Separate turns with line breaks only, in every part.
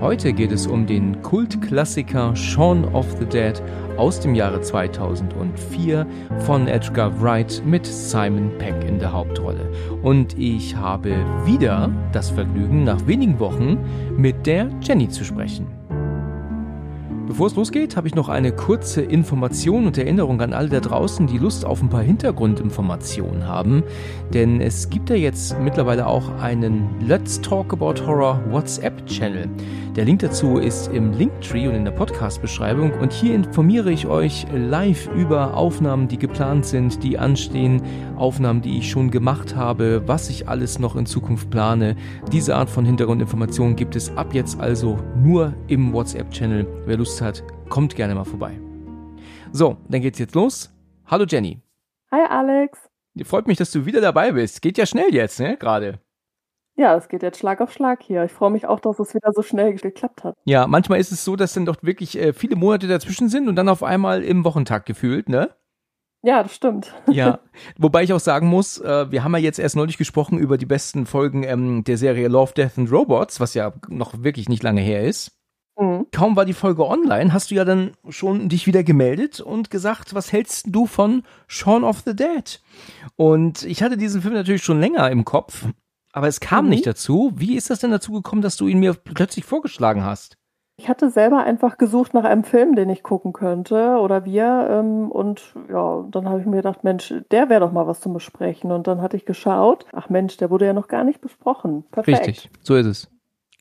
Heute geht es um den Kultklassiker Shaun of the Dead aus dem Jahre 2004 von Edgar Wright mit Simon Peck in der Hauptrolle. Und ich habe wieder das Vergnügen, nach wenigen Wochen mit der Jenny zu sprechen. Bevor es losgeht, habe ich noch eine kurze Information und Erinnerung an alle da draußen, die Lust auf ein paar Hintergrundinformationen haben. Denn es gibt ja jetzt mittlerweile auch einen Let's Talk About Horror WhatsApp-Channel. Der Link dazu ist im Linktree und in der Podcast-Beschreibung. Und hier informiere ich euch live über Aufnahmen, die geplant sind, die anstehen, Aufnahmen, die ich schon gemacht habe, was ich alles noch in Zukunft plane. Diese Art von Hintergrundinformationen gibt es ab jetzt also nur im WhatsApp-Channel. Wer Lust hat, kommt gerne mal vorbei. So, dann geht's jetzt los. Hallo Jenny.
Hi Alex.
Freut mich, dass du wieder dabei bist. Geht ja schnell jetzt, ne? Gerade.
Ja, es geht jetzt Schlag auf Schlag hier. Ich freue mich auch, dass es wieder so schnell geklappt hat.
Ja, manchmal ist es so, dass dann doch wirklich äh, viele Monate dazwischen sind und dann auf einmal im Wochentag gefühlt, ne?
Ja, das stimmt.
Ja, wobei ich auch sagen muss, äh, wir haben ja jetzt erst neulich gesprochen über die besten Folgen ähm, der Serie Love, Death and Robots, was ja noch wirklich nicht lange her ist. Mhm. Kaum war die Folge online, hast du ja dann schon dich wieder gemeldet und gesagt, was hältst du von Shaun of the Dead? Und ich hatte diesen Film natürlich schon länger im Kopf, aber es kam mhm. nicht dazu. Wie ist das denn dazu gekommen, dass du ihn mir plötzlich vorgeschlagen hast?
Ich hatte selber einfach gesucht nach einem Film, den ich gucken könnte oder wir. Ähm, und ja, dann habe ich mir gedacht, Mensch, der wäre doch mal was zum Besprechen. Und dann hatte ich geschaut, ach Mensch, der wurde ja noch gar nicht besprochen. Perfekt.
Richtig, so ist es.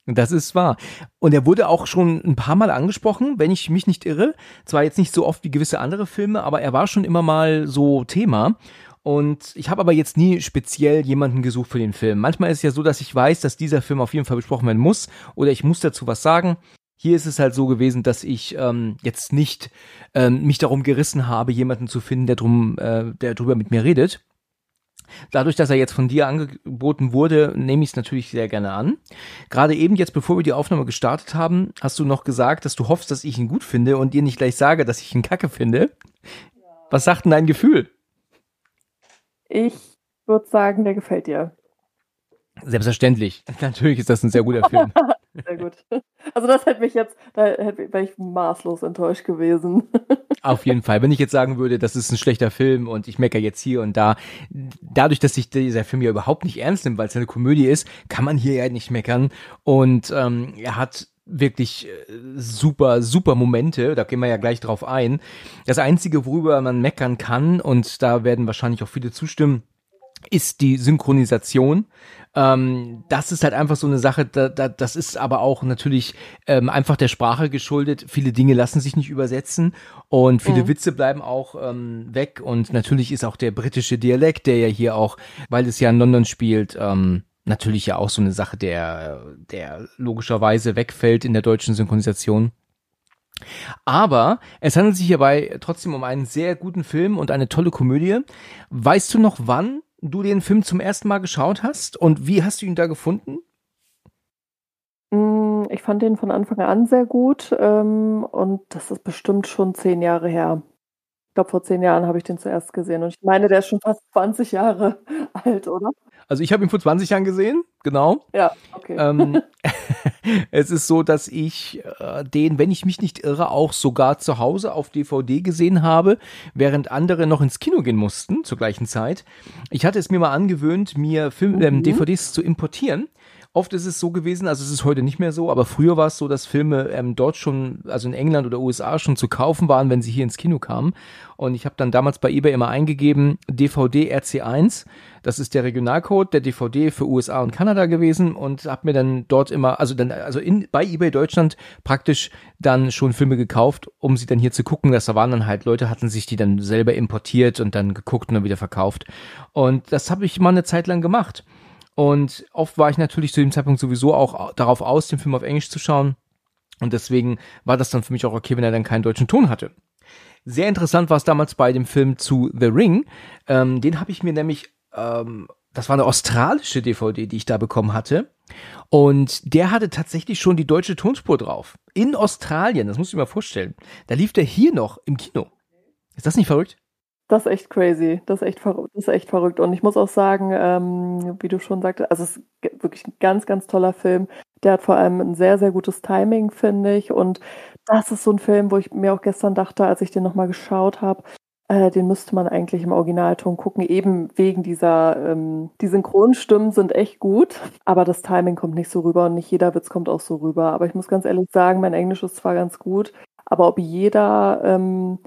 Das ist wahr. Und er wurde auch schon ein paar Mal angesprochen, wenn ich mich nicht irre. Zwar jetzt nicht so oft wie gewisse andere Filme, aber er war schon immer mal so Thema. Und ich habe aber jetzt nie speziell jemanden gesucht für den Film. Manchmal ist es ja so, dass ich weiß, dass dieser Film auf jeden Fall besprochen werden muss oder ich muss dazu was sagen. Hier ist es halt so gewesen, dass ich ähm, jetzt nicht ähm, mich darum gerissen habe, jemanden zu finden, der drum, äh, der drüber mit mir redet. Dadurch, dass er jetzt von dir angeboten wurde, nehme ich es natürlich sehr gerne an. Gerade eben jetzt, bevor wir die Aufnahme gestartet haben, hast du noch gesagt, dass du hoffst, dass ich ihn gut finde und dir nicht gleich sage, dass ich ihn kacke finde. Was sagt denn dein Gefühl?
Ich würde sagen, der gefällt dir.
Selbstverständlich. Natürlich ist das ein sehr guter Film.
Sehr gut. Also das hätte mich jetzt, da wäre ich maßlos enttäuscht gewesen.
Auf jeden Fall. Wenn ich jetzt sagen würde, das ist ein schlechter Film und ich meckere jetzt hier und da, dadurch, dass sich dieser Film ja überhaupt nicht ernst nimmt, weil es eine Komödie ist, kann man hier ja nicht meckern. Und ähm, er hat wirklich äh, super, super Momente, da gehen wir ja gleich drauf ein. Das Einzige, worüber man meckern kann, und da werden wahrscheinlich auch viele zustimmen, ist die Synchronisation. Ähm, das ist halt einfach so eine Sache, da, da, das ist aber auch natürlich ähm, einfach der Sprache geschuldet. Viele Dinge lassen sich nicht übersetzen und viele mhm. Witze bleiben auch ähm, weg. Und natürlich ist auch der britische Dialekt, der ja hier auch, weil es ja in London spielt, ähm, natürlich ja auch so eine Sache, der, der logischerweise wegfällt in der deutschen Synchronisation. Aber es handelt sich hierbei trotzdem um einen sehr guten Film und eine tolle Komödie. Weißt du noch, wann du den Film zum ersten Mal geschaut hast und wie hast du ihn da gefunden?
Mm, ich fand den von Anfang an sehr gut ähm, und das ist bestimmt schon zehn Jahre her. Ich glaube, vor zehn Jahren habe ich den zuerst gesehen und ich meine, der ist schon fast 20 Jahre alt, oder?
Also ich habe ihn vor 20 Jahren gesehen, genau.
Ja, okay.
Ähm, es ist so, dass ich äh, den, wenn ich mich nicht irre, auch sogar zu Hause auf DVD gesehen habe, während andere noch ins Kino gehen mussten zur gleichen Zeit. Ich hatte es mir mal angewöhnt, mir Film, ähm, mhm. DVDs zu importieren Oft ist es so gewesen, also es ist heute nicht mehr so, aber früher war es so, dass Filme ähm, dort schon, also in England oder USA schon zu kaufen waren, wenn sie hier ins Kino kamen. Und ich habe dann damals bei eBay immer eingegeben DVD RC1. Das ist der Regionalcode der DVD für USA und Kanada gewesen und habe mir dann dort immer, also dann, also in, bei eBay Deutschland praktisch dann schon Filme gekauft, um sie dann hier zu gucken. Das waren dann halt Leute, hatten sich die dann selber importiert und dann geguckt und dann wieder verkauft. Und das habe ich mal eine Zeit lang gemacht. Und oft war ich natürlich zu dem Zeitpunkt sowieso auch darauf aus, den Film auf Englisch zu schauen. Und deswegen war das dann für mich auch okay, wenn er dann keinen deutschen Ton hatte. Sehr interessant war es damals bei dem Film zu The Ring. Ähm, den habe ich mir nämlich, ähm, das war eine australische DVD, die ich da bekommen hatte. Und der hatte tatsächlich schon die deutsche Tonspur drauf. In Australien, das muss ich mir mal vorstellen. Da lief der hier noch im Kino. Ist das nicht verrückt?
Das ist echt crazy. Das ist echt, das ist echt verrückt. Und ich muss auch sagen, ähm, wie du schon sagtest, also es ist wirklich ein ganz, ganz toller Film. Der hat vor allem ein sehr, sehr gutes Timing, finde ich. Und das ist so ein Film, wo ich mir auch gestern dachte, als ich den nochmal geschaut habe, äh, den müsste man eigentlich im Originalton gucken, eben wegen dieser, ähm, die Synchronstimmen sind echt gut, aber das Timing kommt nicht so rüber und nicht jeder Witz kommt auch so rüber. Aber ich muss ganz ehrlich sagen, mein Englisch ist zwar ganz gut, aber ob jeder ähm,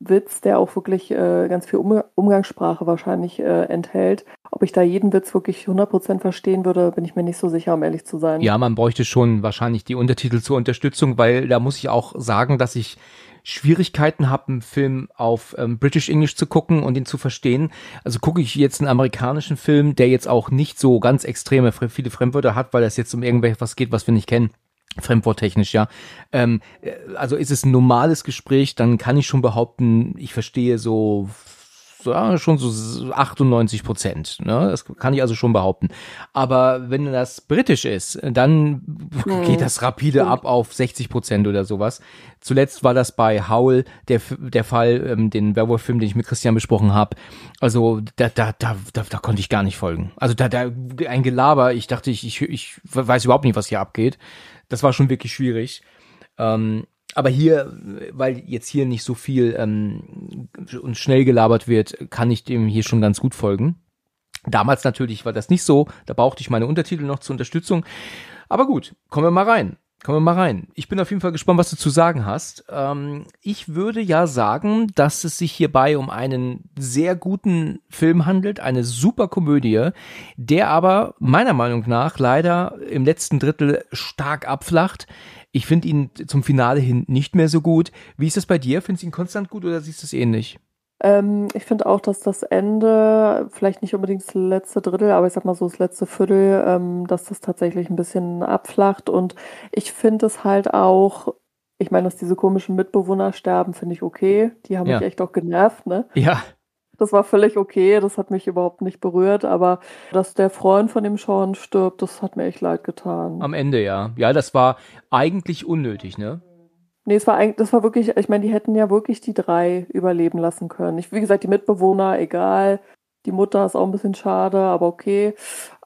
Witz, der auch wirklich äh, ganz viel um Umgangssprache wahrscheinlich äh, enthält. Ob ich da jeden Witz wirklich 100% verstehen würde, bin ich mir nicht so sicher, um ehrlich zu sein.
Ja, man bräuchte schon wahrscheinlich die Untertitel zur Unterstützung, weil da muss ich auch sagen, dass ich Schwierigkeiten habe, einen Film auf ähm, British English zu gucken und ihn zu verstehen. Also gucke ich jetzt einen amerikanischen Film, der jetzt auch nicht so ganz extreme viele Fremdwörter hat, weil es jetzt um irgendwas geht, was wir nicht kennen Fremdworttechnisch, ja. Ähm, äh, also ist es ein normales Gespräch, dann kann ich schon behaupten, ich verstehe so, ja, schon so 98 Prozent. Ne? Das kann ich also schon behaupten. Aber wenn das britisch ist, dann hm. geht das rapide ab auf 60 Prozent oder sowas. Zuletzt war das bei Howl der, der Fall, ähm, den Werwolf-Film, den ich mit Christian besprochen habe. Also da, da, da, da, da konnte ich gar nicht folgen. Also da, da ein Gelaber, ich dachte, ich, ich, ich weiß überhaupt nicht, was hier abgeht. Das war schon wirklich schwierig. Ähm, aber hier, weil jetzt hier nicht so viel ähm, und schnell gelabert wird, kann ich dem hier schon ganz gut folgen. Damals natürlich war das nicht so, da brauchte ich meine Untertitel noch zur Unterstützung. Aber gut, kommen wir mal rein. Kommen wir mal rein. Ich bin auf jeden Fall gespannt, was du zu sagen hast. Ähm, ich würde ja sagen, dass es sich hierbei um einen sehr guten Film handelt, eine super Komödie, der aber meiner Meinung nach leider im letzten Drittel stark abflacht. Ich finde ihn zum Finale hin nicht mehr so gut. Wie ist das bei dir? Findest du ihn konstant gut oder siehst du es ähnlich?
Ähm, ich finde auch, dass das Ende, vielleicht nicht unbedingt das letzte Drittel, aber ich sag mal so das letzte Viertel, ähm, dass das tatsächlich ein bisschen abflacht. Und ich finde es halt auch, ich meine, dass diese komischen Mitbewohner sterben, finde ich okay. Die haben ja. mich echt auch genervt, ne?
Ja.
Das war völlig okay, das hat mich überhaupt nicht berührt, aber dass der Freund von dem Sean stirbt, das hat mir echt leid getan.
Am Ende, ja. Ja, das war eigentlich unnötig, ne?
Nee, es war eigentlich, das war wirklich, ich meine, die hätten ja wirklich die drei überleben lassen können. Ich, wie gesagt, die Mitbewohner, egal. Die Mutter ist auch ein bisschen schade, aber okay.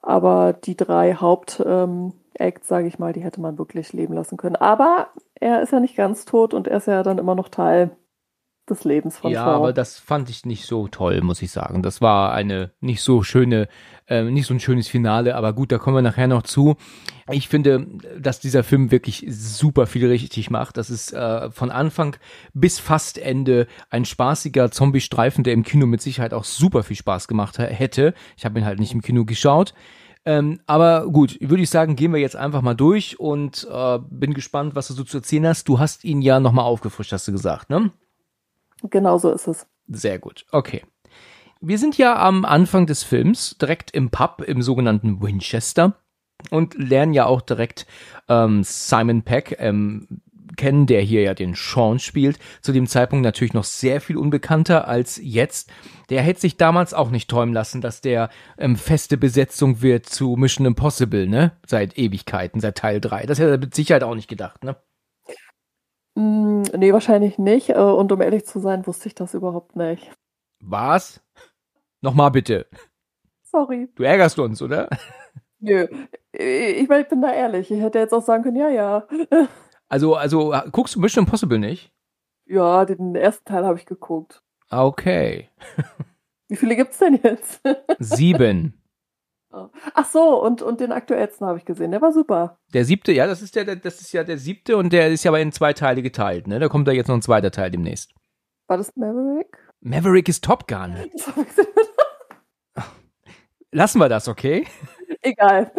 Aber die drei Hauptacts, ähm, sage ich mal, die hätte man wirklich leben lassen können. Aber er ist ja nicht ganz tot und er ist ja dann immer noch Teil des Lebens von
Ja,
Shaw.
aber das fand ich nicht so toll, muss ich sagen. Das war eine nicht so schöne, äh, nicht so ein schönes Finale, aber gut, da kommen wir nachher noch zu. Ich finde, dass dieser Film wirklich super viel richtig macht. Das ist äh, von Anfang bis fast Ende ein spaßiger Zombie-Streifen, der im Kino mit Sicherheit auch super viel Spaß gemacht hätte. Ich habe ihn halt nicht im Kino geschaut. Ähm, aber gut, würde ich sagen, gehen wir jetzt einfach mal durch und äh, bin gespannt, was du so zu erzählen hast. Du hast ihn ja nochmal aufgefrischt, hast du gesagt, ne?
Genau so ist es.
Sehr gut, okay. Wir sind ja am Anfang des Films direkt im Pub im sogenannten Winchester und lernen ja auch direkt ähm, Simon Peck ähm, kennen, der hier ja den Sean spielt. Zu dem Zeitpunkt natürlich noch sehr viel unbekannter als jetzt. Der hätte sich damals auch nicht träumen lassen, dass der ähm, feste Besetzung wird zu Mission Impossible, ne? Seit Ewigkeiten, seit Teil 3. Das hätte er mit Sicherheit auch nicht gedacht, ne?
Mm, nee, wahrscheinlich nicht. Äh, und um ehrlich zu sein, wusste ich das überhaupt nicht.
Was? Nochmal bitte.
Sorry.
Du ärgerst uns, oder?
Nö. Ich, ich bin da ehrlich. Ich hätte jetzt auch sagen können, ja, ja.
Also, also guckst du Mission Impossible nicht?
Ja, den ersten Teil habe ich geguckt.
Okay.
Wie viele gibt's denn jetzt?
Sieben.
Ach so, und, und den aktuellsten habe ich gesehen. Der war super.
Der siebte, ja, das ist der, das ist ja der siebte und der ist ja aber in zwei Teile geteilt, ne? Da kommt da jetzt noch ein zweiter Teil demnächst.
War das Maverick?
Maverick ist Top Gun. Lassen wir das, okay?
Egal.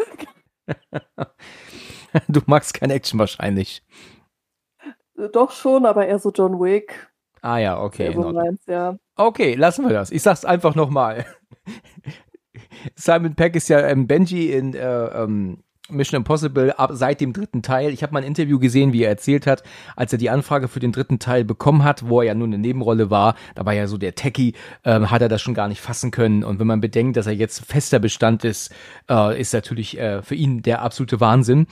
du magst kein Action wahrscheinlich.
Doch schon, aber eher so John Wick.
Ah ja, okay.
So ja.
Okay, lassen wir das. Ich sag's einfach nochmal. Simon Peck ist ja ähm, Benji in äh, ähm, Mission Impossible ab seit dem dritten Teil. Ich habe mal ein Interview gesehen, wie er erzählt hat, als er die Anfrage für den dritten Teil bekommen hat, wo er ja nur eine Nebenrolle war, da war ja so der Techie, ähm, hat er das schon gar nicht fassen können. Und wenn man bedenkt, dass er jetzt fester Bestand ist, äh, ist natürlich äh, für ihn der absolute Wahnsinn.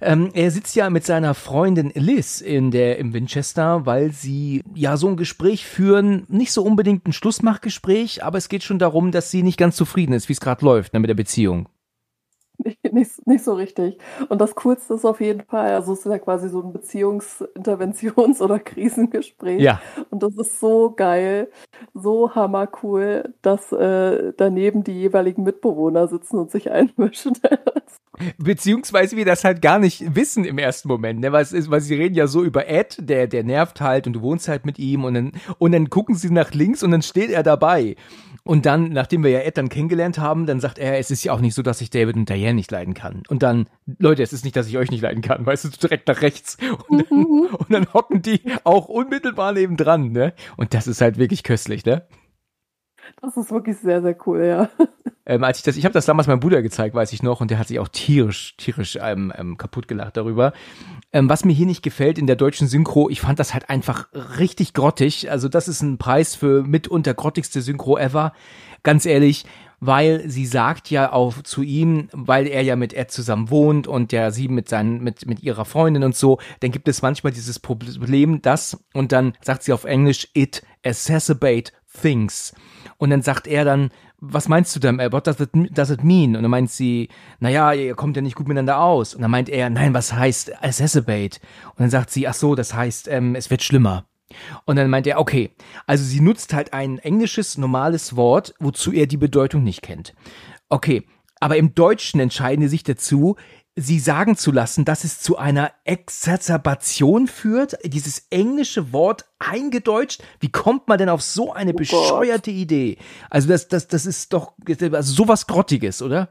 Ähm, er sitzt ja mit seiner Freundin Liz in der im Winchester, weil sie ja so ein Gespräch führen, nicht so unbedingt ein Schlussmachgespräch, aber es geht schon darum, dass sie nicht ganz zufrieden ist, wie es gerade läuft ne, mit der Beziehung.
Nicht, nicht, nicht, so richtig. Und das Coolste ist auf jeden Fall, also es ist ja quasi so ein Beziehungsinterventions- oder Krisengespräch.
Ja.
Und das ist so geil, so hammercool, dass äh, daneben die jeweiligen Mitbewohner sitzen und sich einmischen.
Beziehungsweise wir das halt gar nicht wissen im ersten Moment, ne? Weil, es ist, weil sie reden ja so über Ed, der, der nervt halt und du wohnst halt mit ihm und dann, und dann gucken sie nach links und dann steht er dabei. Und dann, nachdem wir ja Ed dann kennengelernt haben, dann sagt er, es ist ja auch nicht so, dass ich David und Diane nicht leiden kann. Und dann, Leute, es ist nicht, dass ich euch nicht leiden kann, weißt du, direkt nach rechts. Und dann, und dann hocken die auch unmittelbar nebendran, ne? Und das ist halt wirklich köstlich, ne?
Das ist wirklich sehr, sehr cool, ja.
Ähm, als ich das, ich habe das damals meinem Bruder gezeigt, weiß ich noch, und der hat sich auch tierisch, tierisch ähm, ähm, kaputt gelacht darüber. Ähm, was mir hier nicht gefällt in der deutschen Synchro, ich fand das halt einfach richtig grottig. Also das ist ein Preis für mitunter grottigste Synchro ever. Ganz ehrlich, weil sie sagt ja auch zu ihm, weil er ja mit Ed zusammen wohnt und der sie mit seinen, mit, mit ihrer Freundin und so, dann gibt es manchmal dieses Problem, das, und dann sagt sie auf Englisch, it exacerbate things. Und dann sagt er dann, was meinst du denn, what does it, does it mean? Und dann meint sie, naja, ihr kommt ja nicht gut miteinander aus. Und dann meint er, nein, was heißt exacerbate? Und dann sagt sie, ach so, das heißt, ähm, es wird schlimmer. Und dann meint er, okay, also sie nutzt halt ein englisches, normales Wort, wozu er die Bedeutung nicht kennt. Okay, aber im Deutschen entscheiden sie sich dazu, sie sagen zu lassen, dass es zu einer Exazerbation führt, dieses englische Wort eingedeutscht. Wie kommt man denn auf so eine oh bescheuerte Gott. Idee? Also das, das, das ist doch also sowas Grottiges, oder?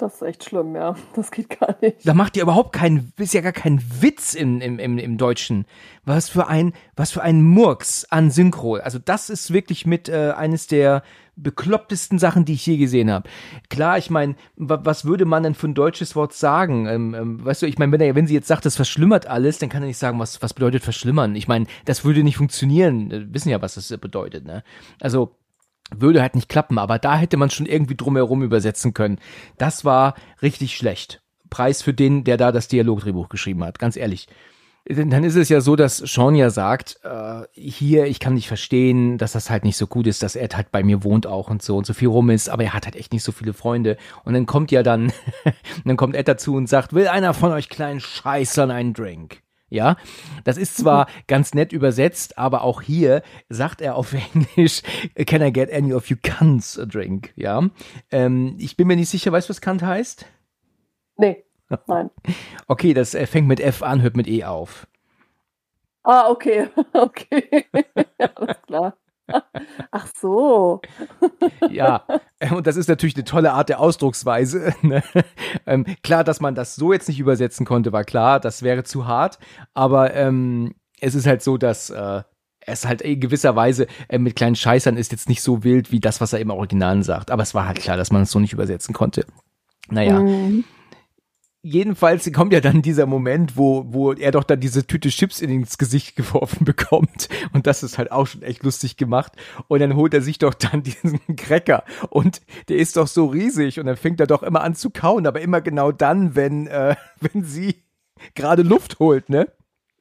Das ist echt schlimm, ja. Das geht gar nicht.
Da macht ihr überhaupt keinen, ist ja gar kein Witz im, im, im, im Deutschen. Was für ein, was für ein Murks an Synchro. Also das ist wirklich mit äh, eines der beklopptesten Sachen, die ich je gesehen habe. Klar, ich meine, was würde man denn für ein deutsches Wort sagen? Ähm, ähm, weißt du, ich meine, wenn, er, wenn sie jetzt sagt, das verschlimmert alles, dann kann er nicht sagen, was, was bedeutet verschlimmern. Ich meine, das würde nicht funktionieren. Wir wissen ja, was das bedeutet. Ne? Also würde halt nicht klappen, aber da hätte man schon irgendwie drumherum übersetzen können. Das war richtig schlecht. Preis für den, der da das Dialogdrehbuch geschrieben hat, ganz ehrlich. Dann ist es ja so, dass Sean ja sagt, äh, hier, ich kann nicht verstehen, dass das halt nicht so gut ist, dass Ed halt bei mir wohnt auch und so und so viel rum ist, aber er hat halt echt nicht so viele Freunde. Und dann kommt ja dann, dann kommt Ed dazu und sagt, will einer von euch kleinen Scheißern einen Drink? Ja, das ist zwar ganz nett übersetzt, aber auch hier sagt er auf Englisch, can I get any of you cunts a drink? Ja, ähm, ich bin mir nicht sicher, weißt du, was Kant heißt?
Nee, nein.
Okay, das äh, fängt mit F an, hört mit E auf.
Ah, okay, okay, alles klar. Ach so.
ja, äh, und das ist natürlich eine tolle Art der Ausdrucksweise. Ne? Ähm, klar, dass man das so jetzt nicht übersetzen konnte, war klar, das wäre zu hart. Aber ähm, es ist halt so, dass äh, es halt in gewisser Weise äh, mit kleinen Scheißern ist jetzt nicht so wild wie das, was er im Original sagt. Aber es war halt klar, dass man es so nicht übersetzen konnte. Naja. Mhm jedenfalls kommt ja dann dieser Moment, wo, wo er doch dann diese Tüte Chips ins Gesicht geworfen bekommt. Und das ist halt auch schon echt lustig gemacht. Und dann holt er sich doch dann diesen Cracker. Und der ist doch so riesig. Und dann fängt er doch immer an zu kauen. Aber immer genau dann, wenn, äh, wenn sie gerade Luft holt, ne?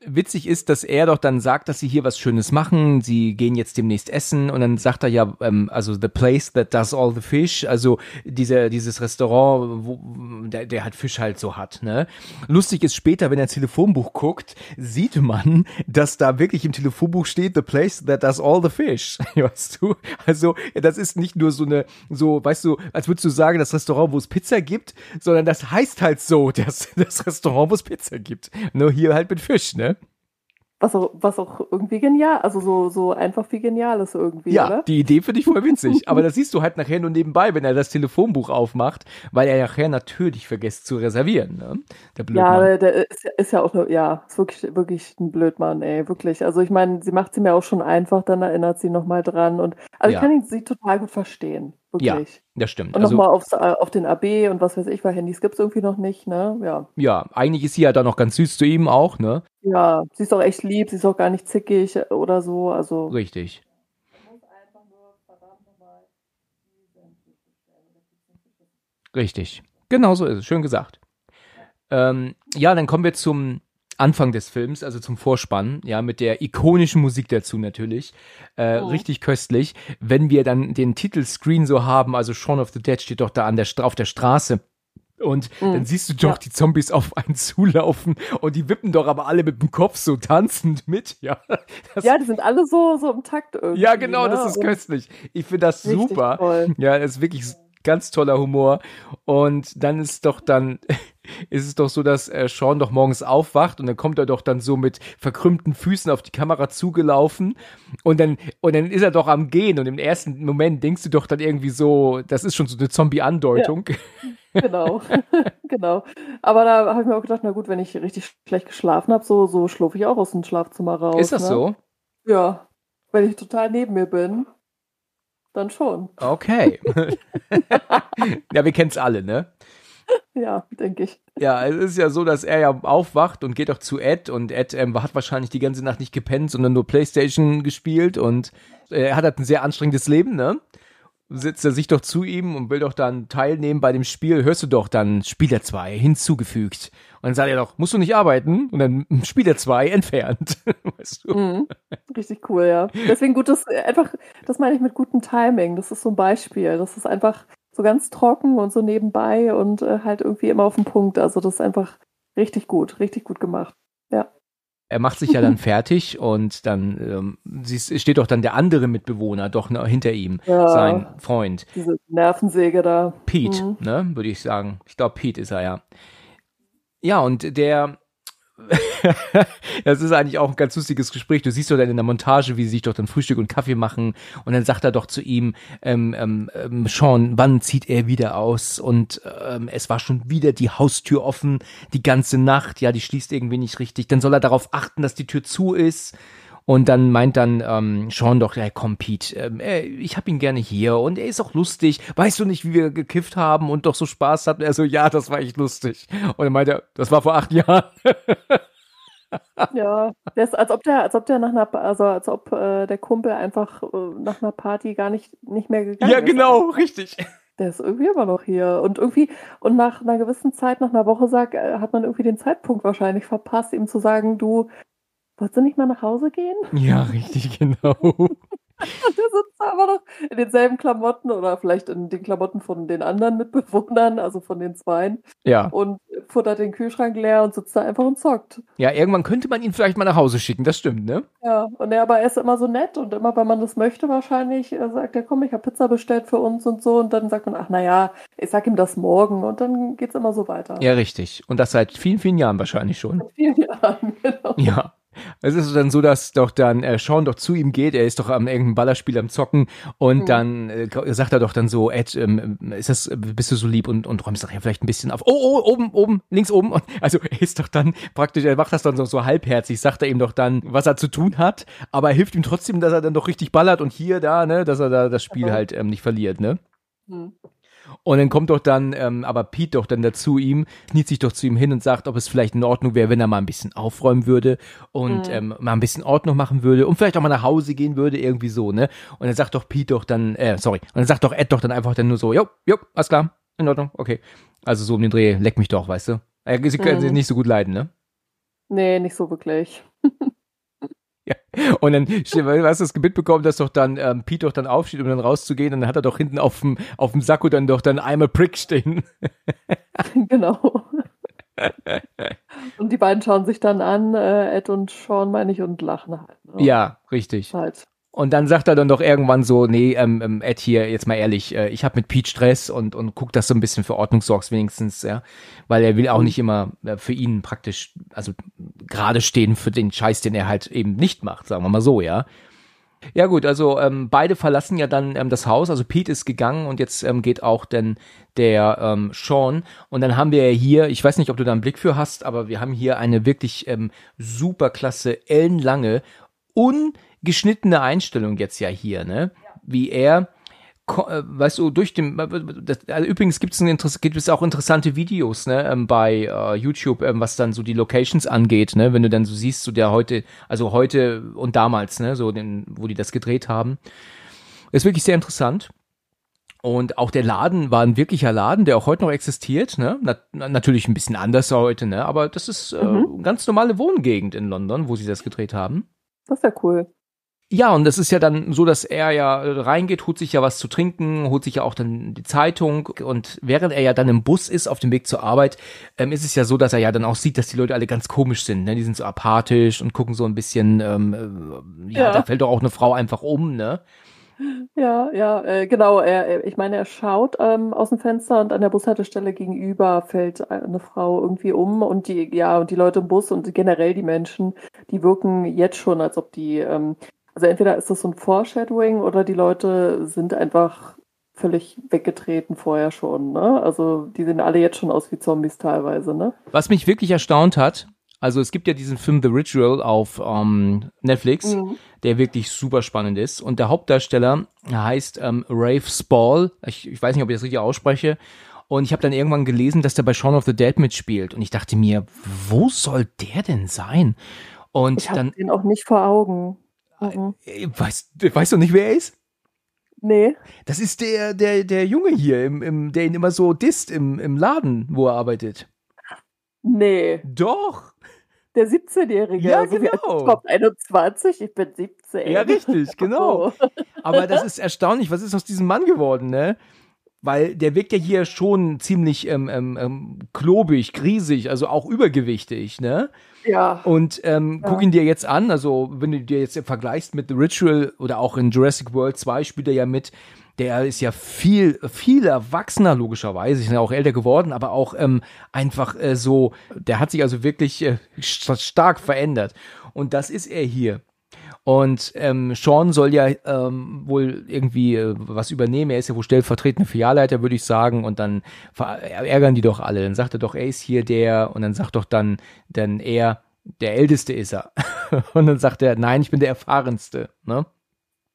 Witzig ist, dass er doch dann sagt, dass sie hier was Schönes machen. Sie gehen jetzt demnächst essen und dann sagt er ja, ähm, also the place that does all the fish, also diese, dieses Restaurant, wo, der, der halt Fisch halt so hat. Ne? Lustig ist später, wenn er ins Telefonbuch guckt, sieht man, dass da wirklich im Telefonbuch steht, the place that does all the fish. weißt du? Also das ist nicht nur so eine, so, weißt du, als würdest du sagen, das Restaurant, wo es Pizza gibt, sondern das heißt halt so, das, das Restaurant, wo es Pizza gibt. Nur hier halt mit Fisch, ne?
Was auch, was auch irgendwie genial, also so, so einfach wie genial ist irgendwie,
ja,
oder?
die Idee finde ich voll witzig. aber das siehst du halt nachher nur nebenbei, wenn er das Telefonbuch aufmacht, weil er nachher natürlich vergisst zu reservieren, ne?
Der Blödmann. Ja, der ist, ist ja auch, ja, ist wirklich, wirklich ein Blödmann, ey, wirklich. Also ich meine, sie macht sie mir auch schon einfach, dann erinnert sie nochmal dran und, also ja. ich kann ihn, sie total gut verstehen. Wirklich.
Ja, das stimmt.
Und also, nochmal aufs, äh, auf den AB und was weiß ich, weil Handys gibt es irgendwie noch nicht, ne? Ja.
Ja, eigentlich ist sie ja dann noch ganz süß zu ihm auch, ne?
Ja, sie ist auch echt lieb, sie ist auch gar nicht zickig oder so, also.
Richtig. Richtig. Genau so ist es. Schön gesagt. Ähm, ja, dann kommen wir zum Anfang des Films, also zum Vorspann, ja, mit der ikonischen Musik dazu natürlich. Äh, oh. Richtig köstlich. Wenn wir dann den Titelscreen so haben, also Shaun of the Dead steht doch da an der, auf der Straße. Und mhm. dann siehst du doch ja. die Zombies auf einen zulaufen und die wippen doch aber alle mit dem Kopf so tanzend mit, ja.
Das, ja, die sind alle so, so im Takt irgendwie.
Ja, genau, ne? das ist köstlich. Ich finde das super. Toll. Ja, das ist wirklich ganz toller Humor. Und dann ist doch dann, ist es doch so, dass äh, Sean doch morgens aufwacht und dann kommt er doch dann so mit verkrümmten Füßen auf die Kamera zugelaufen und dann, und dann ist er doch am Gehen und im ersten Moment denkst du doch dann irgendwie so, das ist schon so eine Zombie-Andeutung.
Ja. Genau, genau. Aber da habe ich mir auch gedacht, na gut, wenn ich richtig schlecht geschlafen habe, so, so schlurfe ich auch aus dem Schlafzimmer raus.
Ist das
ne?
so?
Ja. Wenn ich total neben mir bin, dann schon.
Okay. ja, wir kennen es alle, ne?
Ja, denke ich.
Ja, es ist ja so, dass er ja aufwacht und geht auch zu Ed und Ed ähm, hat wahrscheinlich die ganze Nacht nicht gepennt, sondern nur Playstation gespielt und äh, er hat halt ein sehr anstrengendes Leben, ne? Sitzt er sich doch zu ihm und will doch dann teilnehmen bei dem Spiel, hörst du doch dann Spieler 2 hinzugefügt. Und dann sagt er doch, musst du nicht arbeiten? Und dann Spieler 2 entfernt. weißt du?
Mhm. Richtig cool, ja. Deswegen gutes, einfach, das meine ich mit gutem Timing. Das ist so ein Beispiel. Das ist einfach so ganz trocken und so nebenbei und äh, halt irgendwie immer auf den Punkt. Also das ist einfach richtig gut, richtig gut gemacht. Ja.
Er macht sich ja dann fertig und dann ähm, steht doch dann der andere Mitbewohner doch hinter ihm, ja, sein Freund.
Diese Nervensäge da.
Pete, mhm. ne, würde ich sagen. Ich glaube, Pete ist er ja. Ja, und der, das ist eigentlich auch ein ganz lustiges Gespräch. Du siehst doch dann in der Montage, wie sie sich doch dann Frühstück und Kaffee machen und dann sagt er doch zu ihm, ähm, ähm, ähm, Sean, wann zieht er wieder aus? Und ähm, es war schon wieder die Haustür offen, die ganze Nacht, ja, die schließt irgendwie nicht richtig. Dann soll er darauf achten, dass die Tür zu ist. Und dann meint dann ähm, Sean doch, ja komm Pete, ähm, äh, ich hab ihn gerne hier und er ist auch lustig. Weißt du nicht, wie wir gekifft haben und doch so Spaß hatten? Er so, ja, das war echt lustig. Und er meinte, das war vor acht Jahren.
ja, das, als ob der, als ob der nach einer, also als ob äh, der Kumpel einfach äh, nach einer Party gar nicht, nicht mehr gegangen
ist. Ja, genau, richtig.
Der ist irgendwie immer noch hier. Und irgendwie, und nach einer gewissen Zeit, nach einer Woche sagt, äh, hat man irgendwie den Zeitpunkt wahrscheinlich verpasst, ihm zu sagen, du, Wolltest du nicht mal nach Hause gehen?
Ja, richtig, genau.
der sitzt aber noch in denselben Klamotten oder vielleicht in den Klamotten von den anderen Mitbewohnern, also von den Zweien.
Ja.
Und futtert den Kühlschrank leer und sitzt da einfach und zockt.
Ja, irgendwann könnte man ihn vielleicht mal nach Hause schicken, das stimmt, ne?
Ja, und er aber er ist immer so nett und immer, wenn man das möchte, wahrscheinlich sagt er, komm, ich habe Pizza bestellt für uns und so. Und dann sagt man, ach naja, ich sag ihm das morgen und dann geht's immer so weiter.
Ja, richtig. Und das seit vielen, vielen Jahren wahrscheinlich schon. Seit vielen Jahren, genau. Ja. Es ist dann so, dass doch dann äh, Sean doch zu ihm geht. Er ist doch am irgendeinem Ballerspiel am Zocken und mhm. dann äh, sagt er doch dann so, Ed, ähm, ist das, bist du so lieb und, und räumst doch ja vielleicht ein bisschen auf. Oh, oh, oben, oben, links oben. Und, also er ist doch dann praktisch, er macht das dann so, so halbherzig, sagt er ihm doch dann, was er zu tun hat, aber er hilft ihm trotzdem, dass er dann doch richtig ballert und hier, da, ne, dass er da das Spiel mhm. halt ähm, nicht verliert, ne? Mhm. Und dann kommt doch dann, ähm, aber Pete doch dann dazu ihm, kniet sich doch zu ihm hin und sagt, ob es vielleicht in Ordnung wäre, wenn er mal ein bisschen aufräumen würde und mhm. ähm, mal ein bisschen Ordnung machen würde und vielleicht auch mal nach Hause gehen würde, irgendwie so, ne? Und dann sagt doch Pete doch dann, äh, sorry, und dann sagt doch Ed doch dann einfach dann nur so, jo, jo, alles klar, in Ordnung, okay. Also so um den Dreh, leck mich doch, weißt du? Äh, sie können mhm. sie nicht so gut leiden, ne?
Nee, nicht so wirklich.
Ja. Und dann hast du das Gebet bekommen, dass doch dann ähm, Pete doch dann aufsteht, um dann rauszugehen. Und dann hat er doch hinten auf dem, auf dem Sakko dann doch dann einmal Prick stehen.
genau. und die beiden schauen sich dann an, äh, Ed und Sean, meine ich, und lachen halt.
Ne? Ja, richtig. Halt. Und dann sagt er dann doch irgendwann so, nee, ähm, ähm, Ed hier, jetzt mal ehrlich, äh, ich habe mit Pete Stress und, und guck, dass du ein bisschen für Ordnung sorgst wenigstens, ja. Weil er will auch mhm. nicht immer äh, für ihn praktisch, also gerade stehen für den Scheiß, den er halt eben nicht macht, sagen wir mal so, ja. Ja gut, also ähm, beide verlassen ja dann ähm, das Haus, also Pete ist gegangen und jetzt ähm, geht auch dann der ähm, Sean und dann haben wir ja hier, ich weiß nicht, ob du da einen Blick für hast, aber wir haben hier eine wirklich ähm, super klasse, ellenlange, un geschnittene Einstellung jetzt ja hier, ne? Wie er weißt du, durch den, das, also übrigens gibt's ein, gibt es auch interessante Videos, ne, ähm, bei äh, YouTube, ähm, was dann so die Locations angeht, ne, wenn du dann so siehst, so der heute, also heute und damals, ne, so den, wo die das gedreht haben. Ist wirklich sehr interessant. Und auch der Laden war ein wirklicher Laden, der auch heute noch existiert. Ne? Na, natürlich ein bisschen anders heute, ne? aber das ist äh, mhm. ganz normale Wohngegend in London, wo sie das gedreht haben.
Das ist ja cool.
Ja, und das ist ja dann so, dass er ja reingeht, holt sich ja was zu trinken, holt sich ja auch dann die Zeitung und während er ja dann im Bus ist auf dem Weg zur Arbeit, ähm, ist es ja so, dass er ja dann auch sieht, dass die Leute alle ganz komisch sind. Ne? Die sind so apathisch und gucken so ein bisschen, ähm, äh, ja, ja, da fällt doch auch eine Frau einfach um, ne?
Ja, ja, äh, genau. Er, ich meine, er schaut ähm, aus dem Fenster und an der Bushaltestelle gegenüber fällt eine Frau irgendwie um und die, ja, und die Leute im Bus und generell die Menschen, die wirken jetzt schon, als ob die, ähm, also entweder ist das so ein Foreshadowing oder die Leute sind einfach völlig weggetreten vorher schon, ne? Also die sehen alle jetzt schon aus wie Zombies teilweise, ne?
Was mich wirklich erstaunt hat, also es gibt ja diesen Film The Ritual auf ähm, Netflix, mhm. der wirklich super spannend ist. Und der Hauptdarsteller heißt ähm, Rafe Spall. Ich, ich weiß nicht, ob ich das richtig ausspreche. Und ich habe dann irgendwann gelesen, dass der bei Shaun of the Dead mitspielt. Und ich dachte mir, wo soll der denn sein? Und
ich
dann.
den auch nicht vor Augen.
Mhm. Weißt, weißt du nicht, wer er ist?
Nee.
Das ist der, der, der Junge hier, im, im, der ihn immer so disst im, im Laden, wo er arbeitet.
Nee.
Doch.
Der 17-Jährige.
Ja, also genau.
Ich bin 21, ich bin 17.
Ja, richtig, genau. Aber das ist erstaunlich. Was ist aus diesem Mann geworden, ne? Weil der wirkt ja hier schon ziemlich ähm, ähm, ähm klobig, griesig, also auch übergewichtig, ne?
Ja.
Und ähm, ja. guck ihn dir jetzt an, also wenn du dir jetzt vergleichst mit The Ritual oder auch in Jurassic World 2 spielt er ja mit, der ist ja viel, viel erwachsener, logischerweise. Ist ja auch älter geworden, aber auch ähm, einfach äh, so, der hat sich also wirklich äh, stark verändert. Und das ist er hier. Und ähm, Sean soll ja ähm, wohl irgendwie äh, was übernehmen. Er ist ja wohl stellvertretender Filialleiter, würde ich sagen. Und dann ärgern die doch alle. Dann sagt er doch, er ist hier der. Und dann sagt doch dann, dann er, der Älteste ist er. und dann sagt er, nein, ich bin der Erfahrenste. Ne?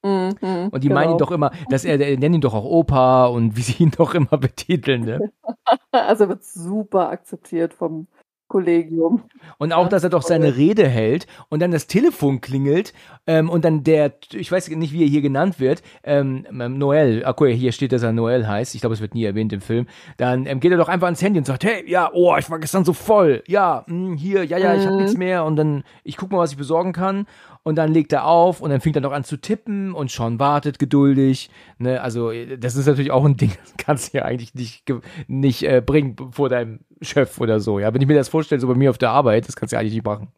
Mhm, und die genau. meinen ihn doch immer, dass er, der nennen ihn doch auch Opa und wie sie ihn doch immer betiteln. Ne?
also wird super akzeptiert vom Kollegium.
Und auch, dass er doch seine Rede hält und dann das Telefon klingelt ähm, und dann der, ich weiß nicht, wie er hier genannt wird, ähm, ähm Noel, okay, hier steht, dass er Noel heißt, ich glaube, es wird nie erwähnt im Film, dann ähm, geht er doch einfach ans Handy und sagt, hey, ja, oh, ich war gestern so voll, ja, mh, hm, hier, ja, ja, ich habe mhm. nichts mehr. Und dann, ich guck mal, was ich besorgen kann und dann legt er auf und dann fängt er noch an zu tippen und Sean wartet geduldig. Ne? Also das ist natürlich auch ein Ding, das kannst du ja eigentlich nicht, nicht äh, bringen vor deinem Chef oder so. Ja, wenn ich mir das vorstelle, so bei mir auf der Arbeit, das kannst du ja eigentlich nicht machen.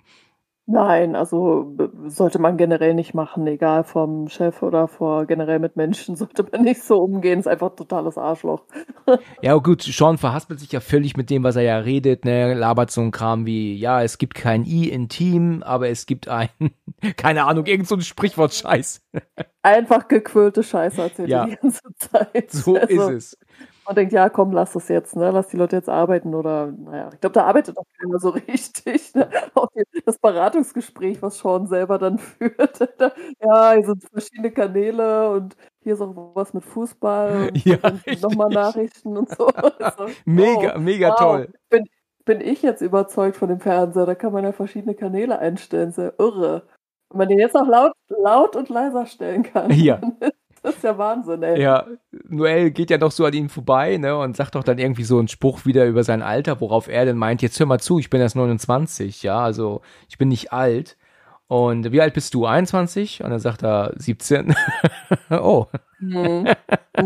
Nein, also sollte man generell nicht machen, egal vom Chef oder vor generell mit Menschen, sollte man nicht so umgehen, ist einfach totales Arschloch.
ja, gut, Sean verhaspelt sich ja völlig mit dem, was er ja redet, ne, labert so ein Kram wie, ja, es gibt kein I in Team, aber es gibt ein, keine Ahnung, irgend so ein Sprichwort-Scheiß.
Einfach gequirlte Scheiße erzählt ja. die ganze Zeit.
So also, ist es.
Man denkt, ja, komm, lass das jetzt, ne? Lass die Leute jetzt arbeiten oder, naja, ich glaube, da arbeitet auch keiner so richtig. Ne? Auch das Beratungsgespräch, was Sean selber dann führt. ja, hier sind verschiedene Kanäle und hier ist auch was mit Fußball und
ja,
nochmal Nachrichten und so.
Mega, wow, mega wow. toll.
Bin, bin ich jetzt überzeugt von dem Fernseher, da kann man ja verschiedene Kanäle einstellen, sehr irre. Wenn man den jetzt auch laut, laut und leiser stellen kann.
Ja.
Das ist ja Wahnsinn, ey.
Ja, Noel geht ja doch so an ihm vorbei, ne, und sagt doch dann irgendwie so einen Spruch wieder über sein Alter, worauf er dann meint, jetzt hör mal zu, ich bin erst 29, ja, also ich bin nicht alt. Und wie alt bist du? 21? Und dann sagt er 17. oh.
Mhm.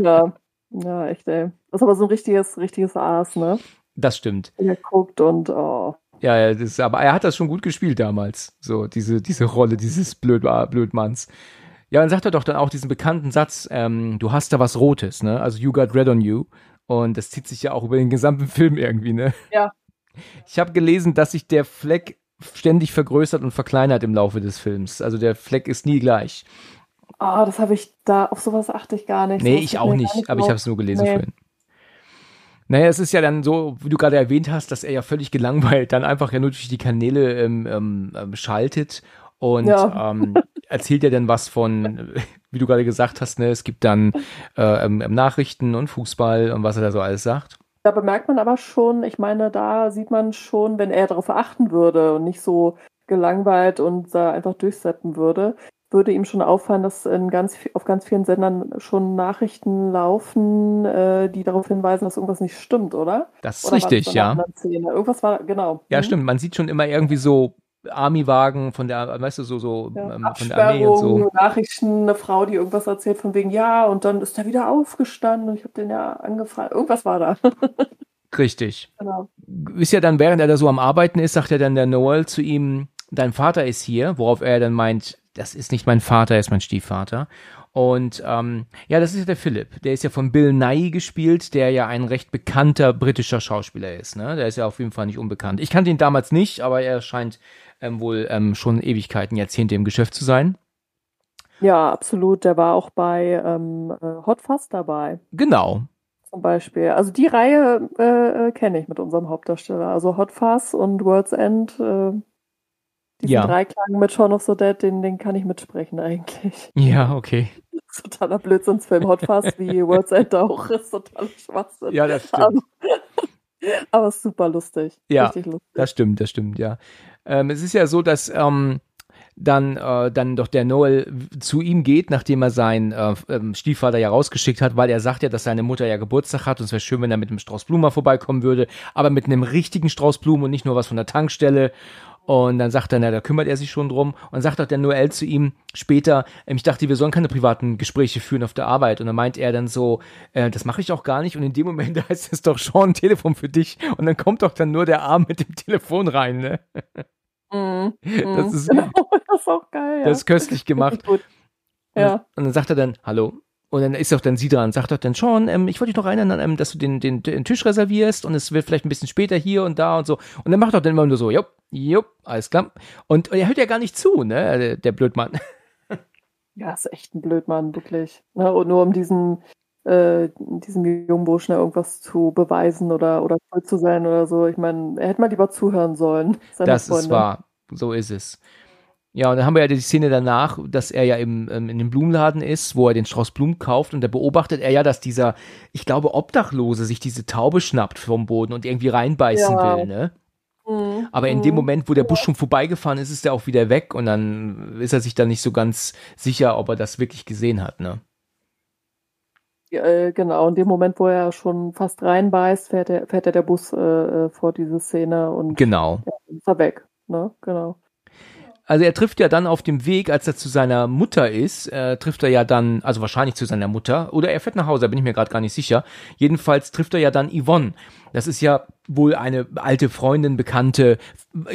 Ja, ja, echt, ey. Das ist aber so ein richtiges, richtiges Aas, ne?
Das stimmt.
Er guckt und, oh.
Ja, ja, das, aber er hat das schon gut gespielt damals. So, diese, diese Rolle dieses Blöd, Blödmanns. Ja, dann sagt er doch dann auch diesen bekannten Satz, ähm, du hast da was Rotes, ne? Also you got red on you. Und das zieht sich ja auch über den gesamten Film irgendwie, ne?
Ja.
Ich habe gelesen, dass sich der Fleck ständig vergrößert und verkleinert im Laufe des Films. Also der Fleck ist nie gleich.
Ah, oh, das habe ich da, auf sowas achte ich gar nicht.
Nee, ich auch nicht, nicht, aber ich habe es nur gelesen nee. vorhin. Naja, es ist ja dann so, wie du gerade erwähnt hast, dass er ja völlig gelangweilt dann einfach ja nur durch die Kanäle ähm, ähm, ähm schaltet und ja. ähm, erzählt er denn was von, wie du gerade gesagt hast, ne, es gibt dann äh, Nachrichten und Fußball und was er da so alles sagt.
Da bemerkt man aber schon, ich meine, da sieht man schon, wenn er darauf achten würde und nicht so gelangweilt und da einfach durchsetzen würde, würde ihm schon auffallen, dass in ganz, auf ganz vielen Sendern schon Nachrichten laufen, äh, die darauf hinweisen, dass irgendwas nicht stimmt, oder?
Das ist oder richtig, ja.
Irgendwas war, genau.
Ja, hm? stimmt. Man sieht schon immer irgendwie so Army-Wagen von der, weißt du, so, so ja, ähm, von der Armee und so.
Nachrichten, eine Frau, die irgendwas erzählt von wegen, ja, und dann ist er wieder aufgestanden und ich habe den ja angefragt. Irgendwas war da.
Richtig. Genau. Ist ja dann, während er da so am Arbeiten ist, sagt ja dann der Noel zu ihm, dein Vater ist hier, worauf er dann meint, das ist nicht mein Vater, er ist mein Stiefvater. Und ähm, ja, das ist ja der Philipp. Der ist ja von Bill Nye gespielt, der ja ein recht bekannter britischer Schauspieler ist. Ne? Der ist ja auf jeden Fall nicht unbekannt. Ich kannte ihn damals nicht, aber er scheint ähm, wohl ähm, schon Ewigkeiten, Jahrzehnte im Geschäft zu sein.
Ja, absolut. Der war auch bei ähm, äh, Hot Fuzz dabei.
Genau.
Zum Beispiel. Also die Reihe äh, äh, kenne ich mit unserem Hauptdarsteller. Also Hot Fuzz und World's End äh, diesen ja. Dreiklang mit Shaun of the Dead, den, den kann ich mitsprechen eigentlich.
Ja, okay.
totaler Blödsinnsfilm. Hot Fast wie World's End auch ist total Schwachsinn.
Ja, das stimmt. Aber,
aber super lustig.
Ja, lustig. das stimmt, das stimmt, ja. Ähm, es ist ja so, dass ähm, dann, äh, dann doch der Noel zu ihm geht, nachdem er seinen äh, ähm, Stiefvater ja rausgeschickt hat, weil er sagt ja, dass seine Mutter ja Geburtstag hat und es wäre schön, wenn er mit einem Strauß Blumen vorbeikommen würde, aber mit einem richtigen Strauß Blumen und nicht nur was von der Tankstelle. Und dann sagt er, na, da kümmert er sich schon drum. Und sagt auch der Noel zu ihm später, ähm, ich dachte, wir sollen keine privaten Gespräche führen auf der Arbeit. Und dann meint er dann so, äh, das mache ich auch gar nicht. Und in dem Moment heißt es doch schon ein Telefon für dich. Und dann kommt doch dann nur der Arm mit dem Telefon rein, ne?
Mm, das, ist, genau, das ist auch geil.
Das ist köstlich gemacht. Ja. Und dann sagt er dann, hallo, und dann ist doch dann sie dran, sagt doch dann schon, ähm, ich wollte dich noch erinnern, ähm, dass du den, den, den Tisch reservierst und es wird vielleicht ein bisschen später hier und da und so. Und dann macht doch dann immer nur so, jupp, jupp, alles klar. Und, und er hört ja gar nicht zu, ne, der, der Blödmann.
Ja, ist echt ein Blödmann, wirklich. Ne, und nur um diesen, äh, diesem Jungburschen irgendwas zu beweisen oder, oder cool zu sein oder so. Ich meine, er hätte mal lieber zuhören sollen.
Das Freunde. ist wahr. So ist es. Ja, und dann haben wir ja die Szene danach, dass er ja im, ähm, in dem Blumenladen ist, wo er den Strauß Blumen kauft und da beobachtet er ja, dass dieser, ich glaube, Obdachlose sich diese Taube schnappt vom Boden und irgendwie reinbeißen ja. will, ne? Mhm. Aber in dem mhm. Moment, wo der Bus schon vorbeigefahren ist, ist er auch wieder weg und dann ist er sich dann nicht so ganz sicher, ob er das wirklich gesehen hat, ne?
Ja, äh, genau, in dem Moment, wo er schon fast reinbeißt, fährt er, fährt er der Bus äh, äh vor diese Szene und
genau.
Ja, ist er weg, ne? Genau.
Also er trifft ja dann auf dem Weg, als er zu seiner Mutter ist, äh, trifft er ja dann, also wahrscheinlich zu seiner Mutter, oder er fährt nach Hause, da bin ich mir gerade gar nicht sicher. Jedenfalls trifft er ja dann Yvonne. Das ist ja wohl eine alte Freundin, Bekannte,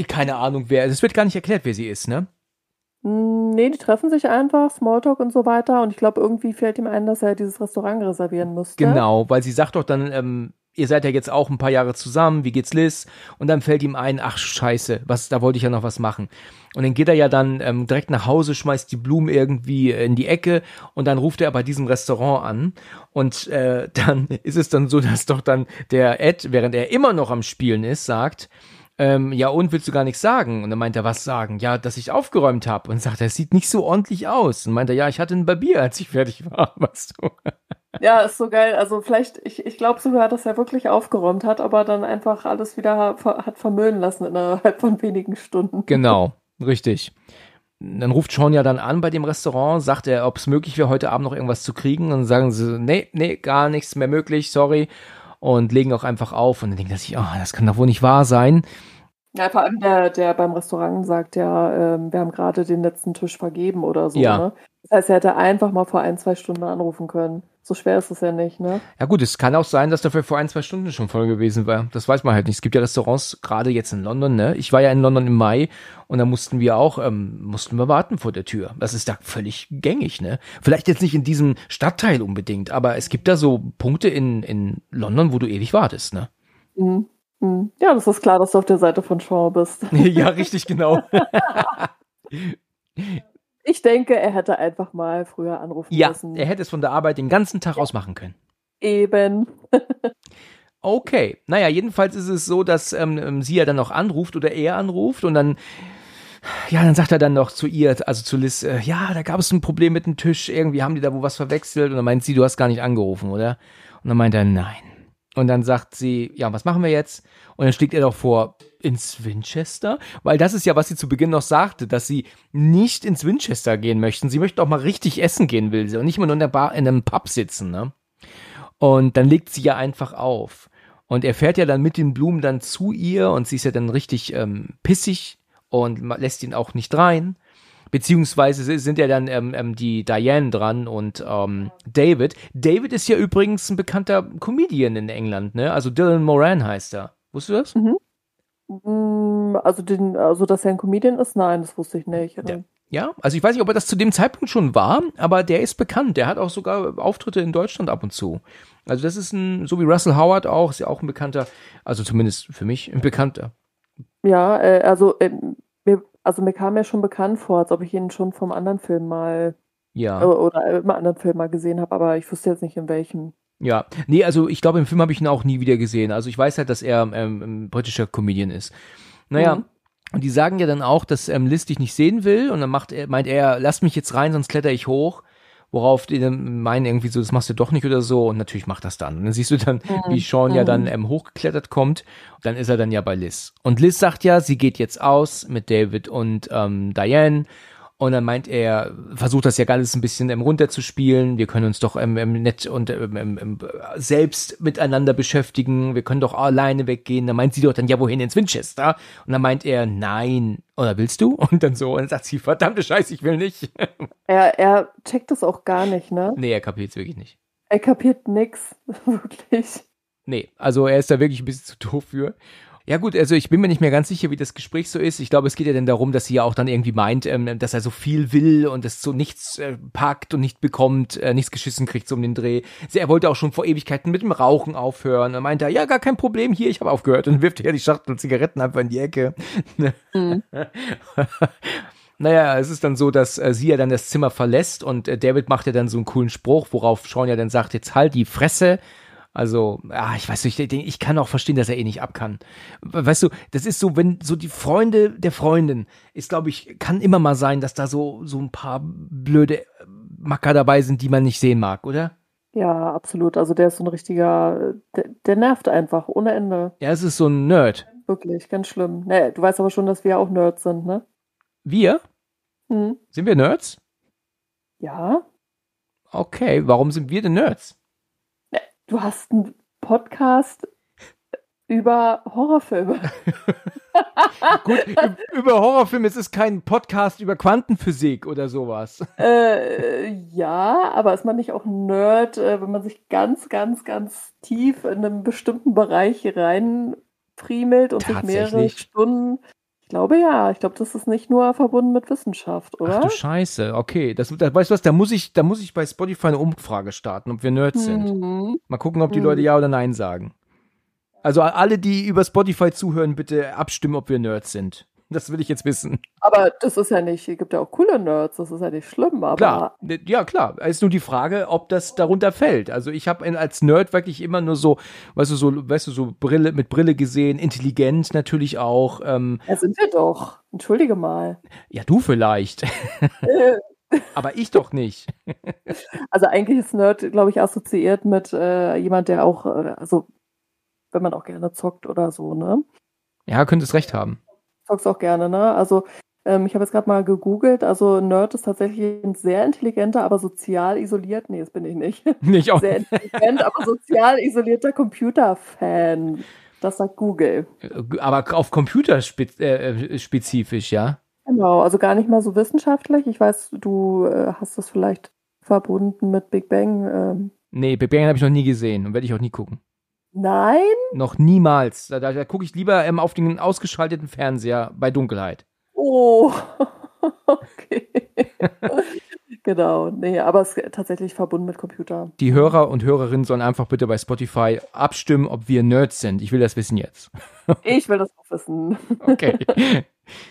keine Ahnung wer. Es wird gar nicht erklärt, wer sie ist, ne?
Mm, nee, die treffen sich einfach, Smalltalk und so weiter. Und ich glaube, irgendwie fällt ihm ein, dass er dieses Restaurant reservieren müsste.
Genau, weil sie sagt doch dann, ähm, ihr seid ja jetzt auch ein paar Jahre zusammen, wie geht's Liz? Und dann fällt ihm ein, ach scheiße, was, da wollte ich ja noch was machen. Und dann geht er ja dann ähm, direkt nach Hause, schmeißt die Blumen irgendwie in die Ecke und dann ruft er bei diesem Restaurant an. Und äh, dann ist es dann so, dass doch dann der Ed, während er immer noch am Spielen ist, sagt, ähm, ja und willst du gar nichts sagen? Und dann meint er, was sagen? Ja, dass ich aufgeräumt habe. Und sagt er, es sieht nicht so ordentlich aus. Und meint er, ja, ich hatte ein Barbier, als ich fertig war, weißt du.
Ja, ist so geil. Also vielleicht, ich, ich glaube sogar, dass er wirklich aufgeräumt hat, aber dann einfach alles wieder hat vermüllen lassen innerhalb von wenigen Stunden.
Genau, richtig. Dann ruft Sean ja dann an bei dem Restaurant, sagt er, ob es möglich wäre, heute Abend noch irgendwas zu kriegen. Und dann sagen sie, nee, nee, gar nichts mehr möglich, sorry. Und legen auch einfach auf. Und dann denkt er sich, oh, das kann doch wohl nicht wahr sein.
Ja, vor allem der, der beim Restaurant sagt ja, ähm, wir haben gerade den letzten Tisch vergeben oder so.
Ja.
Ne? Das heißt, er hätte einfach mal vor ein, zwei Stunden anrufen können. So schwer ist es ja nicht, ne?
Ja gut, es kann auch sein, dass dafür vor ein, zwei Stunden schon voll gewesen war. Das weiß man halt nicht. Es gibt ja Restaurants, gerade jetzt in London, ne? Ich war ja in London im Mai und da mussten wir auch, ähm, mussten wir warten vor der Tür. Das ist da völlig gängig, ne? Vielleicht jetzt nicht in diesem Stadtteil unbedingt, aber es gibt da so Punkte in, in London, wo du ewig wartest, ne?
Mhm. Mhm. Ja, das ist klar, dass du auf der Seite von Shaw bist.
ja, richtig, genau.
Ich denke, er hätte einfach mal früher anrufen
ja,
müssen.
Ja, er hätte es von der Arbeit den ganzen Tag ja. aus machen können.
Eben.
okay. Naja, jedenfalls ist es so, dass ähm, ähm, sie ja dann noch anruft oder er anruft und dann ja, dann sagt er dann noch zu ihr, also zu Liz, äh, ja, da gab es ein Problem mit dem Tisch, irgendwie haben die da wo was verwechselt und dann meint sie, du hast gar nicht angerufen, oder? Und dann meint er, nein. Und dann sagt sie, ja, was machen wir jetzt? Und dann schlägt er doch vor, ins Winchester? Weil das ist ja, was sie zu Beginn noch sagte, dass sie nicht ins Winchester gehen möchten. Sie möchten auch mal richtig essen gehen, will sie. Und nicht immer nur in der Bar, in einem Pub sitzen, ne? Und dann legt sie ja einfach auf. Und er fährt ja dann mit den Blumen dann zu ihr und sie ist ja dann richtig ähm, pissig und lässt ihn auch nicht rein. Beziehungsweise sind ja dann ähm, ähm, die Diane dran und ähm, David. David ist ja übrigens ein bekannter Comedian in England, ne? Also Dylan Moran heißt er. Wusstest du das?
Mhm. Also, den, also, dass er ein Comedian ist, nein, das wusste ich nicht.
Ja. ja, also ich weiß nicht, ob er das zu dem Zeitpunkt schon war, aber der ist bekannt. Der hat auch sogar Auftritte in Deutschland ab und zu. Also das ist ein, so wie Russell Howard auch, ist ja auch ein bekannter, also zumindest für mich ein bekannter.
Ja, äh, also, äh, mir, also mir kam er schon bekannt vor, als ob ich ihn schon vom anderen Film mal
ja.
äh, oder im anderen Film mal gesehen habe, aber ich wusste jetzt nicht in welchem.
Ja, nee, also ich glaube, im Film habe ich ihn auch nie wieder gesehen. Also ich weiß halt, dass er ähm, ein britischer Comedian ist. Naja, mhm. und die sagen ja dann auch, dass ähm, Liz dich nicht sehen will und dann macht er, meint er, lass mich jetzt rein, sonst kletter ich hoch. Worauf die dann meinen irgendwie so, das machst du doch nicht oder so und natürlich macht das dann. Und dann siehst du dann, mhm. wie Sean ja dann ähm, hochgeklettert kommt. Und dann ist er dann ja bei Liz. Und Liz sagt ja, sie geht jetzt aus mit David und ähm, Diane und dann meint er, versucht das ja alles ein bisschen ähm, runterzuspielen. Wir können uns doch ähm, nett und ähm, selbst miteinander beschäftigen. Wir können doch alleine weggehen. Dann meint sie doch dann, ja, wohin ins Winchester? Und dann meint er, nein. Oder willst du? Und dann so. Und dann sagt sie, verdammte Scheiße, ich will nicht.
Er, er checkt das auch gar nicht, ne?
Nee, er kapiert es wirklich nicht.
Er kapiert nix. Wirklich.
Nee, also er ist da wirklich ein bisschen zu doof für. Ja gut, also ich bin mir nicht mehr ganz sicher, wie das Gespräch so ist. Ich glaube, es geht ja dann darum, dass sie ja auch dann irgendwie meint, ähm, dass er so viel will und es so nichts äh, packt und nicht bekommt, äh, nichts geschissen kriegt so um den Dreh. Sie, er wollte auch schon vor Ewigkeiten mit dem Rauchen aufhören. Dann meint er, ja, gar kein Problem, hier, ich habe aufgehört. Und wirft er die Schachtel Zigaretten einfach in die Ecke. Mhm. Naja, es ist dann so, dass äh, sie ja dann das Zimmer verlässt und äh, David macht ja dann so einen coolen Spruch, worauf Sean ja dann sagt, jetzt halt die Fresse also, ah, ich weiß nicht, ich, ich kann auch verstehen, dass er eh nicht ab kann. Weißt du, das ist so, wenn so die Freunde der Freundin ist, glaube ich, kann immer mal sein, dass da so, so ein paar blöde Macker dabei sind, die man nicht sehen mag, oder?
Ja, absolut. Also der ist so ein richtiger, der, der nervt einfach ohne Ende.
Ja, es ist so ein Nerd.
Wirklich, ganz schlimm. Nee, du weißt aber schon, dass wir auch Nerds sind, ne?
Wir? Hm. Sind wir Nerds?
Ja.
Okay, warum sind wir denn Nerds?
Du hast einen Podcast über Horrorfilme.
Gut, über Horrorfilme, es ist kein Podcast über Quantenphysik oder sowas.
Äh, ja, aber ist man nicht auch ein Nerd, äh, wenn man sich ganz, ganz, ganz tief in einen bestimmten Bereich reinfriemelt und sich mehrere Stunden ich glaube ja. Ich glaube, das ist nicht nur verbunden mit Wissenschaft, oder?
Ach du Scheiße. Okay, das, das weißt du was? Da muss ich, da muss ich bei Spotify eine Umfrage starten, ob wir Nerds sind. Mhm. Mal gucken, ob die Leute ja oder nein sagen. Also alle, die über Spotify zuhören, bitte abstimmen, ob wir Nerds sind. Das will ich jetzt wissen.
Aber das ist ja nicht, es gibt ja auch coole Nerds, das ist ja nicht schlimm, aber.
Klar, ne, ja klar. Es ist nur die Frage, ob das darunter fällt. Also ich habe als Nerd wirklich immer nur so, weißt du, so, weißt du, so Brille mit Brille gesehen, intelligent natürlich auch. Ähm,
ja, sind wir doch. Entschuldige mal.
Ja, du vielleicht. aber ich doch nicht.
also eigentlich ist Nerd, glaube ich, assoziiert mit äh, jemand, der auch, äh, also wenn man auch gerne zockt oder so, ne?
Ja, könntest recht haben
zockst auch gerne, ne? Also ähm, ich habe jetzt gerade mal gegoogelt. Also Nerd ist tatsächlich ein sehr intelligenter, aber sozial isoliert. Nee, das bin ich nicht.
Nicht auch.
Sehr intelligent, aber sozial isolierter Computerfan. Das sagt Google.
Aber auf Computer äh, spezifisch, ja?
Genau, also gar nicht mal so wissenschaftlich. Ich weiß, du äh, hast das vielleicht verbunden mit Big Bang. Ähm.
Nee, Big Bang habe ich noch nie gesehen und werde ich auch nie gucken.
Nein?
Noch niemals. Da, da, da gucke ich lieber ähm, auf den ausgeschalteten Fernseher bei Dunkelheit.
Oh, okay. genau, nee, aber es ist tatsächlich verbunden mit Computer.
Die Hörer und Hörerinnen sollen einfach bitte bei Spotify abstimmen, ob wir Nerds sind. Ich will das wissen jetzt.
ich will das auch wissen.
okay.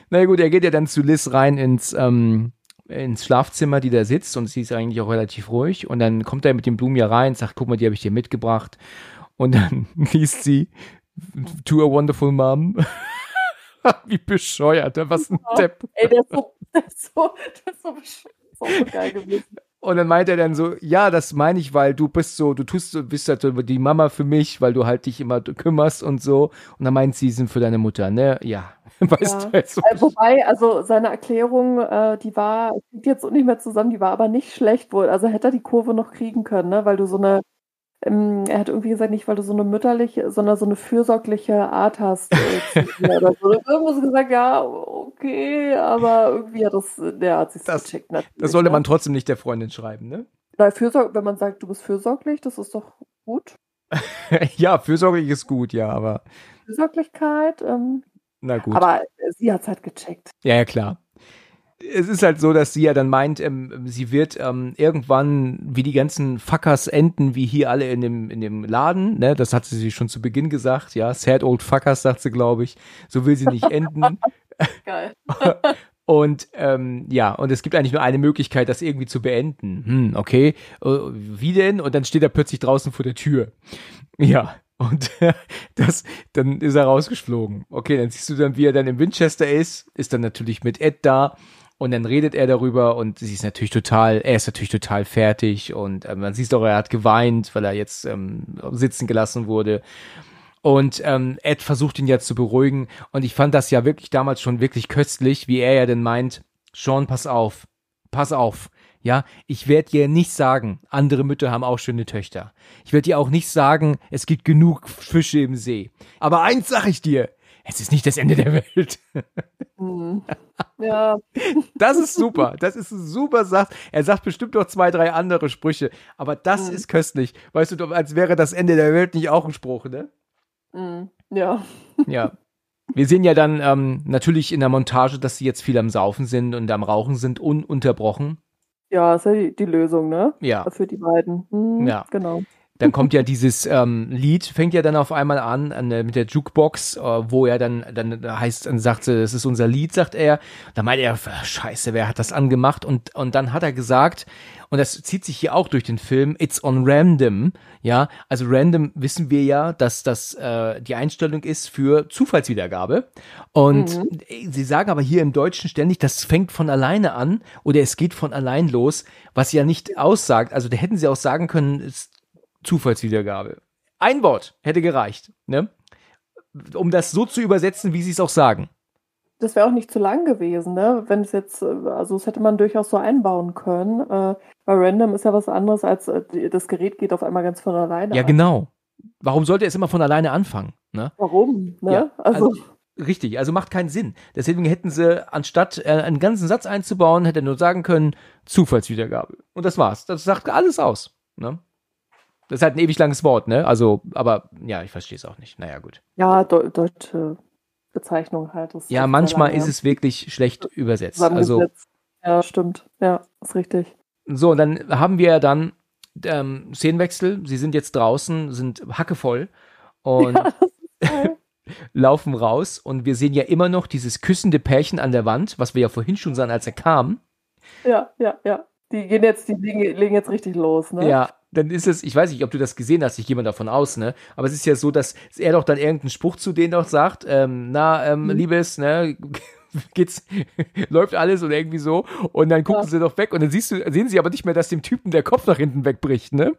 Na gut, er geht ja dann zu Liz rein ins, ähm, ins Schlafzimmer, die da sitzt und sie ist eigentlich auch relativ ruhig. Und dann kommt er mit den Blumen hier rein, und sagt, guck mal, die habe ich dir mitgebracht. Und dann liest sie To a Wonderful Mom. Wie bescheuert, was ein Depp.
Ey, der ist so, der ist so, der ist so, so geil gewesen.
Und dann meint er dann so, ja, das meine ich, weil du bist so, du tust so, bist halt so die Mama für mich, weil du halt dich immer kümmerst und so. Und dann meint sie, sind für deine Mutter, ne? Ja. Weißt
Ja.
du, halt so.
Äh, Wobei, also seine Erklärung, äh, die war, liegt jetzt nicht mehr zusammen, die war aber nicht schlecht wohl. Also hätte er die Kurve noch kriegen können, ne? Weil du so eine, ähm, er hat irgendwie gesagt, nicht weil du so eine mütterliche, sondern so eine fürsorgliche Art hast. Äh, oder so. Irgendwo so gesagt, ja, okay, aber irgendwie hat das, der hat sich
Das-
gecheckt.
Das sollte
ne?
man trotzdem nicht der Freundin schreiben, ne?
Weil Fürsorg, wenn man sagt, du bist fürsorglich, das ist doch gut.
ja, fürsorglich ist gut, ja, aber
Fürsorglichkeit, ähm,
na gut.
aber sie hat es halt gecheckt.
Ja, ja, klar. Es ist halt so, dass sie ja dann meint, ähm, sie wird ähm, irgendwann wie die ganzen Fuckers enden, wie hier alle in dem, in dem Laden, ne? Das hat sie schon zu Beginn gesagt, ja. Sad old Fuckers, sagt sie, glaube ich. So will sie nicht enden.
Geil.
Und ähm, ja, und es gibt eigentlich nur eine Möglichkeit, das irgendwie zu beenden. Hm, okay. Äh, wie denn? Und dann steht er plötzlich draußen vor der Tür. Ja. Und das, dann ist er rausgeflogen. Okay, dann siehst du dann, wie er dann im Winchester ist, ist dann natürlich mit Ed da und dann redet er darüber und sie ist natürlich total, er ist natürlich total fertig und äh, man sieht auch, er hat geweint, weil er jetzt ähm, sitzen gelassen wurde. Und ähm, Ed versucht ihn jetzt zu beruhigen. Und ich fand das ja wirklich damals schon wirklich köstlich, wie er ja denn meint, Sean, pass auf, pass auf. Ja, ich werde dir nicht sagen, andere Mütter haben auch schöne Töchter. Ich werde dir auch nicht sagen, es gibt genug Fische im See. Aber eins sag ich dir, es ist nicht das Ende der Welt.
Hm. Ja,
Das ist super. Das ist ein super Satz. Er sagt bestimmt noch zwei, drei andere Sprüche. Aber das
Mhm.
ist köstlich. Weißt du, als wäre das Ende der Welt nicht auch ein Spruch, ne?
hm. ja.
Ja. Wir sehen ja dann ähm, natürlich in der Montage, dass sie jetzt viel am Saufen sind und am Rauchen sind, ununterbrochen.
Ja, ist ja die, die Lösung, ne?
Ja.
Für die beiden. Hm,
Ja.
Genau.
Dann kommt ja dieses ähm, Lied, fängt ja dann auf einmal an, an mit der Jukebox, äh, wo er dann, dann heißt, dann sagt sie, das ist unser Lied, sagt er. Da meint er, scheiße, wer hat das angemacht? Und, und dann hat er gesagt, und das zieht sich hier auch durch den Film, it's on random, ja, also random wissen wir ja, dass das äh, die Einstellung ist für Zufallswiedergabe. Und äh, sie sagen aber hier im Deutschen ständig, das fängt von alleine an oder es geht von allein los, was ja nicht aussagt. Also da hätten sie auch sagen können, es Zufallswiedergabe. Ein Wort hätte gereicht, ne? Um das so zu übersetzen, wie sie es auch sagen.
Das wäre auch nicht zu lang gewesen, ne? Wenn es jetzt, äh, also das hätte man durchaus so einbauen können. Äh, weil Random ist ja was anderes als äh, das Gerät geht auf einmal ganz von alleine.
Ja,
an.
genau. Warum sollte es immer von alleine anfangen? Ne?
Warum? Ne?
Ja,
also,
also- Richtig, also macht keinen Sinn. Deswegen hätten sie, anstatt äh, einen ganzen Satz einzubauen, hätte er nur sagen können, Zufallswiedergabe. Und das war's. Das sagt alles aus. Ne? Das ist halt ein ewig langes Wort, ne? Also, aber ja, ich verstehe es auch nicht. Naja, gut.
ja, deu deutsche Bezeichnung halt. Das
Ja, manchmal ist es wirklich schlecht übersetzt. Also,
ja, stimmt. Ja, ist richtig.
So, und dann haben wir dann ähm, Szenenwechsel. Sie sind jetzt draußen, sind hackevoll und
Geil.
laufen raus. Und wir sehen ja immer noch dieses küssende Pärchen an der Wand, was wir ja vorhin schon sahen, als er kam.
ja, ja, ja. Die gehen jetzt, die legen, legen jetzt richtig los, ne?
Ja, dann ist es, ich weiß nicht, ob du das gesehen hast, ich gehe mal davon aus, ne? Aber es ist ja so, dass er doch dann irgendeinen Spruch zu denen doch sagt, ähm, na, ähm,
Mhm.
Liebes, ne, geht's, läuft alles oder irgendwie so. Und dann gucken
Ja.
sie doch weg und dann siehst du, sehen sie aber nicht mehr, dass dem Typen der Kopf nach hinten wegbricht, ne?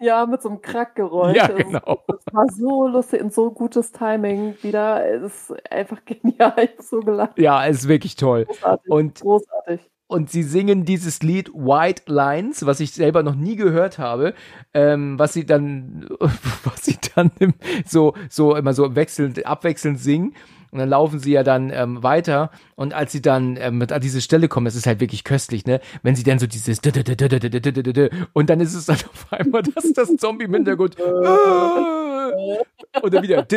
Ja, mit so einem Krackgeräusch.
Ja,
Das-
genau.
Das war so lustig und so gutes Timing wieder. Es ist einfach genial. Ich so gelacht.
Ja, es ist wirklich toll.
Großartig.
Und
großartig.
Und sie singen dieses Lied White Lines, was ich selber noch nie gehört habe, ähm, was sie dann, was sie dann so, so immer so wechselnd, abwechselnd singen. Und dann laufen sie ja dann ähm, weiter. Und als sie dann ähm, an diese Stelle kommen, das ist halt wirklich köstlich, ne? Wenn sie dann so dieses und dann ist es dann auf einmal, dass das Zombie im Hintergrund oder wieder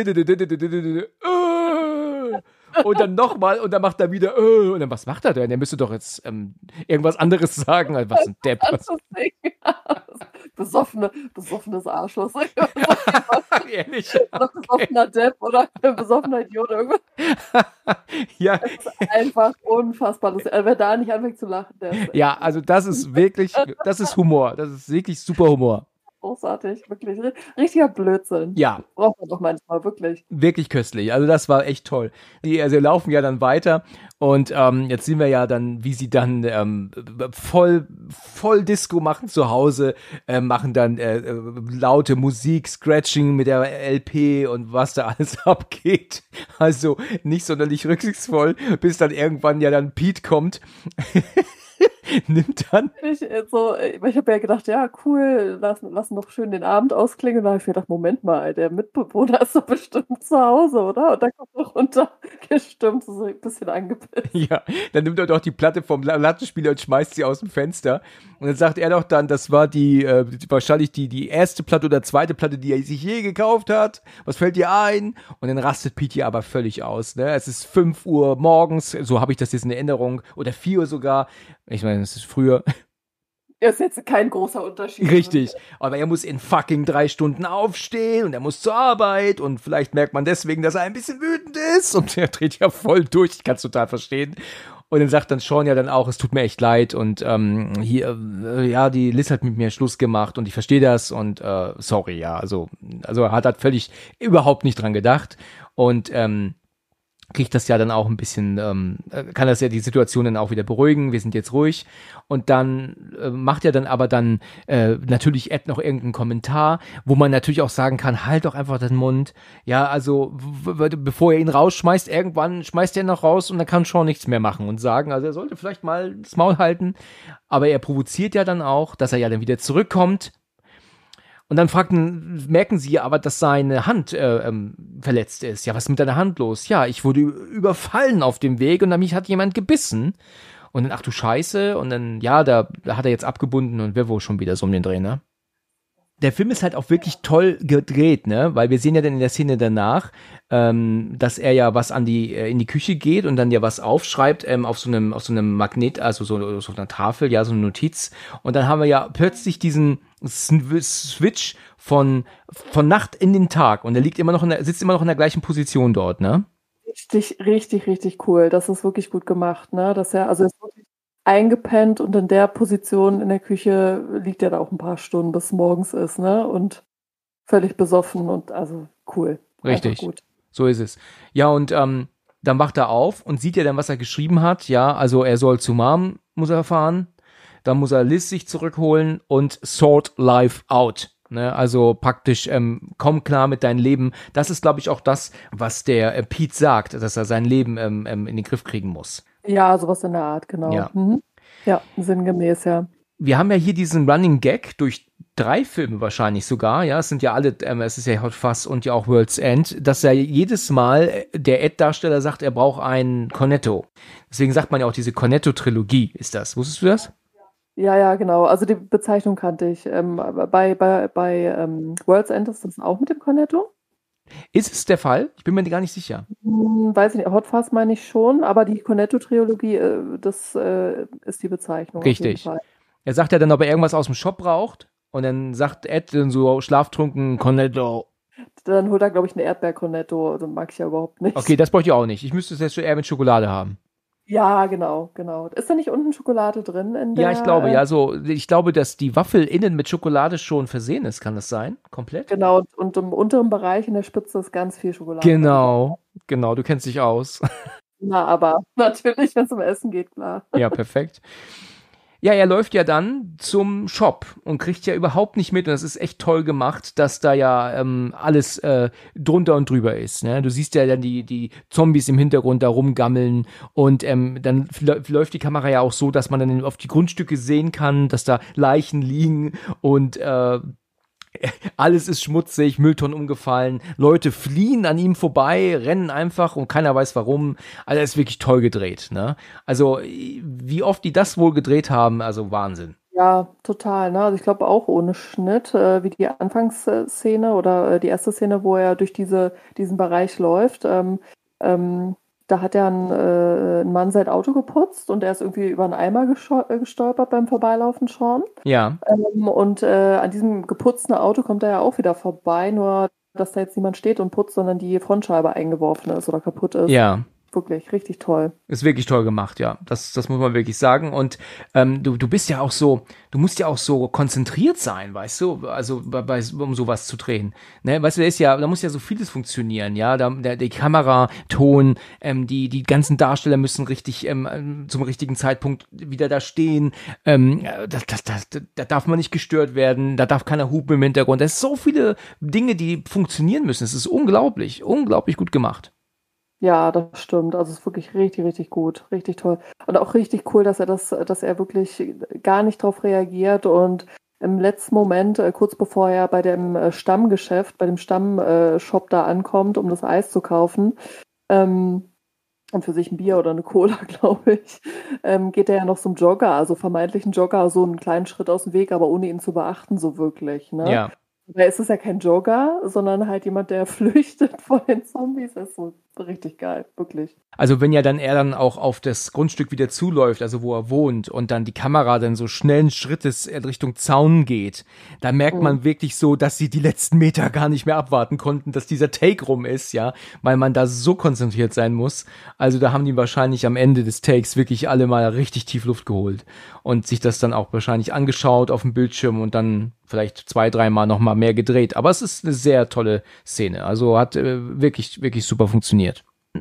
und dann nochmal und dann macht er wieder und dann was macht er denn? Der müsste doch jetzt ähm, irgendwas anderes sagen. Also, was ein Depp.
Das. Besoffene, besoffenes Arschloch.
ehrlich.
Besoffener Depp oder besoffener Idiot. Irgendwas.
Ja,
Das ist einfach unfassbar lustig. Also, wer da nicht anfängt zu lachen, der ist
ja, also das ist wirklich, das ist Humor. Das ist wirklich super Humor.
Großartig, wirklich. Richtiger Blödsinn.
Ja.
Braucht man doch manchmal, wirklich.
Wirklich köstlich. Also das war echt toll. Die also laufen ja dann weiter und ähm, jetzt sehen wir ja dann, wie sie dann ähm, voll, voll Disco machen zu Hause, äh, machen dann äh, äh laute Musik, Scratching mit der LP und was da alles abgeht. Also nicht sonderlich rücksichtsvoll, bis dann irgendwann ja dann Pete kommt. nimmt dann.
Ich, äh, so, äh, ich habe ja gedacht, ja, cool, lassen, lassen doch schön den Abend ausklingen. Und da habe ich mir gedacht, Moment mal, der Mitbewohner ist doch bestimmt zu Hause, oder? Und dann kommt er runtergestimmt, so ein bisschen angepisst.
Ja, dann nimmt er doch die Platte vom Lattenspieler und schmeißt sie aus dem Fenster. Und dann sagt er doch dann, das war die, äh, wahrscheinlich die, die erste Platte oder zweite Platte, die er sich je gekauft hat. Was fällt dir ein? Und dann rastet Pete aber völlig aus. Ne? Es ist 5 Uhr morgens, so habe ich das jetzt in Erinnerung, oder 4 Uhr sogar. Ich meine, es ist früher.
Das ist jetzt kein großer Unterschied.
Richtig. Aber er muss in fucking drei Stunden aufstehen und er muss zur Arbeit und vielleicht merkt man deswegen, dass er ein bisschen wütend ist und er dreht ja voll durch. Ich kann es total verstehen. Und dann sagt dann Sean ja dann auch, es tut mir echt leid und ähm, hier, äh, ja, die Liz hat mit mir Schluss gemacht und ich verstehe das und äh, sorry, ja, also, also er hat halt völlig überhaupt nicht dran gedacht und ähm, kriegt das ja dann auch ein bisschen, ähm, äh, kann das ja die Situation dann auch wieder beruhigen, wir sind jetzt ruhig. Und dann äh, macht er dann aber dann äh, natürlich Ed noch irgendeinen Kommentar, wo man natürlich auch sagen kann, halt doch einfach den Mund. Ja, also bevor er ihn rausschmeißt, irgendwann schmeißt er ihn noch raus und dann kann Sean nichts mehr machen und sagen, also er sollte vielleicht mal das Maul halten. Aber er provoziert ja dann auch, dass er ja dann wieder zurückkommt und dann fragten, merken sie aber, dass seine Hand äh, ähm, verletzt ist. Ja, was ist mit deiner Hand los? Ja, ich wurde überfallen auf dem Weg und dann mich hat jemand gebissen. Und dann, ach du Scheiße, und dann, ja, da, da hat er jetzt abgebunden und wir wohl schon wieder so um den Dreh, ne? Der Film ist halt auch wirklich toll gedreht, ne? Weil wir sehen ja dann in der Szene danach, ähm, dass er ja was an die äh, in die Küche geht und dann ja was aufschreibt ähm, auf so einem auf so einem Magnet, also so, so einer Tafel, ja so eine Notiz. Und dann haben wir ja plötzlich diesen Switch von von Nacht in den Tag und er liegt immer noch in der, sitzt immer noch in der gleichen Position dort, ne?
Richtig, richtig, richtig cool. Das ist wirklich gut gemacht, ne? Dass er also ist wirklich eingepennt und in der Position in der Küche liegt er da auch ein paar Stunden, bis morgens ist, ne? Und völlig besoffen und also cool.
Richtig. Gut. So ist es. Ja, und ähm, dann wacht er auf und sieht ja dann, was er geschrieben hat. Ja, also er soll zu Mom, muss er fahren. Dann muss er Liz sich zurückholen und sort life out. Ne, also praktisch, ähm, komm klar mit deinem Leben. Das ist, glaube ich, auch das, was der äh, Pete sagt, dass er sein Leben ähm, ähm, in den Griff kriegen muss.
Ja, sowas in der Art, genau.
Ja.
Mhm. Ja, sinngemäß, ja.
Wir haben ja hier diesen Running Gag durch drei Filme wahrscheinlich sogar, ja, es sind ja alle, ähm, es ist ja Hot Fuzz und ja auch World's End, dass er jedes Mal äh, der Ed-Darsteller sagt, er braucht ein Cornetto. Deswegen sagt man ja auch diese Cornetto-Trilogie, ist das. Wusstest du das?
Ja, ja, genau. Also die Bezeichnung kannte ich. Ähm, bei bei, bei ähm, World's End ist das auch mit dem Cornetto?
Ist es der Fall? Ich bin mir gar nicht sicher.
Hm, weiß ich nicht. Hot Fuzz meine ich schon, aber die Cornetto-Trilogie, äh, das äh, ist die Bezeichnung.
Richtig. Er sagt ja dann, ob er irgendwas aus dem Shop braucht und dann sagt Ed dann so schlaftrunken Cornetto.
Dann holt er, glaube ich, eine Erdbeer-Cornetto. Das mag ich ja überhaupt nicht.
Okay, das bräuchte ich auch nicht. Ich müsste es jetzt eher mit Schokolade haben.
Ja, genau, genau. Ist da nicht unten Schokolade drin? In der,
ja, ich glaube, ja, so, ich glaube, dass die Waffel innen mit Schokolade schon versehen ist, kann das sein? Komplett?
Genau, und im unteren Bereich in der Spitze ist ganz viel Schokolade.
Genau, genau, du kennst dich aus.
Na, aber natürlich, wenn es um Essen geht, klar.
Ja, perfekt. Ja, er läuft ja dann zum Shop und kriegt ja überhaupt nicht mit, und das ist echt toll gemacht, dass da ja ähm, alles äh, drunter und drüber ist. Ne? Du siehst ja dann die, die Zombies im Hintergrund da rumgammeln und ähm, dann läuft die Kamera ja auch so, dass man dann auf die Grundstücke sehen kann, dass da Leichen liegen und äh, alles ist schmutzig, Mülltonnen umgefallen, Leute fliehen an ihm vorbei, rennen einfach und keiner weiß warum. Also ist wirklich toll gedreht. Ne? Also wie oft die das wohl gedreht haben, also Wahnsinn.
Ja, total. Ne? Also ich glaube auch ohne Schnitt, äh, wie die Anfangsszene oder äh, die erste Szene, wo er durch diese, diesen Bereich läuft. Ähm, ähm, da hat ja ein, äh, ein, Mann sein Auto geputzt und er ist irgendwie über einen Eimer äh, gestolpert beim Vorbeilaufen schon.
Ja.
Ähm, und äh, an diesem geputzten Auto kommt er ja auch wieder vorbei, nur dass da jetzt niemand steht und putzt, sondern die Frontscheibe eingeworfen ist oder kaputt ist.
Ja.
Wirklich richtig toll.
Ist wirklich toll gemacht, ja. Das, das muss man wirklich sagen. Und ähm, du, du bist ja auch so, du musst ja auch so konzentriert sein, weißt du, also bei, bei, um sowas zu drehen. Ne? Weißt du, da ist ja, da muss ja so vieles funktionieren, ja. Da, der, die Kamera, Ton, ähm, die, die ganzen Darsteller müssen richtig ähm, zum richtigen Zeitpunkt wieder da stehen. Ähm, das, das, das, da darf man nicht gestört werden, da darf keiner hupen im Hintergrund. Da ist so viele Dinge, die funktionieren müssen. Es ist unglaublich, unglaublich gut gemacht.
Ja, das stimmt. Also es ist wirklich richtig, richtig gut, richtig toll. Und auch richtig cool, dass er das, dass er wirklich gar nicht darauf reagiert und im letzten Moment, äh, kurz bevor er bei dem äh, Stammgeschäft, bei dem Stammshop da ankommt, um das Eis zu kaufen, ähm, und für sich ein Bier oder eine Cola, glaube ich, ähm, geht er ja noch zum Jogger, also vermeintlichen Jogger, so einen kleinen Schritt aus dem Weg, aber ohne ihn zu beachten, so wirklich. Ne?
Ja.
Weil es ist ja kein Jogger, sondern halt jemand, der flüchtet vor den Zombies. Das ist so richtig geil, wirklich.
Also wenn ja dann er dann auch auf das Grundstück wieder zuläuft, also wo er wohnt und dann die Kamera dann so schnellen Schrittes in Richtung Zaun geht, da merkt mhm. man wirklich so, dass sie die letzten Meter gar nicht mehr abwarten konnten, dass dieser Take rum ist, ja, weil man da so konzentriert sein muss. Also da haben die wahrscheinlich am Ende des Takes wirklich alle mal richtig tief Luft geholt und sich das dann auch wahrscheinlich angeschaut auf dem Bildschirm und dann vielleicht zwei, dreimal noch mal mehr gedreht. Aber es ist eine sehr tolle Szene. Also hat äh, wirklich, wirklich super funktioniert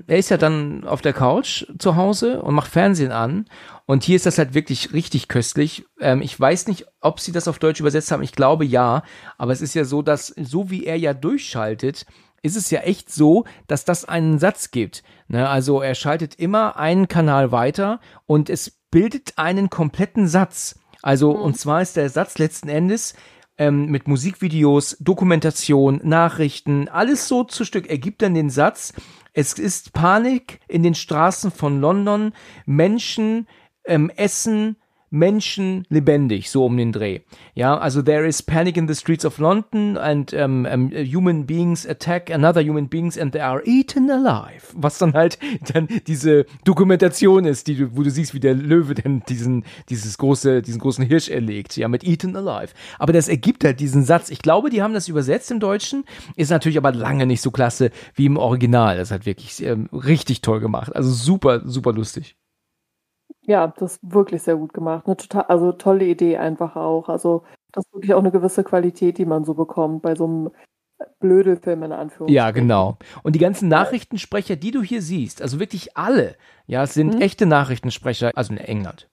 er ist ja dann auf der Couch zu Hause und macht Fernsehen an. Und hier ist das halt wirklich richtig köstlich. Ähm, ich weiß nicht, ob sie das auf Deutsch übersetzt haben. Ich glaube ja. Aber es ist ja so, dass so wie er ja durchschaltet, ist es ja echt so, dass das einen Satz gibt. Ne? Also er schaltet immer einen Kanal weiter und es bildet einen kompletten Satz. Also, mhm. und zwar ist der Satz letzten Endes, ähm, mit Musikvideos, Dokumentation, Nachrichten, alles so zu Stück ergibt dann den Satz, es ist Panik in den Straßen von London. Menschen ähm, essen Menschen lebendig, so um den Dreh. Ja, also there is panic in the streets of London and um, um, human beings attack another human beings and they are eaten alive. Was dann halt dann diese Dokumentation ist, die du, wo du siehst, wie der Löwe denn diesen, dieses große, diesen großen Hirsch erlegt, ja, mit eaten alive. Aber das ergibt halt diesen Satz. Ich glaube, die haben das übersetzt im Deutschen, ist natürlich aber lange nicht so klasse wie im Original. Das halt wirklich ähm, richtig toll gemacht. Also super, super lustig.
Ja, das ist wirklich sehr gut gemacht. Eine total, also tolle Idee einfach auch. Also das ist wirklich auch eine gewisse Qualität, die man so bekommt bei so einem Blödelfilm in Anführungszeichen.
Ja, genau. Und die ganzen Nachrichtensprecher, die du hier siehst, also wirklich alle, ja, sind mhm. echte Nachrichtensprecher, also in England.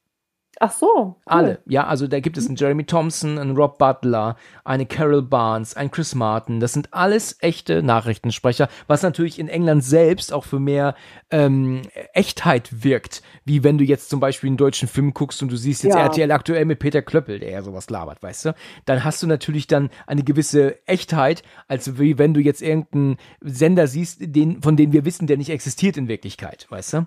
Ach so. Cool.
Alle. Ja, also da gibt es einen Jeremy Thompson, einen Rob Butler, eine Carol Barnes, einen Chris Martin. Das sind alles echte Nachrichtensprecher, was natürlich in England selbst auch für mehr ähm, Echtheit wirkt. Wie wenn du jetzt zum Beispiel einen deutschen Film guckst und du siehst jetzt ja. RTL aktuell mit Peter Klöppel, der ja sowas labert, weißt du? Dann hast du natürlich dann eine gewisse Echtheit, als wie wenn du jetzt irgendeinen Sender siehst, den, von dem wir wissen, der nicht existiert in Wirklichkeit, weißt du?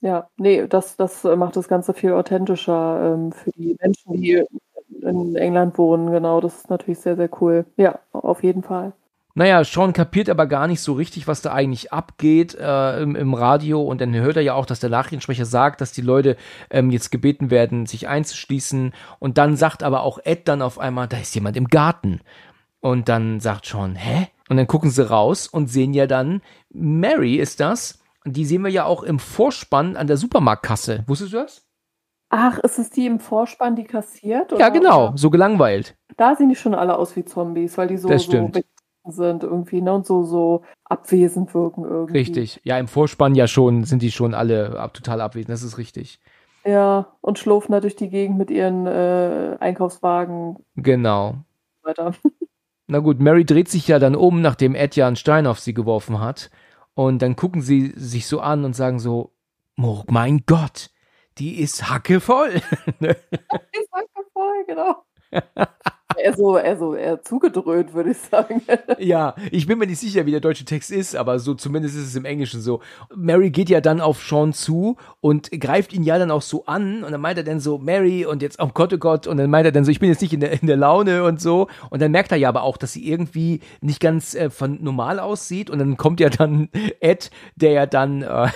Ja, nee, das, das macht das Ganze viel authentischer ähm, für die Menschen, die in England wohnen. Genau, das ist natürlich sehr, sehr cool. Ja, auf jeden Fall.
Naja, Sean kapiert aber gar nicht so richtig, was da eigentlich abgeht äh, im, im, Radio. Und dann hört er ja auch, dass der Nachrichtensprecher sagt, dass die Leute ähm, jetzt gebeten werden, sich einzuschließen. Und dann sagt aber auch Ed dann auf einmal, da ist jemand im Garten. Und dann sagt Sean, hä? Und dann gucken sie raus und sehen ja dann, Mary ist das, die sehen wir ja auch im Vorspann an der Supermarktkasse. Wusstest du das?
Ach, ist es die im Vorspann, die kassiert?
Oder? Ja, genau, so gelangweilt.
Da sehen die schon alle aus wie Zombies, weil die so, so sind irgendwie ne, und so, so abwesend wirken irgendwie.
Richtig, ja, im Vorspann ja schon, sind die schon alle ab, total abwesend, das ist richtig.
Ja, und schlurfen da durch die Gegend mit ihren äh, Einkaufswagen.
Genau.
Weiter.
Na gut, Mary dreht sich ja dann um, nachdem Ed ja einen Stein auf sie geworfen hat. Und dann gucken sie sich so an und sagen so, oh mein Gott, die ist hackevoll.
die ist hackevoll, genau. eher so, eher so, eher zugedröhnt, würde ich sagen.
ja, ich bin mir nicht sicher, wie der deutsche Text ist, aber so zumindest ist es im Englischen so. Mary geht ja dann auf Sean zu und greift ihn ja dann auch so an und dann meint er dann so, Mary und jetzt, oh Gott, oh Gott, und dann meint er dann so, ich bin jetzt nicht in der, in der Laune und so. Und dann merkt er ja aber auch, dass sie irgendwie nicht ganz äh, von normal aussieht und dann kommt ja dann Ed, der ja dann äh,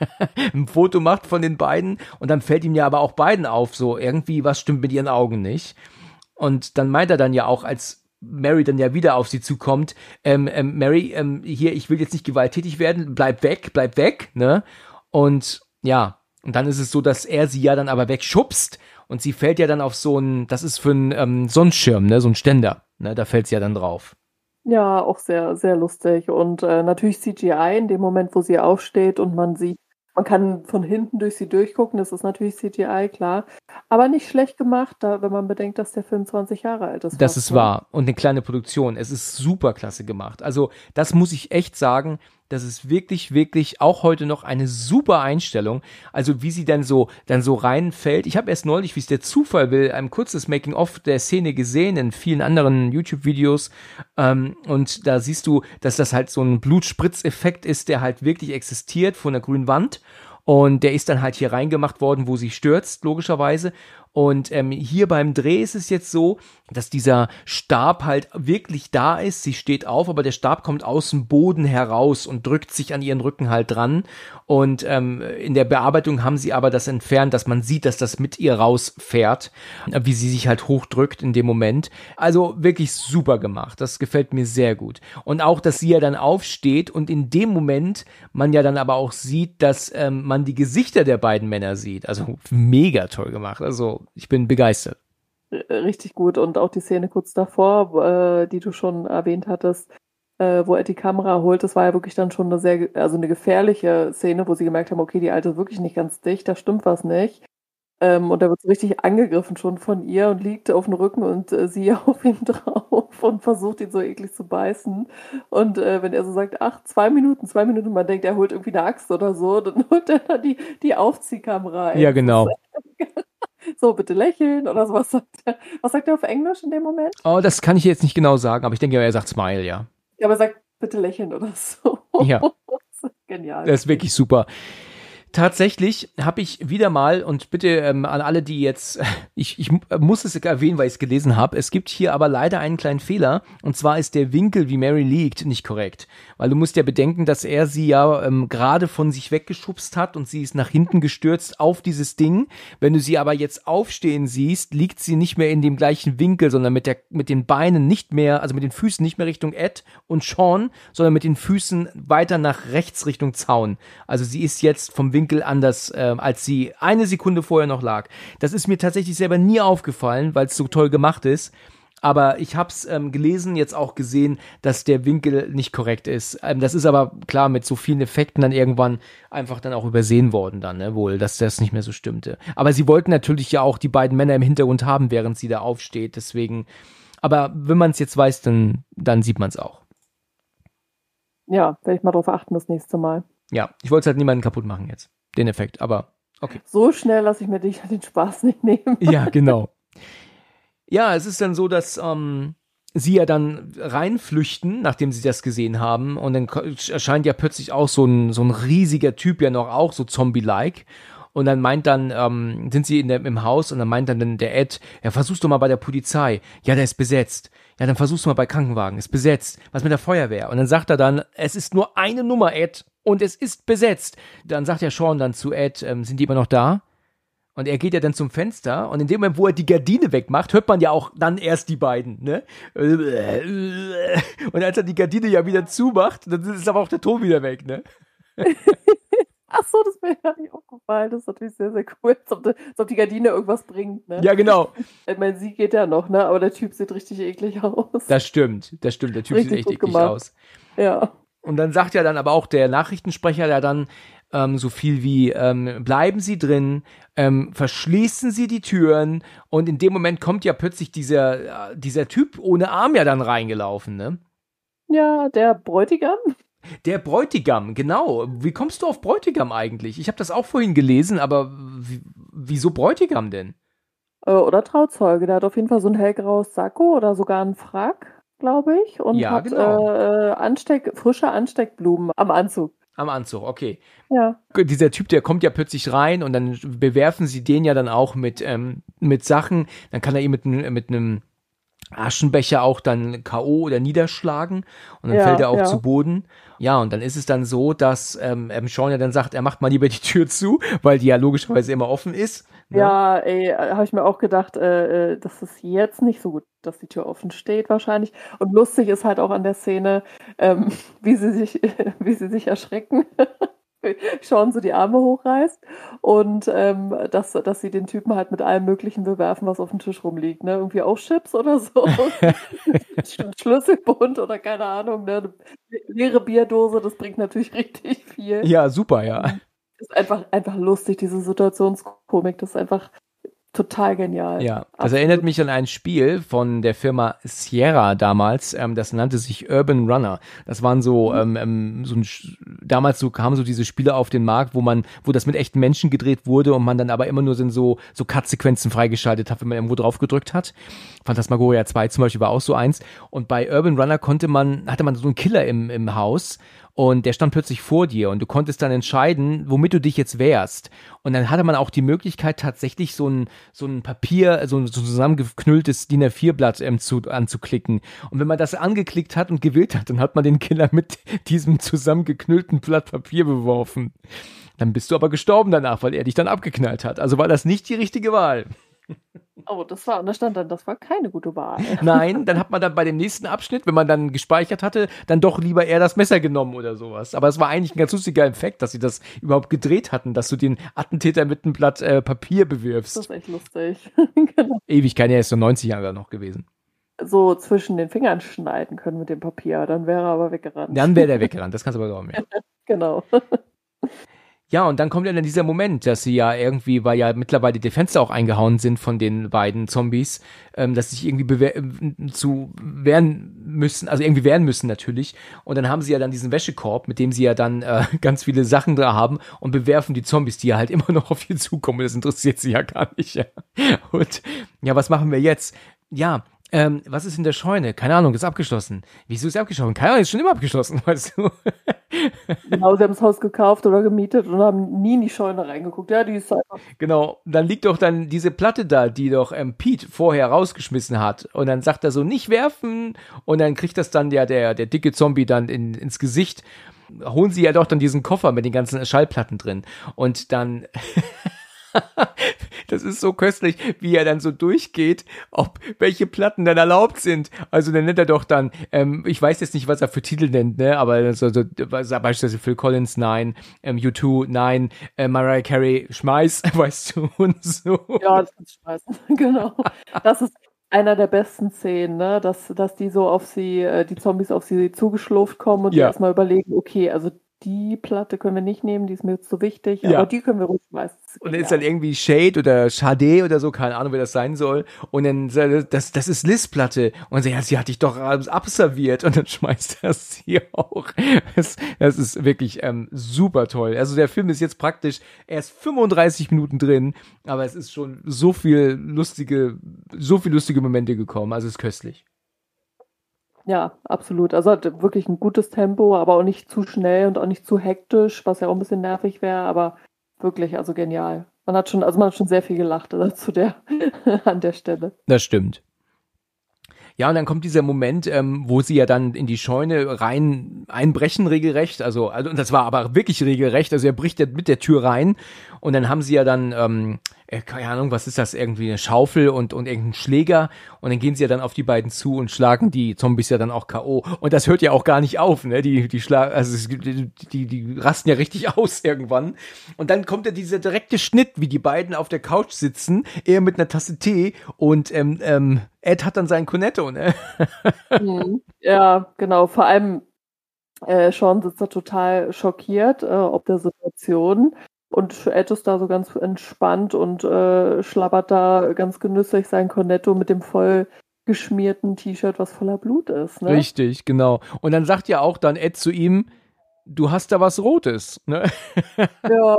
ein Foto macht von den beiden und dann fällt ihm ja aber auch beiden auf, so irgendwie was stimmt mit ihren Augen nicht. Und dann meint er dann ja auch, als Mary dann ja wieder auf sie zukommt, ähm, ähm, Mary, ähm, hier, ich will jetzt nicht gewalttätig werden, bleib weg, bleib weg, ne? Und ja, und dann ist es so, dass er sie ja dann aber wegschubst und sie fällt ja dann auf so ein, das ist für einen ähm, Sonnenschirm, ne, so ein Ständer, ne, da fällt sie ja dann drauf.
Ja, auch sehr, sehr lustig. Und äh, natürlich CGI in dem Moment, wo sie aufsteht und man sieht, man kann von hinten durch sie durchgucken, das ist natürlich CGI, klar. Aber nicht schlecht gemacht, da, wenn man bedenkt, dass der Film 20 Jahre alt ist.
Das ist ne? wahr. Und eine kleine Produktion. Es ist super klasse gemacht. Also, das muss ich echt sagen. Das ist wirklich, wirklich auch heute noch eine super Einstellung. Also wie sie dann so, dann so reinfällt. Ich habe erst neulich, wie es der Zufall will, ein kurzes Making-of der Szene gesehen in vielen anderen YouTube-Videos. Ähm, und da siehst du, dass das halt so ein Blutspritzeffekt ist, der halt wirklich existiert von der grünen Wand. Und der ist dann halt hier reingemacht worden, wo sie stürzt, logischerweise. Und ähm, hier beim Dreh ist es jetzt so, dass dieser Stab halt wirklich da ist. Sie steht auf, aber der Stab kommt aus dem Boden heraus und drückt sich an ihren Rücken halt dran. Und ähm, in der Bearbeitung haben sie aber das entfernt, dass man sieht, dass das mit ihr rausfährt, wie sie sich halt hochdrückt in dem Moment. Also wirklich super gemacht. Das gefällt mir sehr gut. Und auch, dass sie ja dann aufsteht und in dem Moment man ja dann aber auch sieht, dass ähm, man die Gesichter der beiden Männer sieht. Also mega toll gemacht. Also ich bin begeistert.
Äh, richtig gut. Und auch die Szene kurz davor, äh, die du schon erwähnt hattest, äh, wo er die Kamera holt, das war ja wirklich dann schon eine sehr, also eine gefährliche Szene, wo sie gemerkt haben, okay, die Alte ist wirklich nicht ganz dicht, da stimmt was nicht. Ähm, und da wird so richtig angegriffen schon von ihr und liegt auf dem Rücken und äh, sie auf ihn drauf und versucht ihn so eklig zu beißen. Und äh, wenn er so sagt, ach, zwei Minuten, zwei Minuten, man denkt, er holt irgendwie eine Axt oder so, dann holt er da die, die Aufziehkamera.
Ey. Ja, genau.
So bitte lächeln oder sowas sagt er. Was sagt er auf Englisch in dem Moment?
Oh, das kann ich jetzt nicht genau sagen, aber ich denke, er sagt Smile, ja.
Ja, aber er sagt bitte lächeln oder so.
Ja.
das ist genial.
Das ist wirklich super. Tatsächlich habe ich wieder mal, und bitte ähm, an alle, die jetzt, ich, ich muss es erwähnen, weil ich es gelesen habe, es gibt hier aber leider einen kleinen Fehler, und zwar ist der Winkel, wie Mary liegt, nicht korrekt. Weil du musst ja bedenken, dass er sie ja ähm, gerade von sich weggeschubst hat und sie ist nach hinten gestürzt auf dieses Ding. Wenn du sie aber jetzt aufstehen siehst, liegt sie nicht mehr in dem gleichen Winkel, sondern mit, der, mit den Beinen nicht mehr, also mit den Füßen nicht mehr Richtung Ed und Sean, sondern mit den Füßen weiter nach rechts Richtung Zaun. Also sie ist jetzt vom Winkel Winkel anders, äh, als sie eine Sekunde vorher noch lag. Das ist mir tatsächlich selber nie aufgefallen, weil es so toll gemacht ist. Aber ich habe es ähm, gelesen, jetzt auch gesehen, dass der Winkel nicht korrekt ist. Ähm, das ist aber klar mit so vielen Effekten dann irgendwann einfach dann auch übersehen worden dann, ne, wohl, dass das nicht mehr so stimmte. Aber sie wollten natürlich ja auch die beiden Männer im Hintergrund haben, während sie da aufsteht. Deswegen, aber wenn man es jetzt weiß, dann, dann sieht man es auch.
Ja, werde ich mal drauf achten das nächste Mal.
Ja, ich wollte es halt niemanden kaputt machen jetzt den Effekt, aber okay.
So schnell lasse ich mir dich den Spaß nicht nehmen.
Ja, genau. Ja, es ist dann so, dass ähm, sie ja dann reinflüchten, nachdem sie das gesehen haben. Und dann erscheint ja plötzlich auch so ein, so ein riesiger Typ ja noch auch, so Zombie-like. Und dann meint dann, ähm, sind sie in der, im Haus und dann meint dann der Ed, ja, versuchst du mal bei der Polizei. Ja, der ist besetzt. Ja, dann versuchst du mal bei Krankenwagen. Ist besetzt. Was mit der Feuerwehr? Und dann sagt er dann, es ist nur eine Nummer, Ed und es ist besetzt. Dann sagt ja Sean dann zu Ed, ähm, sind die immer noch da? Und er geht ja dann zum Fenster und in dem Moment, wo er die Gardine wegmacht, hört man ja auch dann erst die beiden, ne? Und als er die Gardine ja wieder zumacht, dann ist aber auch der Ton wieder weg, ne?
Ach so, das wäre ja nicht aufgefallen. Das ist natürlich sehr, sehr cool. Als ob, die, als ob die Gardine irgendwas bringt, ne?
Ja, genau.
Ich meine, sie geht ja noch, ne? Aber der Typ sieht richtig eklig aus.
Das stimmt, das stimmt. Der Typ richtig sieht echt eklig gemacht. aus.
Ja.
Und dann sagt ja dann aber auch der Nachrichtensprecher ja dann ähm, so viel wie ähm, bleiben Sie drin, ähm, verschließen Sie die Türen und in dem Moment kommt ja plötzlich dieser, äh, dieser Typ ohne Arm ja dann reingelaufen, ne?
Ja, der Bräutigam.
Der Bräutigam, genau. Wie kommst du auf Bräutigam eigentlich? Ich habe das auch vorhin gelesen, aber wieso Bräutigam denn?
Äh, oder Trauzeuge. Der hat auf jeden Fall so ein hellgraues Sakko oder sogar einen Frack glaube ich, und
ja,
hat
genau.
äh, Ansteck, frische Ansteckblumen am Anzug.
Am Anzug, okay.
Ja.
Dieser Typ, der kommt ja plötzlich rein und dann bewerfen sie den ja dann auch mit, ähm, mit Sachen. Dann kann er ihn mit, mit einem Aschenbecher auch dann K.O. oder niederschlagen und dann
Ja,
fällt er auch
ja.
zu Boden. Ja, und dann ist es dann so, dass ähm, Sean ja dann sagt, er macht mal lieber die Tür zu, weil die ja logischerweise immer offen ist. ne?
Ja, ey, habe ich mir auch gedacht, äh, äh, das ist jetzt nicht so gut, dass die Tür offen steht wahrscheinlich. Und lustig ist halt auch an der Szene, ähm, wie sie sich, wie sie sich erschrecken. Sean so die Arme hochreißt und ähm, dass, dass sie den Typen halt mit allem Möglichen bewerfen, was auf dem Tisch rumliegt. Ne? Irgendwie auch Chips oder so. Sch- Schlüsselbund oder keine Ahnung. Ne? Eine leere Bierdose, das bringt natürlich richtig viel
Ja, super, ja.
ist einfach, einfach lustig, diese Situationskomik. Das ist einfach total genial.
Ja, das
Absolut.
erinnert mich an ein Spiel von der Firma Sierra damals. Ähm, das nannte sich Urban Runner. Das waren so, ähm, ähm, so ein, damals so kamen so diese Spiele auf den Markt, wo man, wo das mit echten Menschen gedreht wurde und man dann aber immer nur so so Cut-Sequenzen freigeschaltet hat, wenn man irgendwo drauf gedrückt hat. Phantasmagoria 2 zum Beispiel war auch so eins. Und bei Urban Runner konnte man, hatte man so einen Killer im, im Haus und der stand plötzlich vor dir und du konntest dann entscheiden, womit du dich jetzt wehrst. Und dann hatte man auch die Möglichkeit, tatsächlich so ein, so ein Papier, so ein so zusammengeknülltes DIN A4-Blatt ähm, zu, anzuklicken. Und wenn man das angeklickt hat und gewählt hat, dann hat man den Killer mit diesem zusammengeknüllten Blatt Papier beworfen. Dann bist du aber gestorben danach, weil er dich dann abgeknallt hat. Also war das nicht die richtige Wahl.
Oh, das war, und da stand dann, das war keine gute Wahl.
Nein, dann hat man dann bei dem nächsten Abschnitt, wenn man dann gespeichert hatte, dann doch lieber eher das Messer genommen oder sowas. Aber es war eigentlich ein ganz lustiger Effekt, dass sie das überhaupt gedreht hatten, dass du den Attentäter mit einem Blatt äh, Papier
Das
bewirfst.
ist echt lustig. genau.
Ewigkeit, er ist so 90 Jahre noch gewesen.
So zwischen den Fingern schneiden können mit dem Papier, dann wäre er aber weggerannt.
Dann wäre der weggerannt, das kannst du aber glauben, ja.
Genau.
Ja, und dann kommt ja dann dieser Moment, dass sie ja irgendwie, weil ja mittlerweile die Fenster auch eingehauen sind von den beiden Zombies, ähm, dass sie sich irgendwie ähm, zu wehren müssen, also irgendwie wehren müssen natürlich. Und dann haben sie ja dann diesen Wäschekorb, mit dem sie ja dann äh, ganz viele Sachen da haben und bewerfen die Zombies, die ja halt immer noch auf ihr zukommen. Das interessiert sie ja gar nicht. Ja. Und ja, was machen wir jetzt? Ja, ähm, was ist in der Scheune? Keine Ahnung, ist abgeschlossen. Wieso ist abgeschlossen? Keine Ahnung, ist schon immer abgeschlossen, weißt du?
genau, sie haben das Haus gekauft oder gemietet und haben nie in die Scheune reingeguckt. Ja, die ist einfach.
Genau, dann liegt doch dann diese Platte da, die doch ähm, Pete vorher rausgeschmissen hat. Und dann sagt er so, nicht werfen. Und dann kriegt das dann ja der, der dicke Zombie dann in, ins Gesicht. Holen sie ja doch dann diesen Koffer mit den ganzen Schallplatten drin. Und dann, das ist so köstlich, wie er dann so durchgeht, ob welche Platten dann erlaubt sind. Also dann nennt er doch dann, ähm, ich weiß jetzt nicht, was er für Titel nennt, ne, aber so, so, beispielsweise Phil Collins, nein, ähm, U2, nein, äh, Mariah Carey, schmeiß, weißt du, und so.
Ja, das du schmeißen. genau. Das ist einer der besten Szenen, ne? dass, dass die so auf sie, äh, die Zombies auf sie zugeschlurft kommen und
Ja.
erstmal überlegen, okay, also die Platte können wir nicht nehmen, die ist mir jetzt zu wichtig,
Ja.
aber die können wir ruhig schmeißen.
Und dann ist dann irgendwie Shade oder Shade oder so, keine Ahnung, wer das sein soll. Und dann, sagt er, das, das ist Liz Platte. Und sie, ja, sie hat dich doch abserviert. Und dann schmeißt er sie auch. Das, das ist wirklich ähm, super toll. Also der Film ist jetzt praktisch erst 35 Minuten drin, aber es ist schon so viel lustige, so viel lustige Momente gekommen. Also es ist köstlich.
Ja, absolut. Also hat wirklich ein gutes Tempo, aber auch nicht zu schnell und auch nicht zu hektisch, was ja auch ein bisschen nervig wäre, aber wirklich, also genial. Man hat schon, also man hat schon sehr viel gelacht also zu der, an der Stelle.
Das stimmt. Ja, und dann kommt dieser Moment, ähm, wo sie ja dann in die Scheune rein einbrechen, regelrecht. Also, also und das war aber wirklich regelrecht. Also er bricht ja mit der Tür rein und dann haben sie ja dann, ähm, äh, keine Ahnung, was ist das, irgendwie eine Schaufel und, und irgendeinen Schläger und dann gehen sie ja dann auf die beiden zu und schlagen die Zombies ja dann auch K.O. Und das hört ja auch gar nicht auf, ne? Die, die schlagen, also die, die, die rasten ja richtig aus irgendwann. Und dann kommt ja dieser direkte Schnitt, wie die beiden auf der Couch sitzen, er mit einer Tasse Tee und ähm, ähm, Ed hat dann sein Cornetto, ne?
Mhm. Ja, genau. Vor allem äh, Sean sitzt da total schockiert, äh, ob der Situation. Und Ed ist da so ganz entspannt und äh, schlabbert da ganz genüsslich sein Cornetto mit dem voll geschmierten T-Shirt, was voller Blut ist. Ne?
Richtig, genau. Und dann sagt ja auch dann Ed zu ihm, du hast da was Rotes, ne?
Ja,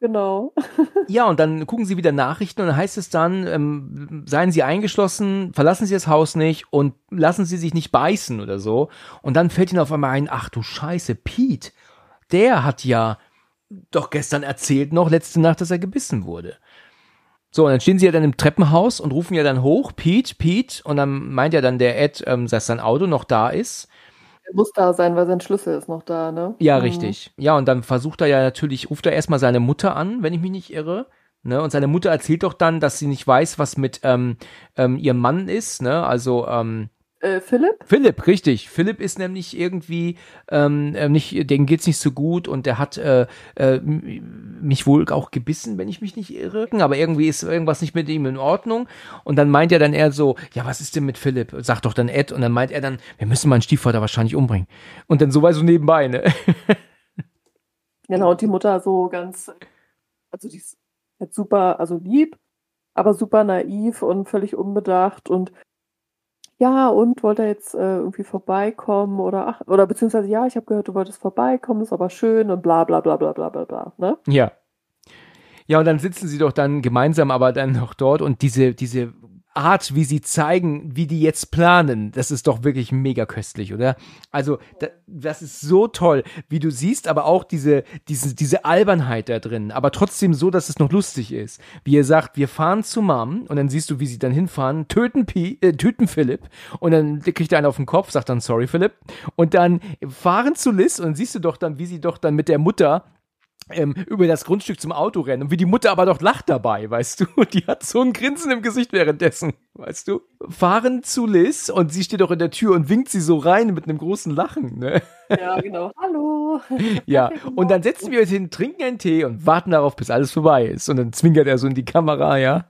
genau.
Ja, und dann gucken sie wieder Nachrichten und dann heißt es dann, ähm, seien Sie eingeschlossen, verlassen Sie das Haus nicht und lassen Sie sich nicht beißen oder so. Und dann fällt ihnen auf einmal ein, ach du Scheiße, Pete, der hat ja doch gestern erzählt noch, letzte Nacht, dass er gebissen wurde. So, und dann stehen sie ja dann im Treppenhaus und rufen ja dann hoch, Pete, Pete, und dann meint ja dann der Ed, ähm, dass sein Auto noch da ist.
Er muss da sein, weil sein Schlüssel ist noch da, ne?
Ja,
Mhm.
richtig. Ja, und dann versucht er ja natürlich, ruft er erstmal seine Mutter an, wenn ich mich nicht irre. Ne? Und seine Mutter erzählt doch dann, dass sie nicht weiß, was mit ähm, ähm, ihrem Mann ist, ne? Also, ähm,
Äh, Philipp?
Philipp, richtig. Philipp ist nämlich irgendwie ähm, äh, nicht, dem geht's nicht so gut und der hat äh, äh, mich wohl auch gebissen, wenn ich mich nicht irre. Aber irgendwie ist irgendwas nicht mit ihm in Ordnung. Und dann meint er dann eher so, ja, was ist denn mit Philipp? Sagt doch dann Ed. Und dann meint er dann, wir müssen meinen Stiefvater wahrscheinlich umbringen. Und dann so weit so nebenbei, ne?
Genau, und die Mutter so ganz, also die ist super, also lieb, aber super naiv und völlig unbedacht und ja, und wollte jetzt äh, irgendwie vorbeikommen oder ach, oder beziehungsweise ja, ich habe gehört, du wolltest vorbeikommen, ist aber schön und bla bla bla bla bla bla bla, ne?
Ja. Ja, und dann sitzen sie doch dann gemeinsam aber dann noch dort und diese, diese Art, wie sie zeigen, wie die jetzt planen, das ist doch wirklich mega köstlich, oder? Also, da, das ist so toll, wie du siehst, aber auch diese, diese, diese Albernheit da drin, aber trotzdem so, dass es noch lustig ist. Wie ihr sagt, wir fahren zu Mom und dann siehst du, wie sie dann hinfahren, töten, Pi, äh, töten Philipp und dann kriegt er einen auf den Kopf, sagt dann sorry Philipp und dann fahren zu Liz und dann siehst du doch dann, wie sie doch dann mit der Mutter ähm, über das Grundstück zum Auto rennen und wie die Mutter aber doch lacht dabei, weißt du? Die hat so ein Grinsen im Gesicht währenddessen, weißt du? Fahren zu Liz und sie steht doch in der Tür und winkt sie so rein mit einem großen Lachen, ne?
Ja, genau. Hallo.
Ja, und dann setzen wir uns hin, trinken einen Tee und warten darauf, bis alles vorbei ist. Und dann zwinkert er so in die Kamera, ja?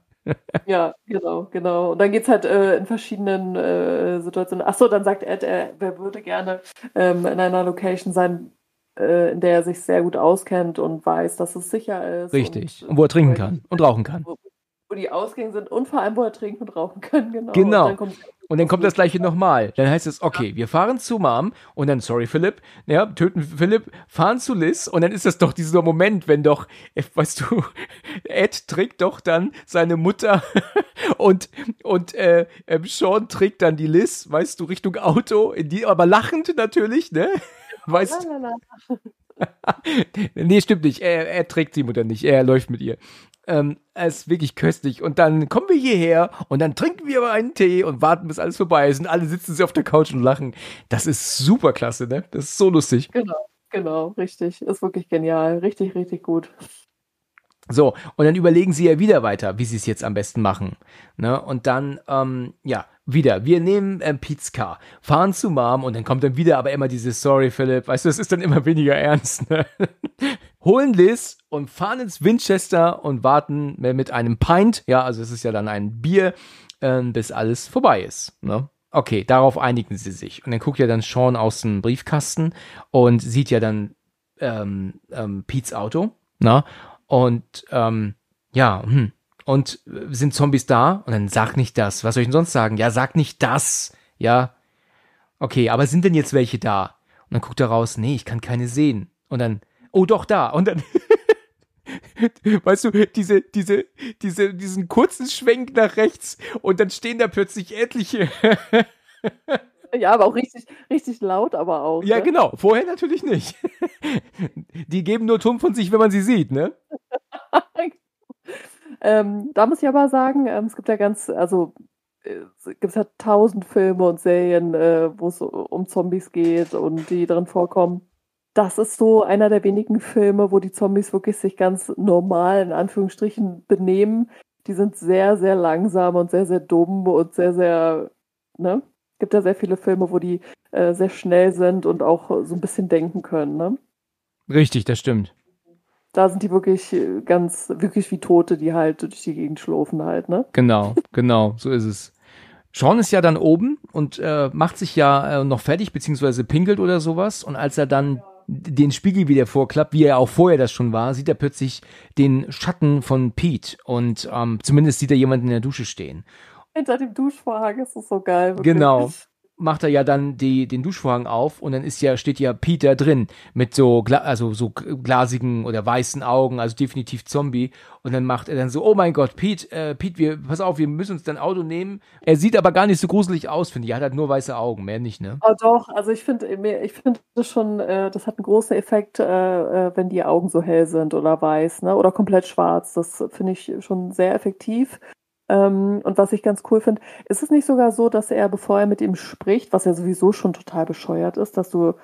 Ja, genau, genau. Und dann geht's halt äh, in verschiedenen äh, Situationen. Ach so, dann sagt Ed, er, er würde gerne ähm, in einer Location sein, äh, in der er sich sehr gut auskennt und weiß, dass es sicher ist.
Richtig.
Und,
Und wo er trinken kann und rauchen kann.
Wo, wo die Ausgänge sind und vor allem, wo er trinken und rauchen kann, genau.
Genau.
Und dann kommt,
Und dann kommt das gleiche nochmal. Dann heißt es, okay, wir fahren zu Mom und dann, sorry Philipp, ja, töten Philipp, fahren zu Liz und dann ist das doch dieser Moment, wenn doch, äh, weißt du, Ed trägt doch dann seine Mutter und, und äh, äh, Sean trägt dann die Liz, weißt du, Richtung Auto, in die, aber lachend natürlich, ne? Weißt
Lalala.
Nee, stimmt nicht. Er, er trägt die Mutter nicht. Er läuft mit ihr. Ähm, es ist wirklich köstlich. Und dann kommen wir hierher und dann trinken wir aber einen Tee und warten, bis alles vorbei ist. Und alle sitzen sie auf der Couch und lachen. Das ist super klasse, ne? Das ist so lustig.
Genau, genau, richtig. Ist wirklich genial. Richtig, richtig gut.
So, und dann überlegen sie ja wieder weiter, wie sie es jetzt am besten machen. Ne? Und dann, ähm, ja, wieder. Wir nehmen ähm, Pete's Car, fahren zu Mom und dann kommt dann wieder aber immer dieses Sorry, Philipp. Weißt du, es ist dann immer weniger ernst. Ne? Holen Liz und fahren ins Winchester und warten mit einem Pint, ja, also es ist ja dann ein Bier, ähm, bis alles vorbei ist. Ne? Okay, darauf einigen sie sich. Und dann guckt ja dann Sean aus dem Briefkasten und sieht ja dann ähm, ähm, Pete's Auto. Ne? Und ähm, ja, hm. und äh, sind Zombies da? Und dann sag nicht das. Was soll ich denn sonst sagen? Ja, sag nicht das. Ja. Okay, aber sind denn jetzt welche da? Und dann guckt er raus, nee, ich kann keine sehen. Und dann, oh doch, da. Und dann, weißt du, diese, diese, diese, diesen kurzen Schwenk nach rechts und dann stehen da plötzlich etliche.
Ja, aber auch richtig, richtig laut, aber auch.
ja,
ne?
genau. Vorher natürlich nicht. Die geben nur Ton von sich, wenn man sie sieht, ne?
Ähm, da muss ich aber sagen, ähm, es gibt ja ganz, also äh, es gibt ja tausend Filme und Serien, äh, wo es um Zombies geht und die drin vorkommen. Das ist so einer der wenigen Filme, wo die Zombies wirklich sich ganz normal in Anführungsstrichen benehmen. Die sind sehr, sehr langsam und sehr, sehr dumm und sehr, sehr, ne? Es gibt ja sehr viele Filme, wo die äh, sehr schnell sind und auch so ein bisschen denken können, ne?
Richtig, das stimmt.
Da sind die wirklich äh, ganz, wirklich wie Tote, die halt durch die Gegend schlurfen halt, ne?
Genau, genau, so ist es. Sean ist ja dann oben und äh, macht sich ja äh, noch fertig, beziehungsweise pinkelt oder sowas. Und als er dann den Spiegel wieder vorklappt, wie er auch vorher das schon war, sieht er plötzlich den Schatten von Pete. Und ähm, zumindest sieht er jemanden in der Dusche stehen.
Hinter dem Duschvorhang ist es so geil. Wirklich.
Genau. macht er ja dann die, den Duschvorhang auf und dann ist ja, steht ja Peter drin mit so, also so glasigen oder weißen Augen, also definitiv Zombie. Und dann macht er dann so, oh mein Gott, Pete, äh, Pete, wir, pass auf, wir müssen uns dein Auto nehmen. Er sieht aber gar nicht so gruselig aus, finde ich. Er hat halt nur weiße Augen, mehr nicht, ne?
Oh doch, also ich finde, ich finde das schon, äh, das hat einen großen Effekt, äh, äh, wenn die Augen so hell sind oder weiß, ne? Oder komplett schwarz. Das finde ich schon sehr effektiv. Ähm, und was ich ganz cool finde, ist es nicht sogar so, dass er, bevor er mit ihm spricht, was ja sowieso schon total bescheuert ist, dass du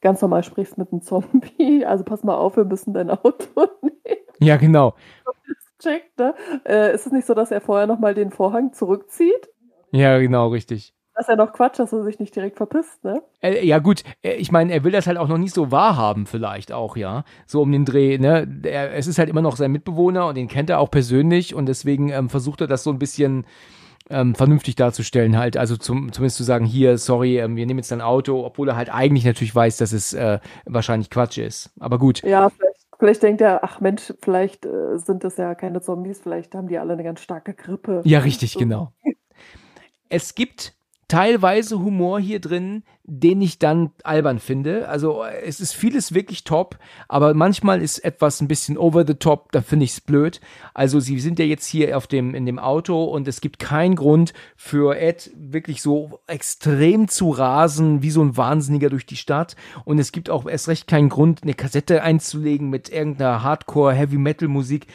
ganz normal sprichst mit einem Zombie, also pass mal auf, wir müssen dein Auto nehmen.
Ja, genau.
Checkt, ne? Äh, ist es nicht so, dass er vorher nochmal den Vorhang zurückzieht?
Ja, genau, richtig.
Das ist ja noch Quatsch, dass er sich nicht direkt verpisst, ne?
Äh, ja, gut, äh, ich meine, er will das halt auch noch nicht so wahrhaben, vielleicht auch, ja. So um den Dreh, ne? Er, es ist halt immer noch sein Mitbewohner und den kennt er auch persönlich und deswegen ähm, versucht er das so ein bisschen ähm, vernünftig darzustellen, halt. Also zum, zumindest zu sagen, hier, sorry, ähm, wir nehmen jetzt dein Auto, obwohl er halt eigentlich natürlich weiß, dass es äh, wahrscheinlich Quatsch ist. Aber gut.
Ja, vielleicht, vielleicht denkt er, ach Mensch, vielleicht äh, sind das ja keine Zombies, vielleicht haben die alle eine ganz starke Grippe.
Ja, richtig, so. genau. Es gibt teilweise Humor hier drin, den ich dann albern finde. Also es ist vieles wirklich top, aber manchmal ist etwas ein bisschen over the top, da finde ich es blöd. Also sie sind ja jetzt hier auf dem, in dem Auto und es gibt keinen Grund für Ed wirklich so extrem zu rasen, wie so ein Wahnsinniger durch die Stadt. Und es gibt auch erst recht keinen Grund, eine Kassette einzulegen mit irgendeiner Hardcore-Heavy-Metal-Musik,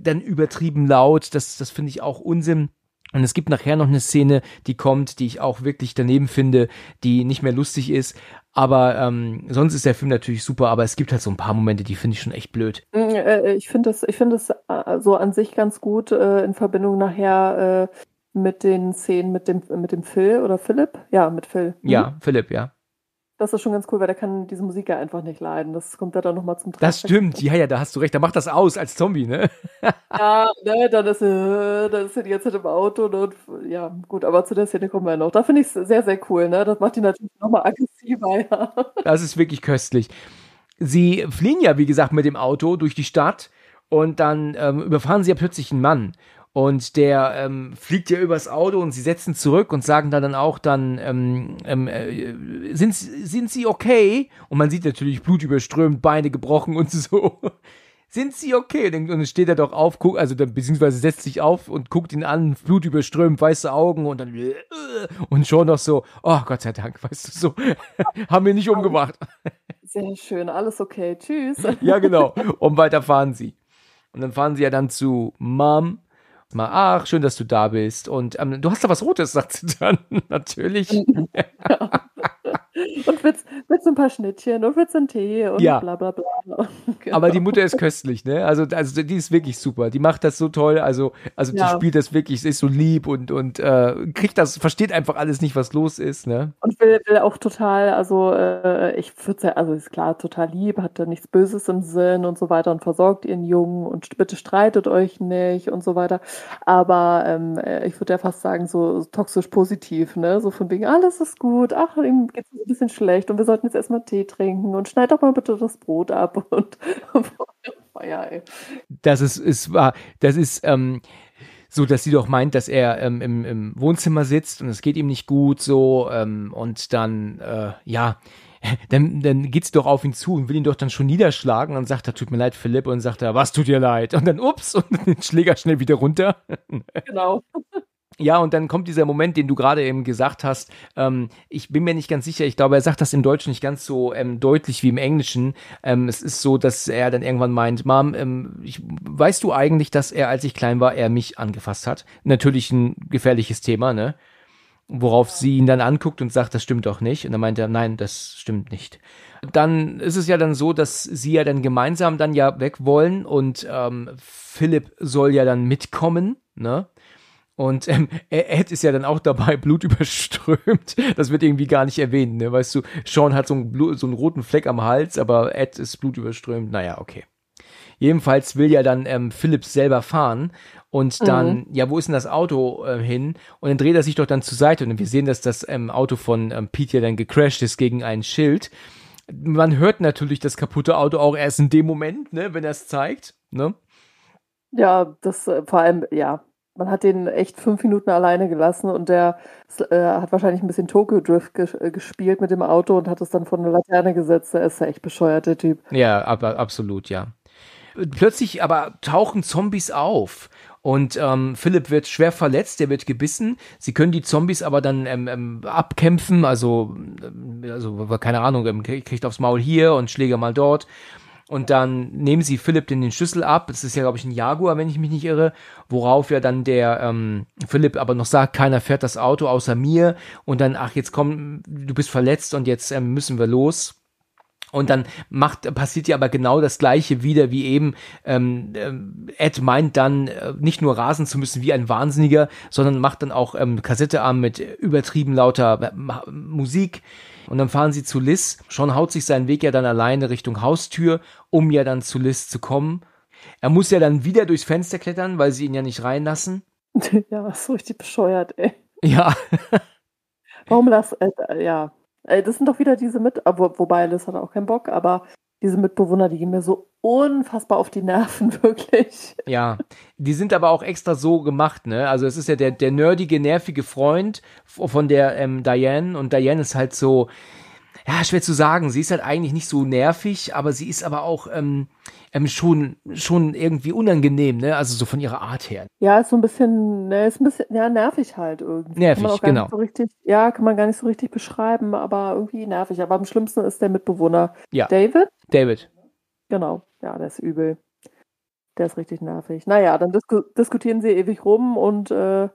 dann übertrieben laut. Das, das finde ich auch Unsinn. Und es gibt nachher noch eine Szene, die kommt, die ich auch wirklich daneben finde, die nicht mehr lustig ist. Aber ähm, sonst ist der Film natürlich super, aber es gibt halt so ein paar Momente, die finde ich schon echt blöd.
Mm, äh, ich finde das, ich finde es äh, so an sich ganz gut äh, in Verbindung nachher äh, mit den Szenen mit dem mit dem Phil oder Philipp. Ja, mit Phil.
Mhm. Ja, Philipp, ja.
Das ist schon ganz cool, weil der kann diese Musik ja einfach nicht leiden. Das kommt da dann nochmal zum
Tragen. Das stimmt, ja, ja, da hast du recht. Da macht das aus als Zombie, ne?
ja, ne, dann ist, äh, dann ist er die ganze Zeit im Auto. Ne, und, ja, gut, aber zu der Szene kommen wir ja noch. Da finde ich es sehr, sehr cool, ne? Das macht die natürlich nochmal aggressiver, ja.
Das ist wirklich köstlich. Sie fliehen ja, wie gesagt, mit dem Auto durch die Stadt und dann ähm, überfahren sie ja plötzlich einen Mann. Und der ähm, fliegt ja übers Auto und sie setzen zurück und sagen dann, dann auch dann, ähm, ähm, äh, sind, sind sie okay? Und man sieht natürlich Blut überströmt, Beine gebrochen und so. sind sie okay? Und dann steht er doch auf, guckt, also dann, beziehungsweise setzt sich auf und guckt ihn an, Blut überströmt, weiße Augen und dann äh, und schon noch so, oh Gott sei Dank, weißt du, so, haben wir nicht umgebracht.
Sehr schön, alles okay, tschüss.
ja, genau. Und weiter fahren sie. Und dann fahren sie ja dann zu Mom mal, ach, schön, dass du da bist. Und ähm, du hast da was Rotes, sagt sie dann. Natürlich.
Und willst, willst du ein paar Schnittchen und willst du einen Tee und ja. bla bla bla.
Genau. Aber die Mutter ist köstlich, ne? Also, also die ist wirklich super. Die macht das so toll. Also, also ja. die spielt das wirklich, ist so lieb und, und äh, kriegt das, versteht einfach alles nicht, was los ist, ne?
Und will, will auch total, also äh, ich würde also ist klar, total lieb, hat da nichts Böses im Sinn und so weiter und versorgt ihren Jungen und bitte streitet euch nicht und so weiter. Aber ähm, äh, ich würde ja fast sagen, so toxisch positiv, ne? So von wegen, alles ist gut, ach, ihm geht's bisschen schlecht und wir sollten jetzt erstmal Tee trinken und schneid doch mal bitte das Brot ab und
Feuer, ey. Das ist, ist wahr. Das ist, ähm, so, dass sie doch meint, dass er ähm, im, im Wohnzimmer sitzt und es geht ihm nicht gut so ähm, und dann, äh, ja, dann, dann geht sie doch auf ihn zu und will ihn doch dann schon niederschlagen und sagt er, tut mir leid, Philipp, und sagt er, was tut dir leid? Und dann, ups, und den Schläger schnell wieder runter.
Genau.
Ja, und dann kommt dieser Moment, den du gerade eben gesagt hast. Ähm, ich bin mir nicht ganz sicher. Ich glaube, er sagt das im Deutschen nicht ganz so ähm, deutlich wie im Englischen. Ähm, es ist so, dass er dann irgendwann meint, Mom, ähm, ich, weißt du eigentlich, dass er, als ich klein war, er mich angefasst hat? Natürlich ein gefährliches Thema, ne? Worauf sie ihn dann anguckt und sagt, das stimmt doch nicht. Und dann meint er, nein, das stimmt nicht. Dann ist es ja dann so, dass sie ja dann gemeinsam dann ja weg wollen und ähm, Philipp soll ja dann mitkommen, ne? Und ähm, Ed ist ja dann auch dabei, blutüberströmt. Das wird irgendwie gar nicht erwähnt, ne? Weißt du, Sean hat so einen, Blut, so einen roten Fleck am Hals, aber Ed ist blutüberströmt. Naja, okay. Jedenfalls will ja dann ähm, Phillips selber fahren und dann, mhm. ja, wo ist denn das Auto äh, hin? Und dann dreht er sich doch dann zur Seite und wir sehen, dass das ähm, Auto von ähm, Pete ja dann gecrashed ist gegen ein Schild. Man hört natürlich das kaputte Auto auch erst in dem Moment, ne, wenn er es zeigt, ne?
Ja, das äh, vor allem, ja, man hat den echt fünf Minuten alleine gelassen und der äh, hat wahrscheinlich ein bisschen Tokyo Drift ges äh, gespielt mit dem Auto und hat es dann vor eine Laterne gesetzt. Der ist ja echt bescheuert, der Typ.
Ja, ab, absolut, ja. Plötzlich aber tauchen Zombies auf. Und ähm, Philipp wird schwer verletzt, der wird gebissen. Sie können die Zombies aber dann ähm, ähm, abkämpfen, also, ähm, also keine Ahnung, ähm, kriegt aufs Maul hier und Schläger mal dort. Und dann nehmen sie Philipp den, den Schlüssel ab. Das ist ja, glaube ich, ein Jaguar, wenn ich mich nicht irre. Worauf ja dann der ähm, Philipp aber noch sagt, keiner fährt das Auto außer mir. Und dann, ach, jetzt komm, du bist verletzt und jetzt ähm, müssen wir los. Und dann macht, passiert ja aber genau das gleiche wieder wie eben. Ähm, ähm, Ed meint dann äh, nicht nur rasen zu müssen wie ein Wahnsinniger, sondern macht dann auch ähm, Kassette an mit übertrieben lauter äh, Musik. Und dann fahren sie zu Liz. Sean haut sich seinen Weg ja dann alleine Richtung Haustür, um ja dann zu Liz zu kommen. Er muss ja dann wieder durchs Fenster klettern, weil sie ihn ja nicht reinlassen.
Ja, ist so richtig bescheuert, ey.
Ja.
Warum das, äh, ja, das sind doch wieder diese mit, wo, wobei Liz hat auch keinen Bock, aber diese Mitbewohner, die gehen mir so unfassbar auf die Nerven, wirklich.
Ja, die sind aber auch extra so gemacht, ne? Also es ist ja der, der nerdige, nervige Freund von der ähm, Diane und Diane ist halt so, ja, schwer zu sagen. Sie ist halt eigentlich nicht so nervig, aber sie ist aber auch ähm, ähm, schon, schon irgendwie unangenehm, ne? Also so von ihrer Art her.
Ja, ist so ein bisschen, ne, ist ein bisschen, ja, nervig halt irgendwie.
Nervig, genau.
So richtig, ja, kann man gar nicht so richtig beschreiben, aber irgendwie nervig. Aber am schlimmsten ist der Mitbewohner.
Ja.
David?
David.
Genau, ja, der ist übel. Der ist richtig nervig. Naja, dann disku diskutieren sie ewig rum und äh,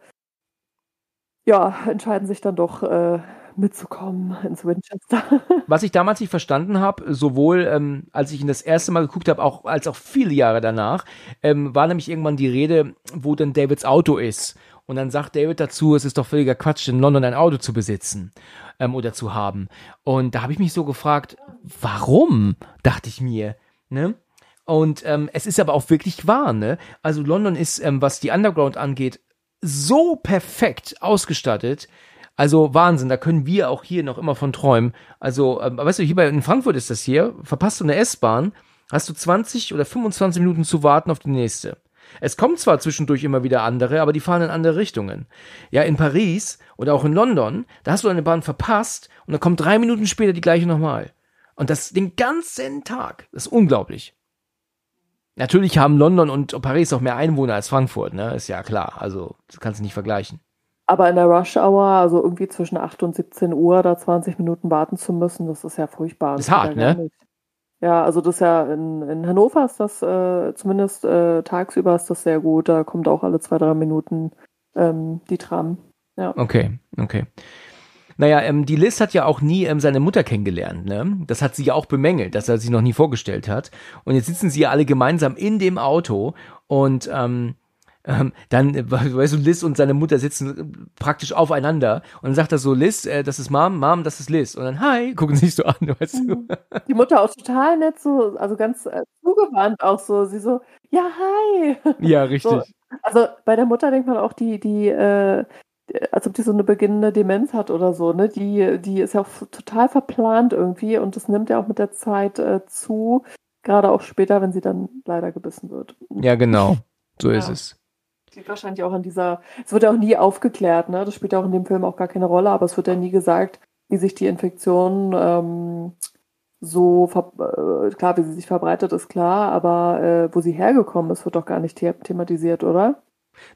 ja, entscheiden sich dann doch, äh, mitzukommen ins Winchester.
Was ich damals nicht verstanden habe, sowohl ähm, als ich ihn das erste Mal geguckt habe, auch als auch viele Jahre danach, ähm, war nämlich irgendwann die Rede, wo denn Davids Auto ist. Und dann sagt David dazu, es ist doch völliger Quatsch, in London ein Auto zu besitzen ähm, oder zu haben. Und da habe ich mich so gefragt, warum? Dachte ich mir. Ne? Und ähm, es ist aber auch wirklich wahr, ne? Also London ist, ähm, was die Underground angeht, so perfekt ausgestattet. Also Wahnsinn, da können wir auch hier noch immer von träumen. Also, ähm, weißt du, hier bei, in Frankfurt ist das hier, verpasst du eine S-Bahn, hast du 20 oder 25 Minuten zu warten auf die nächste. Es kommen zwar zwischendurch immer wieder andere, aber die fahren in andere Richtungen. Ja, in Paris oder auch in London, da hast du eine Bahn verpasst und dann kommt drei Minuten später die gleiche nochmal. Und das den ganzen Tag. Das ist unglaublich. Natürlich haben London und Paris auch mehr Einwohner als Frankfurt, ne? Ist ja klar. Also, das kannst du nicht vergleichen.
Aber in der Rush Hour, also irgendwie zwischen 8 und 17 Uhr, da 20 Minuten warten zu müssen, das ist ja furchtbar.
Das ist hart,
ja
ne?
Ja, also das ist ja in, in Hannover ist das äh, zumindest äh, tagsüber ist das sehr gut. Da kommt auch alle zwei, drei Minuten ähm, die Tram. Ja.
Okay, okay. Naja, ähm, die Liz hat ja auch nie ähm, seine Mutter kennengelernt, ne? Das hat sie ja auch bemängelt, dass er sie noch nie vorgestellt hat. Und jetzt sitzen sie ja alle gemeinsam in dem Auto und ähm, ähm, dann, äh, weißt du, Liz und seine Mutter sitzen äh, praktisch aufeinander und dann sagt er so, Liz, äh, das ist Mom, Mom, das ist Liz. Und dann, hi, gucken sich so an, weißt du.
Mhm. Die Mutter auch total nett, so, also ganz äh, zugewandt auch so, sie so, ja, hi.
Ja, richtig. So,
also bei der Mutter denkt man auch, die, die, äh, als ob die so eine beginnende Demenz hat oder so, ne? Die, die ist ja auch total verplant irgendwie und das nimmt ja auch mit der Zeit äh, zu, gerade auch später, wenn sie dann leider gebissen wird.
Ja, genau. So ja. ist es
liegt wahrscheinlich auch an dieser, es wird ja auch nie aufgeklärt, ne? Das spielt ja auch in dem Film auch gar keine Rolle, aber es wird ja nie gesagt, wie sich die Infektion ähm, so, äh, klar, wie sie sich verbreitet, ist klar, aber äh, wo sie hergekommen ist, wird doch gar nicht the thematisiert, oder?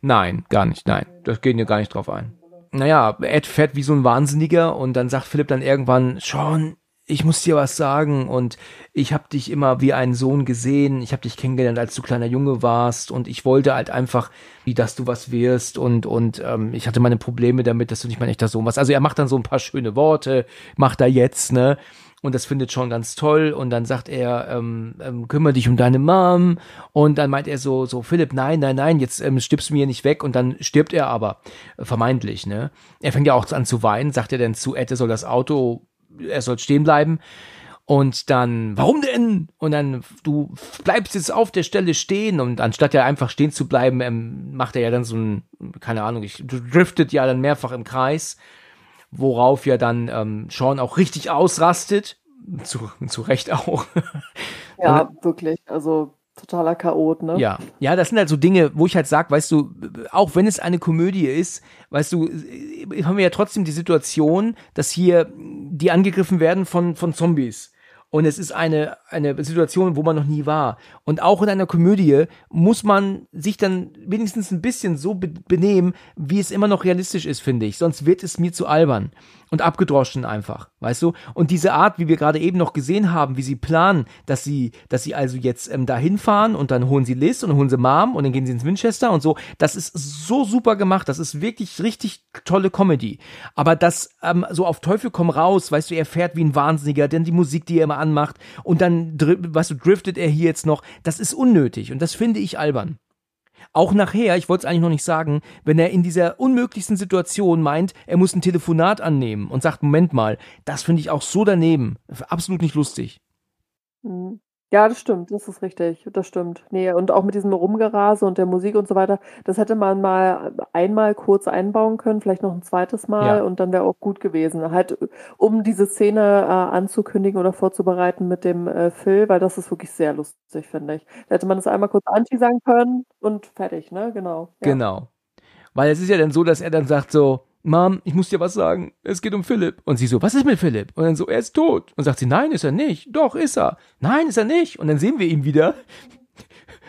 Nein, gar nicht, nein. Das geht ja gar nicht drauf ein. Naja, Ed fährt wie so ein Wahnsinniger und dann sagt Philipp dann irgendwann, schon, ich muss dir was sagen und ich habe dich immer wie einen Sohn gesehen, ich habe dich kennengelernt, als du kleiner Junge warst und ich wollte halt einfach, wie dass du was wirst und und ähm, ich hatte meine Probleme damit, dass du nicht mein echter Sohn warst. Also er macht dann so ein paar schöne Worte, macht er jetzt, ne? Und das findet schon ganz toll. Und dann sagt er, ähm, ähm, kümmere dich um deine Mom. Und dann meint er so, so, Philipp, nein, nein, nein, jetzt ähm, stirbst du mir nicht weg. Und dann stirbt er aber, äh, vermeintlich, ne? Er fängt ja auch an zu weinen, sagt er dann zu Ed, soll das Auto er soll stehen bleiben. Und dann, warum denn? Und dann, du bleibst jetzt auf der Stelle stehen und anstatt ja einfach stehen zu bleiben, ähm, macht er ja dann so ein, keine Ahnung, ich driftet ja dann mehrfach im Kreis, worauf ja dann ähm, Sean auch richtig ausrastet. Zu, zu Recht auch.
Ja, wirklich. Also totaler Chaot, ne?
Ja, ja, das sind halt so Dinge, wo ich halt sage, weißt du, auch wenn es eine Komödie ist, weißt du, haben wir ja trotzdem die Situation, dass hier die angegriffen werden von, von Zombies. Und es ist eine, eine Situation, wo man noch nie war. Und auch in einer Komödie muss man sich dann wenigstens ein bisschen so benehmen, wie es immer noch realistisch ist, finde ich. Sonst wird es mir zu albern und abgedroschen einfach, weißt du? Und diese Art, wie wir gerade eben noch gesehen haben, wie sie planen, dass sie, dass sie also jetzt ähm, da hinfahren und dann holen sie Liz und dann holen sie Mom und dann gehen sie ins Winchester und so, das ist so super gemacht, das ist wirklich richtig tolle Comedy. Aber das ähm, so auf Teufel komm raus, weißt du, er fährt wie ein Wahnsinniger, denn die Musik, die er immer anmacht und dann, weißt du, driftet er hier jetzt noch, das ist unnötig und das finde ich albern. Auch nachher, ich wollte es eigentlich noch nicht sagen, wenn er in dieser unmöglichsten Situation meint, er muss ein Telefonat annehmen und sagt, Moment mal, das finde ich auch so daneben. Absolut nicht lustig.
Mhm. Ja, das stimmt, das ist richtig, das stimmt. Nee, und auch mit diesem Rumgerase und der Musik und so weiter, das hätte man mal einmal kurz einbauen können, vielleicht noch ein zweites Mal ja. und dann wäre auch gut gewesen. Halt, um diese Szene äh, anzukündigen oder vorzubereiten mit dem äh, Phil, weil das ist wirklich sehr lustig, finde ich. Da hätte man das einmal kurz anti sagen können und fertig, ne? Genau.
Ja. Genau. Weil es ist ja dann so, dass er dann sagt so, Mom, ich muss dir was sagen. Es geht um Philipp. Und sie so, was ist mit Philipp? Und dann so, er ist tot. Und sagt sie, nein, ist er nicht. Doch, ist er. Nein, ist er nicht. Und dann sehen wir ihn wieder.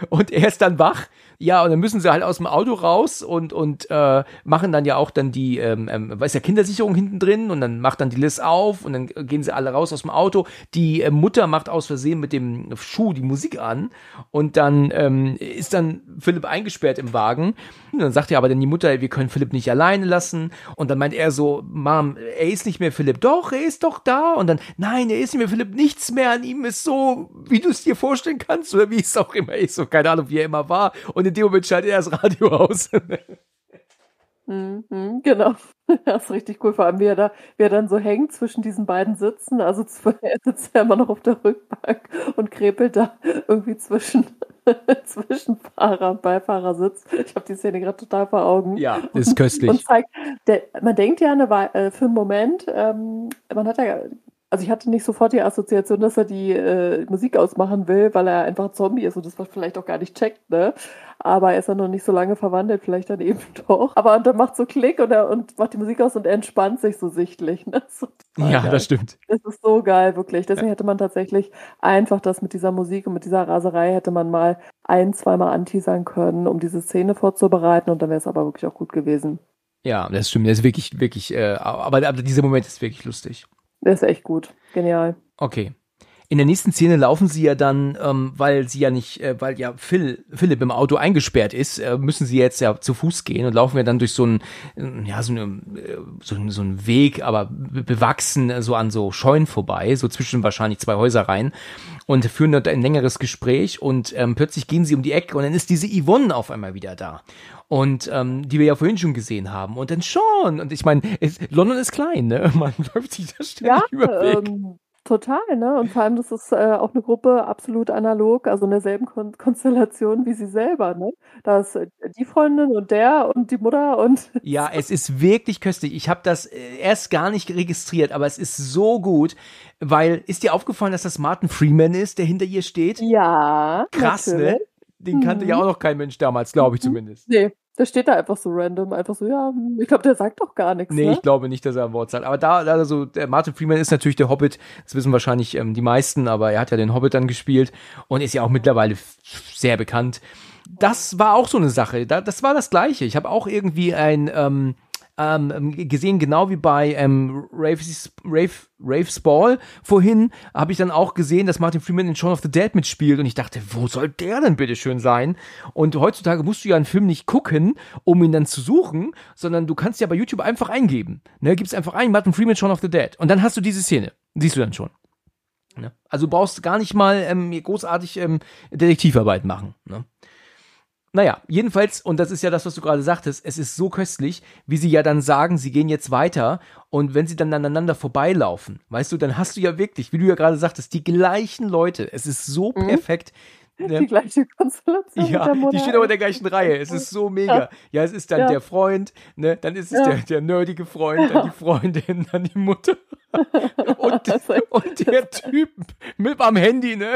Und er ist dann wach ja, und dann müssen sie halt aus dem Auto raus und, und äh, machen dann ja auch dann die, ähm, ähm, weiß ja, Kindersicherung hinten drin und dann macht dann die Liz auf und dann gehen sie alle raus aus dem Auto. Die äh, Mutter macht aus Versehen mit dem Schuh die Musik an und dann ähm, ist dann Philipp eingesperrt im Wagen. Und dann sagt ja aber dann die Mutter, wir können Philipp nicht alleine lassen. Und dann meint er so, Mom, er ist nicht mehr Philipp. Doch, er ist doch da. Und dann, nein, er ist nicht mehr Philipp. Nichts mehr an ihm ist so, wie du es dir vorstellen kannst oder wie es auch immer ist. So, keine Ahnung, wie er immer war. Und in dem Moment schaltet er das Radio aus.
Mhm, genau. Das ist richtig cool, vor allem wie er da, wie er dann so hängt zwischen diesen beiden Sitzen. Also er sitzt ja immer noch auf der Rückbank und krepelt da irgendwie zwischen, zwischen Fahrer und Beifahrersitz. Ich habe die Szene gerade total vor Augen.
Ja, ist köstlich.
Und zeigt, der, man denkt ja eine, äh, für einen Moment, ähm, man hat ja also ich hatte nicht sofort die Assoziation, dass er die äh, Musik ausmachen will, weil er einfach Zombie ist und das vielleicht auch gar nicht checkt, ne? Aber er ist ja noch nicht so lange verwandelt, vielleicht dann eben doch. Aber und dann macht so Klick und er und macht die Musik aus und er entspannt sich so sichtlich. Ne?
So ja, geil. das stimmt.
Das ist so geil, wirklich. Deswegen ja. hätte man tatsächlich einfach das mit dieser Musik und mit dieser Raserei hätte man mal ein, zweimal anteasern können, um diese Szene vorzubereiten und dann wäre es aber wirklich auch gut gewesen.
Ja, das stimmt. Das ist wirklich, wirklich, äh, aber, aber dieser Moment ist wirklich lustig.
Der ist echt gut. Genial.
Okay. In der nächsten Szene laufen sie ja dann, ähm, weil sie ja nicht, äh, weil ja Phil, Philipp im Auto eingesperrt ist, äh, müssen sie jetzt ja zu Fuß gehen und laufen ja dann durch so einen, ja, so, eine, äh, so, so einen Weg, aber bewachsen äh, so an so Scheunen vorbei, so zwischen wahrscheinlich zwei Häuser rein und führen dort ein längeres Gespräch und ähm, plötzlich gehen sie um die Ecke und dann ist diese Yvonne auf einmal wieder da und ähm, die wir ja vorhin schon gesehen haben. Und dann schon. Und ich meine, London ist klein, ne? Man läuft sich da ständig ja, über Weg. Ähm,
total, ne? Und vor allem, das ist äh, auch eine Gruppe absolut analog, also in derselben Kon Konstellation wie sie selber, ne? Da ist äh, die Freundin und der und die Mutter und.
Ja, es ist wirklich köstlich. Ich habe das äh, erst gar nicht registriert, aber es ist so gut, weil ist dir aufgefallen, dass das Martin Freeman ist, der hinter ihr steht?
Ja.
Krass, ne? natürlich. ne? Den kannte mhm. ja auch noch kein Mensch damals, glaube ich mhm. zumindest.
Nee, der steht da einfach so random, einfach so, ja, hm, ich glaube, der sagt doch gar nichts.
Nee,
ne?
ich glaube nicht, dass er ein Wort sagt. Aber da, da so, der Martin Freeman ist natürlich der Hobbit, das wissen wahrscheinlich ähm, die meisten, aber er hat ja den Hobbit dann gespielt und ist ja auch mittlerweile sehr bekannt. Das war auch so eine Sache. Da, das war das Gleiche. Ich habe auch irgendwie ein, ähm, ähm, gesehen, genau wie bei ähm, Raves, Rave, Raves Ball vorhin, habe ich dann auch gesehen, dass Martin Freeman in Shaun of the Dead mitspielt und ich dachte, wo soll der denn bitte schön sein? Und heutzutage musst du ja einen Film nicht gucken, um ihn dann zu suchen, sondern du kannst ja bei YouTube einfach eingeben. Ne, gibst einfach ein, Martin Freeman, Shaun of the Dead. Und dann hast du diese Szene. Siehst du dann schon. Ne? Also du brauchst gar nicht mal ähm, großartig ähm, Detektivarbeit machen. Ne? Naja, jedenfalls, und das ist ja das, was du gerade sagtest, es ist so köstlich, wie sie ja dann sagen, sie gehen jetzt weiter und wenn sie dann aneinander vorbeilaufen, weißt du, dann hast du ja wirklich, wie du ja gerade sagtest, die gleichen Leute. Es ist so mhm. perfekt.
Ne? Die gleiche Konstellation.
Ja, die stehen aber in der gleichen Reihe. Es ist so mega. Ja, es ist dann ja. der Freund, ne? dann ist es ja. der, der nerdige Freund, dann die Freundin, dann die Mutter. und, und der Typ mit am Handy, ne?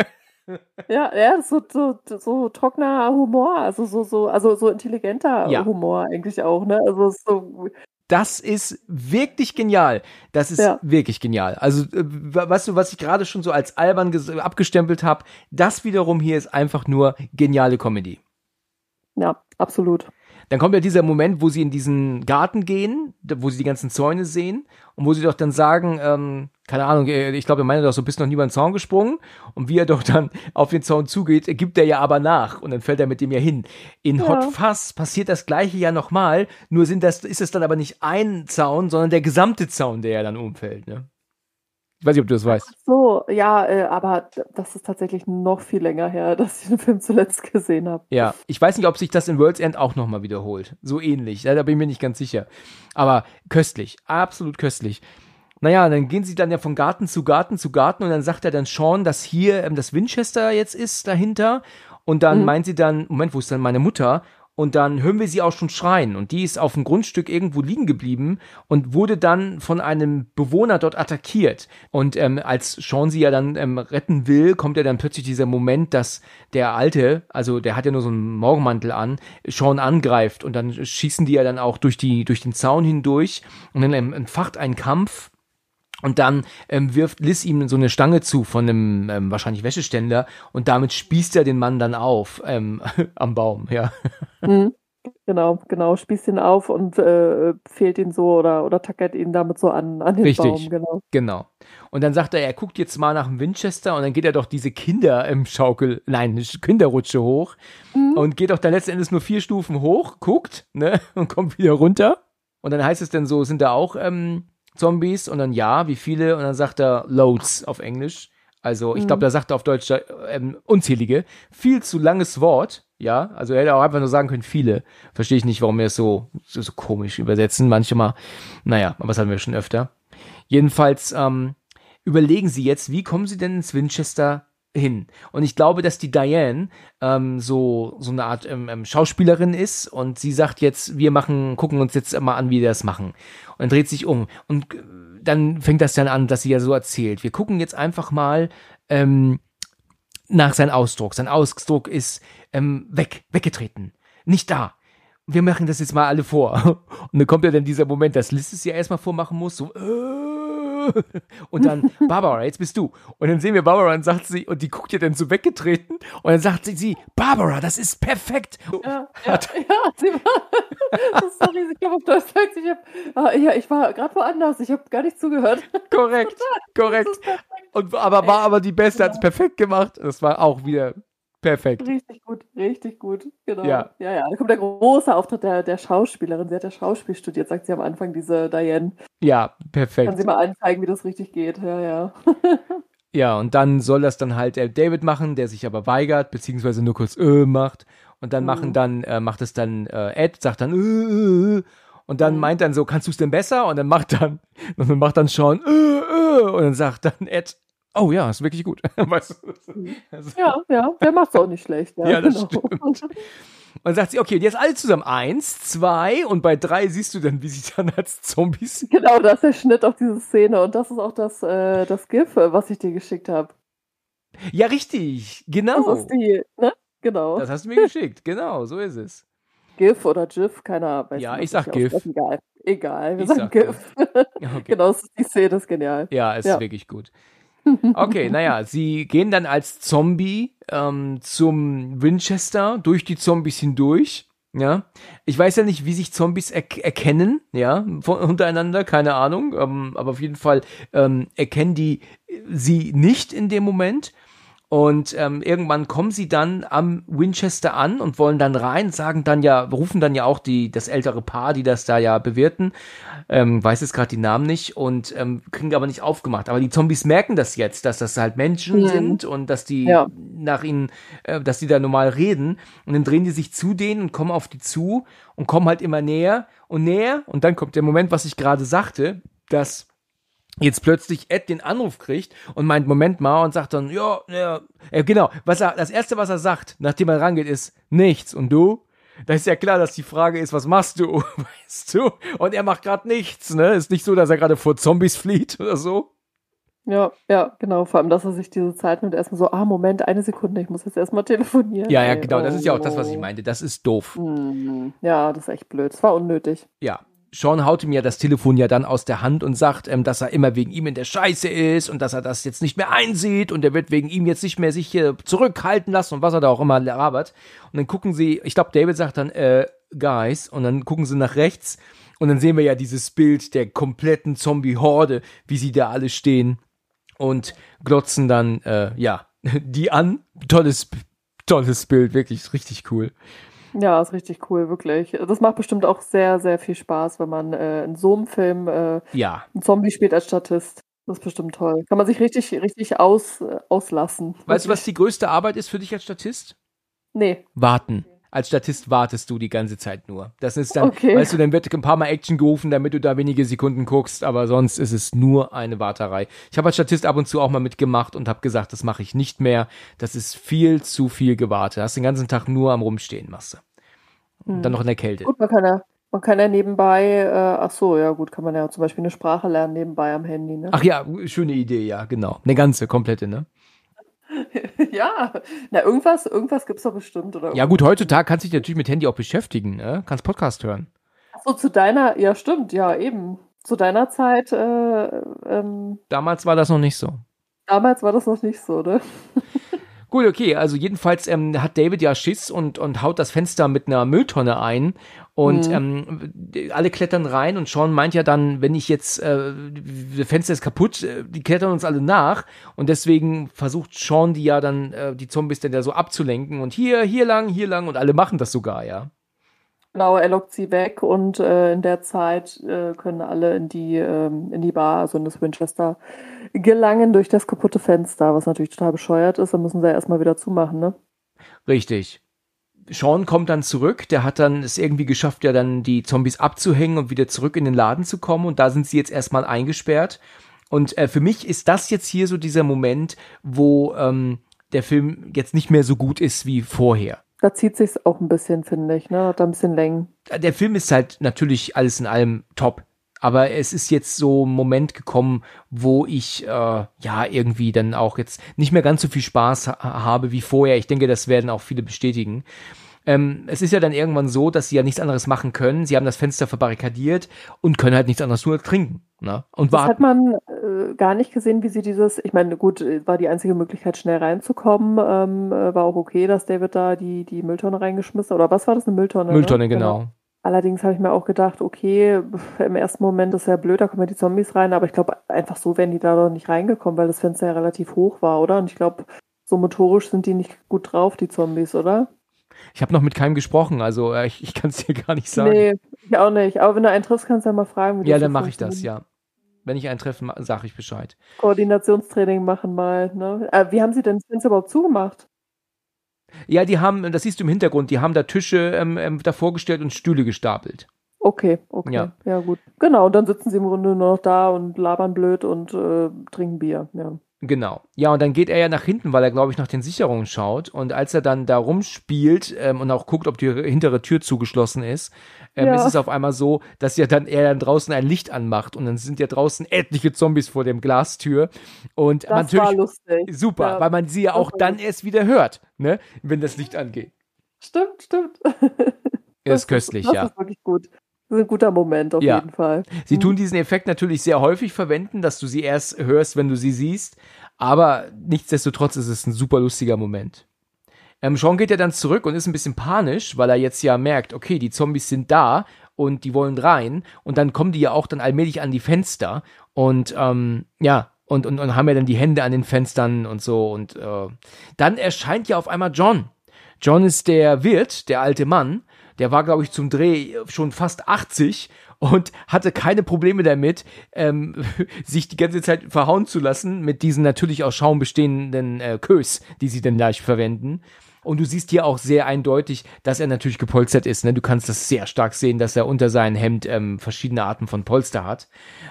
Ja, ja, so, so, so trockener Humor, also so, so, also so intelligenter
Ja.
Humor eigentlich auch, ne? Also so,
Das ist wirklich genial. Das ist
Ja.
wirklich genial. Also, äh, weißt du, was ich gerade schon so als albern ges- abgestempelt habe, das wiederum hier ist einfach nur geniale Comedy.
ja, absolut.
Dann kommt ja dieser Moment, wo sie in diesen Garten gehen, wo sie die ganzen Zäune sehen und wo sie doch dann sagen, ähm, keine Ahnung, äh, ich glaube, er meinte doch so, bist noch nie über den Zaun gesprungen und wie er doch dann auf den Zaun zugeht, gibt er ja aber nach und dann fällt er mit dem ja hin. In
Ja.
Hot Fuzz passiert das gleiche ja nochmal, nur sind das, ist es dann aber nicht ein Zaun, sondern der gesamte Zaun, der ja dann umfällt, ne? Ich weiß nicht, ob du das weißt.
So, ja, äh, aber das ist tatsächlich noch viel länger her, dass ich den Film zuletzt gesehen habe.
Ja, ich weiß nicht, ob sich das in World's End auch nochmal wiederholt. So ähnlich, da bin ich mir nicht ganz sicher. Aber köstlich, absolut köstlich. Naja, dann gehen sie dann ja von Garten zu Garten zu Garten und dann sagt er dann Sean, dass hier ähm, das Winchester jetzt ist dahinter. Und dann
Mhm.
meint sie dann, Moment, wo ist dann meine Mutter? Und dann hören wir sie auch schon schreien. Und die ist auf dem Grundstück irgendwo liegen geblieben und wurde dann von einem Bewohner dort attackiert. Und ähm, als Sean sie ja dann ähm, retten will, kommt ja dann plötzlich dieser Moment, dass der Alte, also der hat ja nur so einen Morgenmantel an, Sean angreift. Und dann schießen die ja dann auch durch, die, durch den Zaun hindurch. Und dann ähm, entfacht ein Kampf. Und dann ähm, wirft Liz ihm so eine Stange zu von einem ähm, wahrscheinlich Wäscheständer und damit spießt er den Mann dann auf ähm, am Baum, ja.
Mhm. Genau, genau, spießt ihn auf und äh, fehlt ihn so oder, oder tackert ihn damit so an, an den
Richtig.
Baum, genau.
Genau. Und dann sagt er, er guckt jetzt mal nach dem Winchester und dann geht er doch diese Kinder im Schaukel, nein, Kinderrutsche hoch
Mhm.
und geht doch dann letzten Endes nur vier Stufen hoch, guckt, ne, und kommt wieder runter. Und dann heißt es dann so, sind da auch ähm, Zombies? Und dann ja, wie viele? Und dann sagt er Loads auf Englisch. Also ich glaube, da sagt er auf Deutsch äh, ähm, unzählige. Viel zu langes Wort, ja. Also er hätte auch einfach nur sagen können, viele. Verstehe ich nicht, warum wir es so, so, so komisch übersetzen. Manchmal, naja, aber das hatten wir schon öfter. Jedenfalls ähm, überlegen sie jetzt, wie kommen sie denn ins Winchester hin? Und ich glaube, dass die Diane ähm, so so eine Art ähm, ähm, Schauspielerin ist und sie sagt jetzt, wir machen, gucken uns jetzt mal an, wie wir das machen. Und dann dreht sich um und äh, dann fängt das dann an, dass sie ja so erzählt. Wir gucken jetzt einfach mal ähm, nach seinem Ausdruck. Sein Ausdruck ist ähm, weg, weggetreten, nicht da. Wir machen das jetzt mal alle vor. Und dann kommt ja dann dieser Moment, dass Liz es ja erstmal vormachen muss, so äh, und dann Barbara, jetzt bist du. Und dann sehen wir Barbara und sagt sie, und die guckt ja dann so weggetreten und dann sagt sie, sie Barbara, das ist perfekt.
Ja, ja, ja, sie war, sorry, ich glaube auf Deutsch sagt, ich hab, ah, ja, ich war gerade woanders, ich habe gar nicht zugehört.
Korrekt, korrekt. Und, aber war aber die Beste, hat es perfekt gemacht. Das war auch wieder perfekt.
Richtig gut, richtig gut, genau.
Ja.
ja, ja. Da kommt der große Auftritt der, der Schauspielerin. Sie hat ja Schauspiel studiert, sagt sie am Anfang, diese Diane.
Ja,
Kann
perfekt.
sie mal anzeigen, wie das richtig geht. Ja, ja.
Ja, und dann soll das dann halt David machen, der sich aber weigert, beziehungsweise nur kurz äh macht. Und dann machen
Mhm.
dann, äh, macht es dann äh, Ed, sagt dann äh, äh. und dann
Mhm.
meint dann so, kannst du es denn besser? Und dann macht dann, und dann macht dann Sean äh, äh, und dann sagt dann Ed, oh ja, ist wirklich gut. weißt du? Also,
Ja, ja, der macht's auch nicht schlecht. Ja,
Ja, das
genau.
Und dann sagt sie, okay, und jetzt alle zusammen. Eins, zwei und bei drei siehst du dann, wie sie dann als Zombies.
Genau, das ist der Schnitt auf diese Szene und das ist auch das, äh, das GIF, äh, was ich dir geschickt habe.
Ja, richtig,
Das
genau.
ist die, ne? Genau.
Das hast du mir geschickt, genau, so ist es.
GIF oder GIF, keiner weiß.
Ja, ich sag GIF.
ausspricht. Egal, egal, wir
Ich
sagen
sag
GIF.
Ja, okay.
genau, das ist die Szene, das ist genial.
Ja, ist
Ja.
wirklich gut. Okay, naja, sie gehen dann als Zombie ähm, zum Winchester durch die Zombies hindurch. Ja, ich weiß ja nicht, wie sich Zombies er erkennen, ja, von, untereinander, keine Ahnung, ähm, aber auf jeden Fall ähm, erkennen die äh, sie nicht in dem Moment. Und ähm, irgendwann kommen sie dann am Winchester an und wollen dann rein, sagen dann ja, rufen dann ja auch die, das ältere Paar, die das da ja bewirten, ähm, weiß jetzt gerade die Namen nicht und ähm, kriegen aber nicht aufgemacht. Aber die Zombies merken das jetzt, dass das halt Menschen
Mhm.
sind und dass die
Ja.
nach ihnen, äh, dass die da normal reden. Und dann drehen die sich zu denen und kommen auf die zu und kommen halt immer näher und näher. Und dann kommt der Moment, was ich gerade sagte, dass jetzt plötzlich Ed den Anruf kriegt und meint, Moment mal, und sagt dann, ja, ja, äh, genau, was er, das erste, was er sagt, nachdem er rangeht, ist nichts. Und du? Da ist ja klar, dass die Frage ist, was machst du? Weißt du? Und er macht gerade nichts, ne? Ist nicht so, dass er gerade vor Zombies flieht oder so.
Ja, ja, genau. Vor allem, dass er sich diese Zeit nimmt, erstmal so, ah, Moment, eine Sekunde, ich muss jetzt erstmal telefonieren.
Ja, ja, genau. Das ist ja auch das, was ich
oh.
meinte. Das ist doof.
Hm, Ja, das ist echt blöd. Das war unnötig.
Ja. Sean haut ihm ja das Telefon ja dann aus der Hand und sagt, ähm, dass er immer wegen ihm in der Scheiße ist und dass er das jetzt nicht mehr einsieht und er wird wegen ihm jetzt nicht mehr sich hier zurückhalten lassen und was er da auch immer labert. Und dann gucken sie, ich glaube, David sagt dann, äh, Guys, und dann gucken sie nach rechts und dann sehen wir ja dieses Bild der kompletten Zombie-Horde, wie sie da alle stehen und glotzen dann, äh, ja, die an. Tolles, tolles Bild, wirklich richtig cool.
Ja, ist richtig cool, wirklich. Das macht bestimmt auch sehr, sehr viel Spaß, wenn man äh, in so einem Film äh,
Ja.
einen Zombie spielt als Statist. Das ist bestimmt toll. Kann man sich richtig, richtig aus, äh, auslassen.
Weißt du, was die größte Arbeit ist für dich als Statist?
Nee.
Warten. Als Statist wartest du die ganze Zeit nur. Das ist dann,
Okay.
weißt du, dann wird ein paar Mal Action gerufen, damit du da wenige Sekunden guckst, aber sonst ist es nur eine Warterei. Ich habe als Statist ab und zu auch mal mitgemacht und habe gesagt, das mache ich nicht mehr. Das ist viel zu viel Gewarte. Hast den ganzen Tag nur am Rumstehen, machst du. Und dann noch in der Kälte.
Gut, man kann ja, man kann ja nebenbei, äh, ach so, ja gut, kann man ja zum Beispiel eine Sprache lernen nebenbei am Handy, ne?
Ach ja, schöne Idee, ja, genau. Eine ganze, komplette, ne?
ja, na irgendwas, irgendwas gibt's doch bestimmt, oder?
Ja gut, heutzutage kannst du dich natürlich mit Handy auch beschäftigen, ne? Kannst Podcast hören.
Ach so, zu deiner, ja stimmt, ja eben. Zu deiner Zeit, äh, ähm,
Damals war das noch nicht so.
damals war das noch nicht so, ne?
Gut, okay, also jedenfalls ähm, hat David ja Schiss und, und haut das Fenster mit einer Mülltonne ein und ähm, alle klettern rein und Sean meint ja dann, wenn ich jetzt, äh, das Fenster ist kaputt, äh, die klettern uns alle nach und deswegen versucht Sean die ja dann, äh, die Zombies dann ja so abzulenken und hier, hier lang, hier lang und alle machen das sogar, ja.
Genau, er lockt sie weg und äh, in der Zeit äh, können alle in die, ähm, in die Bar, also in das Winchester, gelangen durch das kaputte Fenster, was natürlich total bescheuert ist. Dann müssen sie ja erstmal wieder zumachen, ne?
Richtig. Sean kommt dann zurück, der hat dann es irgendwie geschafft, ja dann die Zombies abzuhängen und wieder zurück in den Laden zu kommen und da sind sie jetzt erstmal eingesperrt. Und äh, für mich ist das jetzt hier so dieser Moment, wo ähm, der Film jetzt nicht mehr so gut ist wie vorher.
Da zieht sich's auch ein bisschen, finde ich, ne? Hat da ein bisschen Längen.
Der Film ist halt natürlich alles in allem top. Aber es ist jetzt so ein Moment gekommen, wo ich äh, ja irgendwie dann auch jetzt nicht mehr ganz so viel Spaß ha habe wie vorher. Ich denke, das werden auch viele bestätigen. Ähm, es ist ja dann irgendwann so, dass sie ja nichts anderes machen können. Sie haben das Fenster verbarrikadiert und können halt nichts anderes nur trinken. Ne? Und
Das hat man äh, gar nicht gesehen, wie sie dieses, ich meine, gut, äh, war die einzige Möglichkeit, schnell reinzukommen. Ähm, äh, war auch okay, dass David da die, die Mülltonne reingeschmissen hat. Oder was war das, eine Mülltonne?
Mülltonne,
ne?
genau.
Allerdings habe ich mir auch gedacht, okay, im ersten Moment ist ja blöd, da kommen ja die Zombies rein, aber ich glaube, einfach so wären die da doch nicht reingekommen, weil das Fenster ja relativ hoch war, oder? Und ich glaube, so motorisch sind die nicht gut drauf, die Zombies, oder?
Ich habe noch mit keinem gesprochen, also äh, ich, ich kann es dir gar nicht sagen.
Nee, ich auch nicht. Aber wenn du einen triffst, kannst du ja mal fragen. Wie
ja, dann mache ich das, ja. Wenn ich einen treffe, sage ich Bescheid.
Koordinationstraining machen mal. Ne? Äh, wie haben sie denn das Fenster überhaupt zugemacht?
Ja, die haben, das siehst du im Hintergrund, die haben da Tische ähm, ähm, davor gestellt und Stühle gestapelt.
Okay, okay.
Ja.
Ja. gut. Genau, und dann sitzen sie im Grunde nur noch da und labern blöd und äh, trinken Bier. Ja.
Genau. Ja, und dann geht er ja nach hinten, weil er, glaube ich, nach den Sicherungen schaut. Und als er dann da rumspielt ähm, und auch guckt, ob die hintere Tür zugeschlossen ist, ähm,
Ja.
ist es auf einmal so, dass ja dann er dann draußen ein Licht anmacht und dann sind ja draußen etliche Zombies vor dem Glastür. Und
Das
natürlich
war lustig.
super,
Ja,
weil man sie ja auch dann erst wieder hört, ne, wenn das Licht angeht.
Stimmt, stimmt.
Das ist köstlich,
das
ja.
ist wirklich gut. Das ist ein guter Moment auf
Ja.
jeden Fall.
Sie tun diesen Effekt natürlich sehr häufig verwenden, dass du sie erst hörst, wenn du sie siehst. Aber nichtsdestotrotz ist es ein super lustiger Moment. Ähm, Sean geht ja dann zurück und ist ein bisschen panisch, weil er jetzt ja merkt, okay, die Zombies sind da und die wollen rein. Und dann kommen die ja auch dann allmählich an die Fenster. Und ähm, ja, und, und, und haben ja dann die Hände an den Fenstern und so. Und äh, dann erscheint ja auf einmal John. John ist der Wirt, der alte Mann. Der war, glaube ich, zum Dreh schon fast 80 und hatte keine Probleme damit, ähm, sich die ganze Zeit verhauen zu lassen mit diesen natürlich aus Schaum bestehenden äh, Kös, die sie dann gleich verwenden. Und du siehst hier auch sehr eindeutig, dass er natürlich gepolstert ist. Ne? Du kannst das sehr stark sehen, dass er unter seinem Hemd ähm, verschiedene Arten von Polster hat.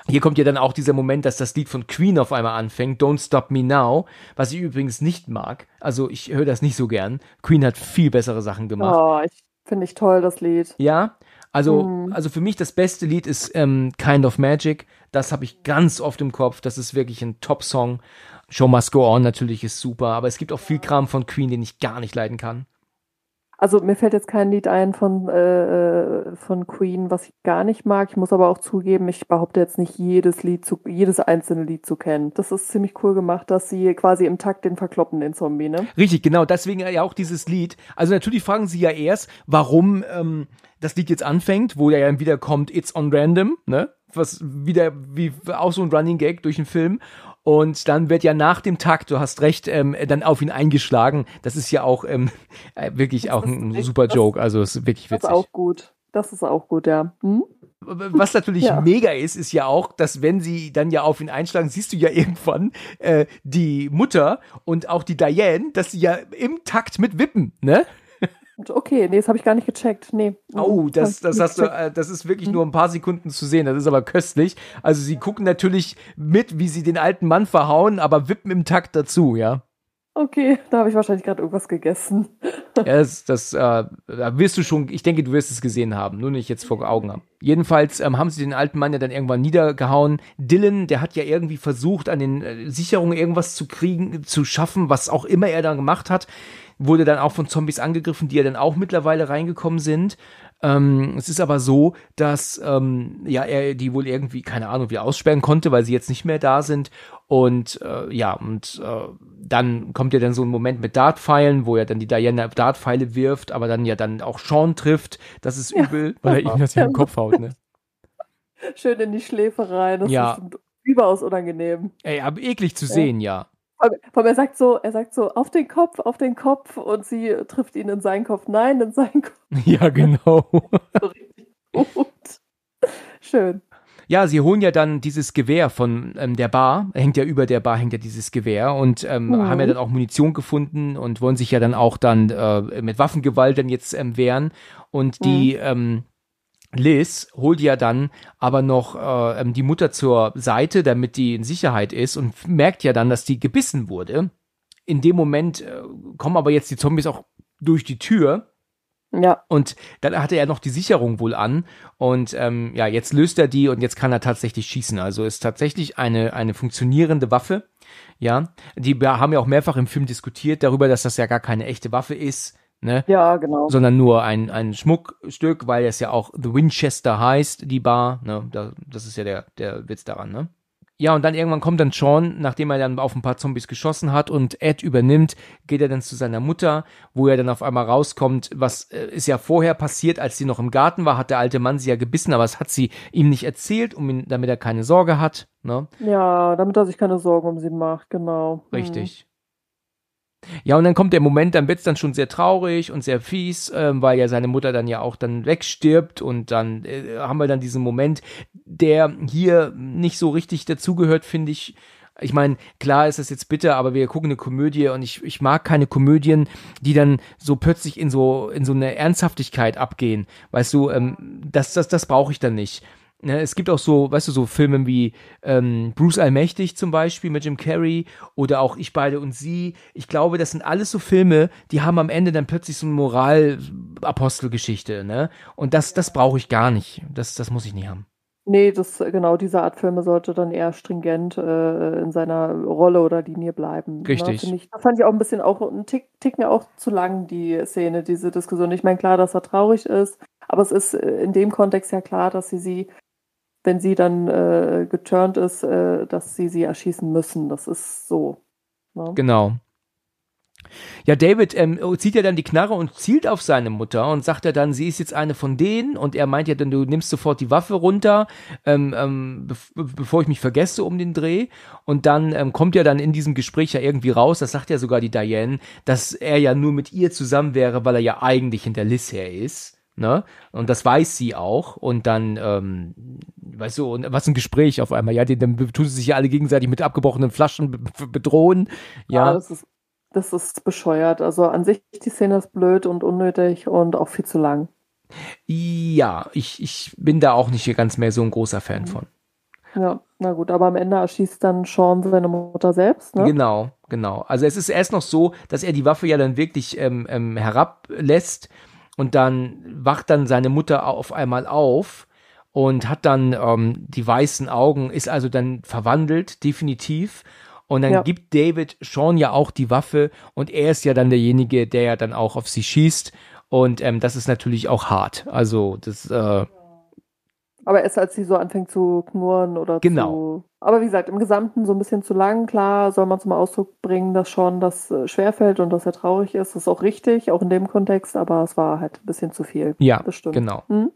Hier kommt ja dann auch dieser Moment, dass das Lied von Queen auf einmal anfängt, Don't Stop Me Now, was ich übrigens nicht mag. Also ich höre das nicht so gern. Queen hat viel bessere Sachen gemacht.
Oh, ich finde ich toll, das Lied.
Ja, Also,
Mhm.
also für mich das beste Lied ist ähm, Kind of Magic. Das habe ich ganz oft im Kopf. Das ist wirklich ein Top-Song. Show Must Go On natürlich ist super, aber es gibt auch viel Kram von Queen, den ich gar nicht leiden kann.
Also mir fällt jetzt kein Lied ein von, äh, äh, von Queen, was ich gar nicht mag. Ich muss aber auch zugeben, ich behaupte jetzt nicht jedes Lied zu, jedes einzelne Lied zu kennen. Das ist ziemlich cool gemacht, dass sie quasi im Takt den verkloppen, den Zombie, ne?
Richtig, genau. Deswegen ja auch dieses Lied. Also natürlich fragen sie ja erst, warum ähm, das Lied jetzt anfängt, wo ja dann wieder kommt, It's on Random, ne? Was wieder wie auch so ein Running Gag durch den Film. Und dann wird ja nach dem Takt, du hast recht, ähm, dann auf ihn eingeschlagen. Das ist ja auch ähm, äh, wirklich
Das
auch ein super
das-
Joke. Also es ist wirklich
Das
witzig.
ist auch gut. Das ist auch gut, ja. Hm?
Was natürlich
Ja.
mega ist, ist ja auch, dass wenn sie dann ja auf ihn einschlagen, siehst du ja irgendwann äh, die Mutter und auch die Diane, dass sie ja im Takt mit wippen, ne?
Okay, nee, das habe ich gar nicht gecheckt. Nee.
Oh, das, das hast du, äh, das ist wirklich nur ein paar Sekunden zu sehen. Das ist aber köstlich. Also sie gucken natürlich mit, wie sie den alten Mann verhauen, aber wippen im Takt dazu, ja.
Okay, da habe ich wahrscheinlich gerade irgendwas gegessen.
Ja, das, das äh, wirst du schon, ich denke, du wirst es gesehen haben, nur nicht jetzt vor Augen haben. Jedenfalls ähm, haben sie den alten Mann ja dann irgendwann niedergehauen. Dylan, der hat ja irgendwie versucht, an den äh, Sicherungen irgendwas zu kriegen, zu schaffen, was auch immer er dann gemacht hat. Wurde dann auch von Zombies angegriffen, die ja dann auch mittlerweile reingekommen sind. Ähm, es ist aber so, dass ähm, ja er die wohl irgendwie, keine Ahnung, wie aussperren konnte, weil sie jetzt nicht mehr da sind. Und äh, ja, und äh, dann kommt ja dann so ein Moment mit Dartpfeilen, wo er dann die Diana Dartpfeile wirft, aber dann ja dann auch Sean trifft. Das ist
Ja.
übel, weil er ihm das in den Kopf haut, ne?
Schön in die Schläfe rein. Das
Ja.
ist überaus unangenehm.
Ey, aber eklig zu
Ja.
sehen, ja.
Vor er sagt so, er sagt so, auf den Kopf, auf den Kopf und sie trifft ihn in seinen Kopf. Nein, in seinen Kopf.
Ja, genau.
So richtig gut. Schön.
Ja, sie holen ja dann dieses Gewehr von ähm, der Bar, hängt ja über der Bar, hängt ja dieses Gewehr und ähm,
Mhm.
haben ja dann auch Munition gefunden und wollen sich ja dann auch dann äh, mit Waffengewalt dann jetzt ähm, wehren. Und die ähm, Liz holt ja dann aber noch äh, ähm, die Mutter zur Seite, damit die in Sicherheit ist und merkt ja dann, dass die gebissen wurde. In dem Moment äh, kommen aber jetzt die Zombies auch durch die Tür
Ja,
und dann hatte er noch die Sicherung wohl an. Und ähm, ja, jetzt löst er die und jetzt kann er tatsächlich schießen. Also ist tatsächlich eine, eine funktionierende Waffe. Ja, die haben ja auch mehrfach im Film diskutiert darüber, dass das ja gar keine echte Waffe ist, ne?
ja, genau.
Sondern nur ein, ein Schmuckstück, weil es ja auch The Winchester heißt, die Bar. Ne? Da, das ist ja der, der Witz daran, ne? Ja, und dann irgendwann kommt dann Sean, nachdem er dann auf ein paar Zombies geschossen hat und Ed übernimmt, geht er dann zu seiner Mutter, wo er dann auf einmal rauskommt, was äh, ist ja vorher passiert, als sie noch im Garten war, hat der alte Mann sie ja gebissen, aber das hat sie ihm nicht erzählt, um ihn, damit er keine Sorge hat, ne?
Ja, damit er sich keine Sorgen um sie macht, genau. Hm.
Richtig. Ja, und dann kommt der Moment, dann wird's dann schon sehr traurig und sehr fies, ähm, weil ja seine Mutter dann ja auch dann wegstirbt und dann äh, haben wir dann diesen Moment, der hier nicht so richtig dazugehört, finde ich. Ich meine, klar ist das jetzt bitter, aber wir gucken eine Komödie und ich, ich mag keine Komödien, die dann so plötzlich in so in so eine Ernsthaftigkeit abgehen. Weißt du, ähm, das das das brauche ich dann nicht. Ne, es gibt auch so, weißt du, so Filme wie ähm, Bruce Allmächtig zum Beispiel mit Jim Carrey oder auch Ich beide und sie. Ich glaube, das sind alles so Filme, die haben am Ende dann plötzlich so eine Moral-Apostelgeschichte, ne? Und das, das brauche ich gar nicht. Das, das muss ich nie haben.
Nee, das, genau, diese Art Filme sollte dann eher stringent äh, in seiner Rolle oder Linie bleiben.
Richtig.
Ne, ich, das fand ich auch ein bisschen auch ein Tick, Ticken auch zu lang, die Szene, diese Diskussion. Ich meine, klar, dass er traurig ist, aber es ist äh, in dem Kontext ja klar, dass sie sie, wenn sie dann äh, geturnt ist, äh, dass sie sie erschießen müssen. Das ist so. Ne?
Genau. Ja, David ähm, zieht ja dann die Knarre und zielt auf seine Mutter und sagt ja dann, sie ist jetzt eine von denen und er meint ja dann, du nimmst sofort die Waffe runter, ähm, ähm, be bevor ich mich vergesse um den Dreh. Und dann ähm, kommt ja dann in diesem Gespräch ja irgendwie raus, das sagt ja sogar die Diane, dass er ja nur mit ihr zusammen wäre, weil er ja eigentlich hinter Liz her ist. Ne? Und das weiß sie auch. Und dann, ähm, weißt du, und was ein Gespräch auf einmal, ja, die, dann tun sie sich ja alle gegenseitig mit abgebrochenen Flaschen be be bedrohen.
Ja,
Ja,
das ist, das ist bescheuert. Also an sich, die Szene ist blöd und unnötig und auch viel zu lang.
Ja, ich, ich bin da auch nicht ganz mehr so ein großer Fan
Mhm.
von.
Ja, na gut, aber am Ende erschießt dann Sean seine Mutter selbst, ne?
Genau, genau. Also es ist erst noch so, dass er die Waffe ja dann wirklich ähm, ähm, herablässt und dann wacht dann seine Mutter auf einmal auf und hat dann ähm, die weißen Augen, ist also dann verwandelt, definitiv. Und dann
Ja.
gibt David Sean ja auch die Waffe und er ist ja dann derjenige, der ja dann auch auf sie schießt. Und ähm, das ist natürlich auch hart. Also das, äh,
Aber erst als sie so anfängt zu knurren oder
Genau.
zu. Aber wie gesagt, im Gesamten so ein bisschen zu lang. Klar soll man zum Ausdruck bringen, dass schon das äh, schwerfällt und dass er traurig ist. Das ist auch richtig, auch in dem Kontext, aber es war halt ein bisschen zu viel.
ja,
Das stimmt.
genau.
Hm?